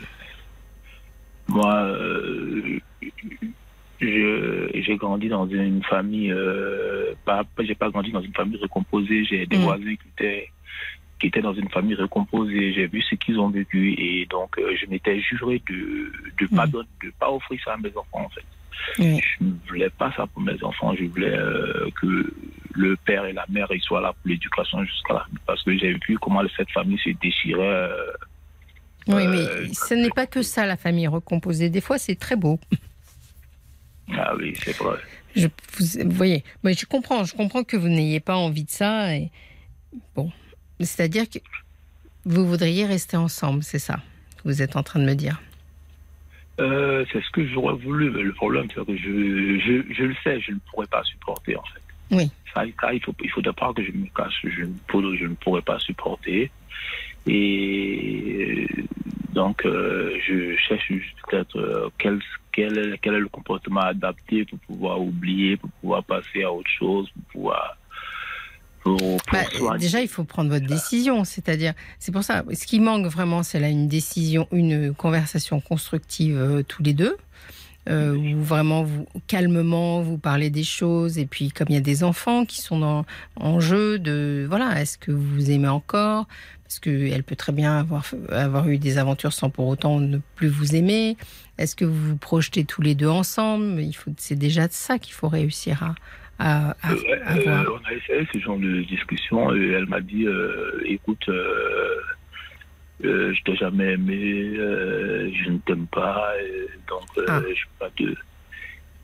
Speaker 8: moi, euh, j'ai grandi dans une famille. Euh, pas, j'ai pas grandi dans une famille recomposée. J'ai des
Speaker 3: Hmm.
Speaker 8: voisins qui étaient qui étaient dans une famille recomposée. J'ai vu ce qu'ils ont vécu et donc je m'étais juré de de pas don- de pas offrir ça à mes enfants en fait. Je ne voulais pas ça pour mes enfants. Je voulais que le père et la mère ils soient là pour l'éducation jusqu'à la fin. Parce que j'ai vu comment cette famille se déchirait. euh,
Speaker 3: Oui,
Speaker 8: Euh,
Speaker 3: mais ce n'est pas que ça, la famille recomposée. Des fois, c'est très beau.
Speaker 8: Ah oui, c'est vrai.
Speaker 3: Je, vous, vous voyez, mais je comprends, je comprends que vous n'ayez pas envie de ça. Et, bon, c'est-à-dire que vous voudriez rester ensemble, c'est ça que vous êtes en train de me dire.
Speaker 8: Euh, c'est ce que j'aurais voulu, mais le problème, c'est que je, je, je le sais, je ne pourrais pas supporter, en fait.
Speaker 3: Oui.
Speaker 8: Ça, il faut, il faudrait pas que je me cache, je ne, pourrais- je ne pourrais pas supporter. Et donc, euh, je cherche juste peut-être euh, quel, quel, est, quel est le comportement adapté pour pouvoir oublier, pour pouvoir passer à autre chose, pour pouvoir. Pour, pour
Speaker 3: Bah, déjà, il faut prendre votre décision. C'est-à-dire, c'est pour ça, ce qui manque vraiment, c'est là une décision, une conversation constructive euh, tous les deux. Euh, où vraiment vous calmement vous parlez des choses. Et puis comme il y a des enfants qui sont dans, en jeu de voilà est-ce que vous vous aimez encore? Parce que elle peut très bien avoir avoir eu des aventures sans pour autant ne plus vous aimer. Est-ce que vous vous projetez tous les deux ensemble? Il faut c'est déjà de ça qu'il faut réussir à à, à-
Speaker 8: Ouais,
Speaker 3: à
Speaker 8: euh,
Speaker 3: voir
Speaker 8: on a essayé ce genre de discussion et elle m'a dit euh, écoute, euh, je t'ai jamais aimé, euh, je ne t'aime pas, donc euh,
Speaker 3: Ah.
Speaker 8: je pas te.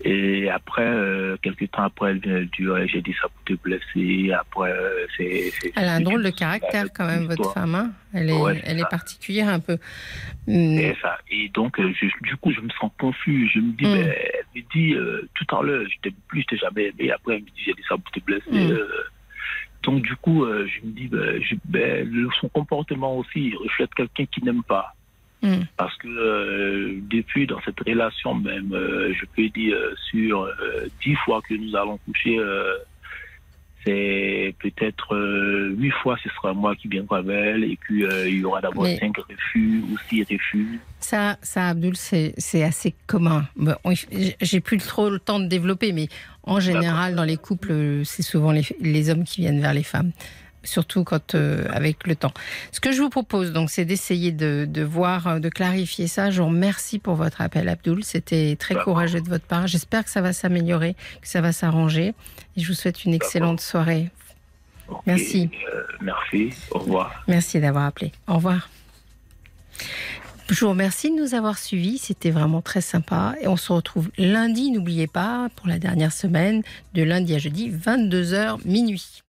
Speaker 8: Et après, euh, quelques temps après, elle vient dire ouais, j'ai dit ça pour te blesser. Après, euh, c'est.
Speaker 3: Elle a un drôle de caractère quand même, votre femme. hein. elle est,
Speaker 8: Ouais,
Speaker 3: elle est particulière un peu.
Speaker 8: Et, ça. et donc, je- du coup, je me sens confus. Je me dis,
Speaker 3: Mm.
Speaker 8: mais elle me dit, tout à l'heure, je t'aime plus, je t'ai jamais aimé. Après, elle me dit, j'ai dit ça pour te blesser.
Speaker 3: Mm.
Speaker 8: Donc, du coup, euh, je me dis, ben, je- ben, le- son comportement aussi il reflète quelqu'un qui n'aime pas.
Speaker 3: hum,
Speaker 8: Parce que euh, depuis, dans cette relation même, euh, je peux dire, sur dix fois que nous allons coucher, c'est peut-être euh, huit fois, ce sera moi qui viendrai avec elle, et puis euh, il y aura d'abord
Speaker 3: Mais-
Speaker 8: cinq refus ou six refus.
Speaker 3: Ça, ça Abdul, c'est assez commun. Bon, J'ai plus trop le temps de développer, mais en général, dans les couples, euh, c'est souvent les, les hommes qui viennent vers les femmes. Surtout quand euh, avec le temps. Ce que je vous propose donc, c'est d'essayer de, de voir, euh, de clarifier ça. Je vous remercie pour votre appel, Abdul. C'était très courageux de votre part. J'espère que ça va s'améliorer, que ça va s'arranger. Et je vous souhaite une excellente soirée. Merci.
Speaker 8: euh, merci. Au revoir.
Speaker 3: Merci d'avoir appelé. Au revoir. Je vous remercie de nous avoir suivis. C'était vraiment très sympa. Et on se retrouve lundi, n'oubliez pas, pour la dernière semaine, de lundi à jeudi, 22h minuit.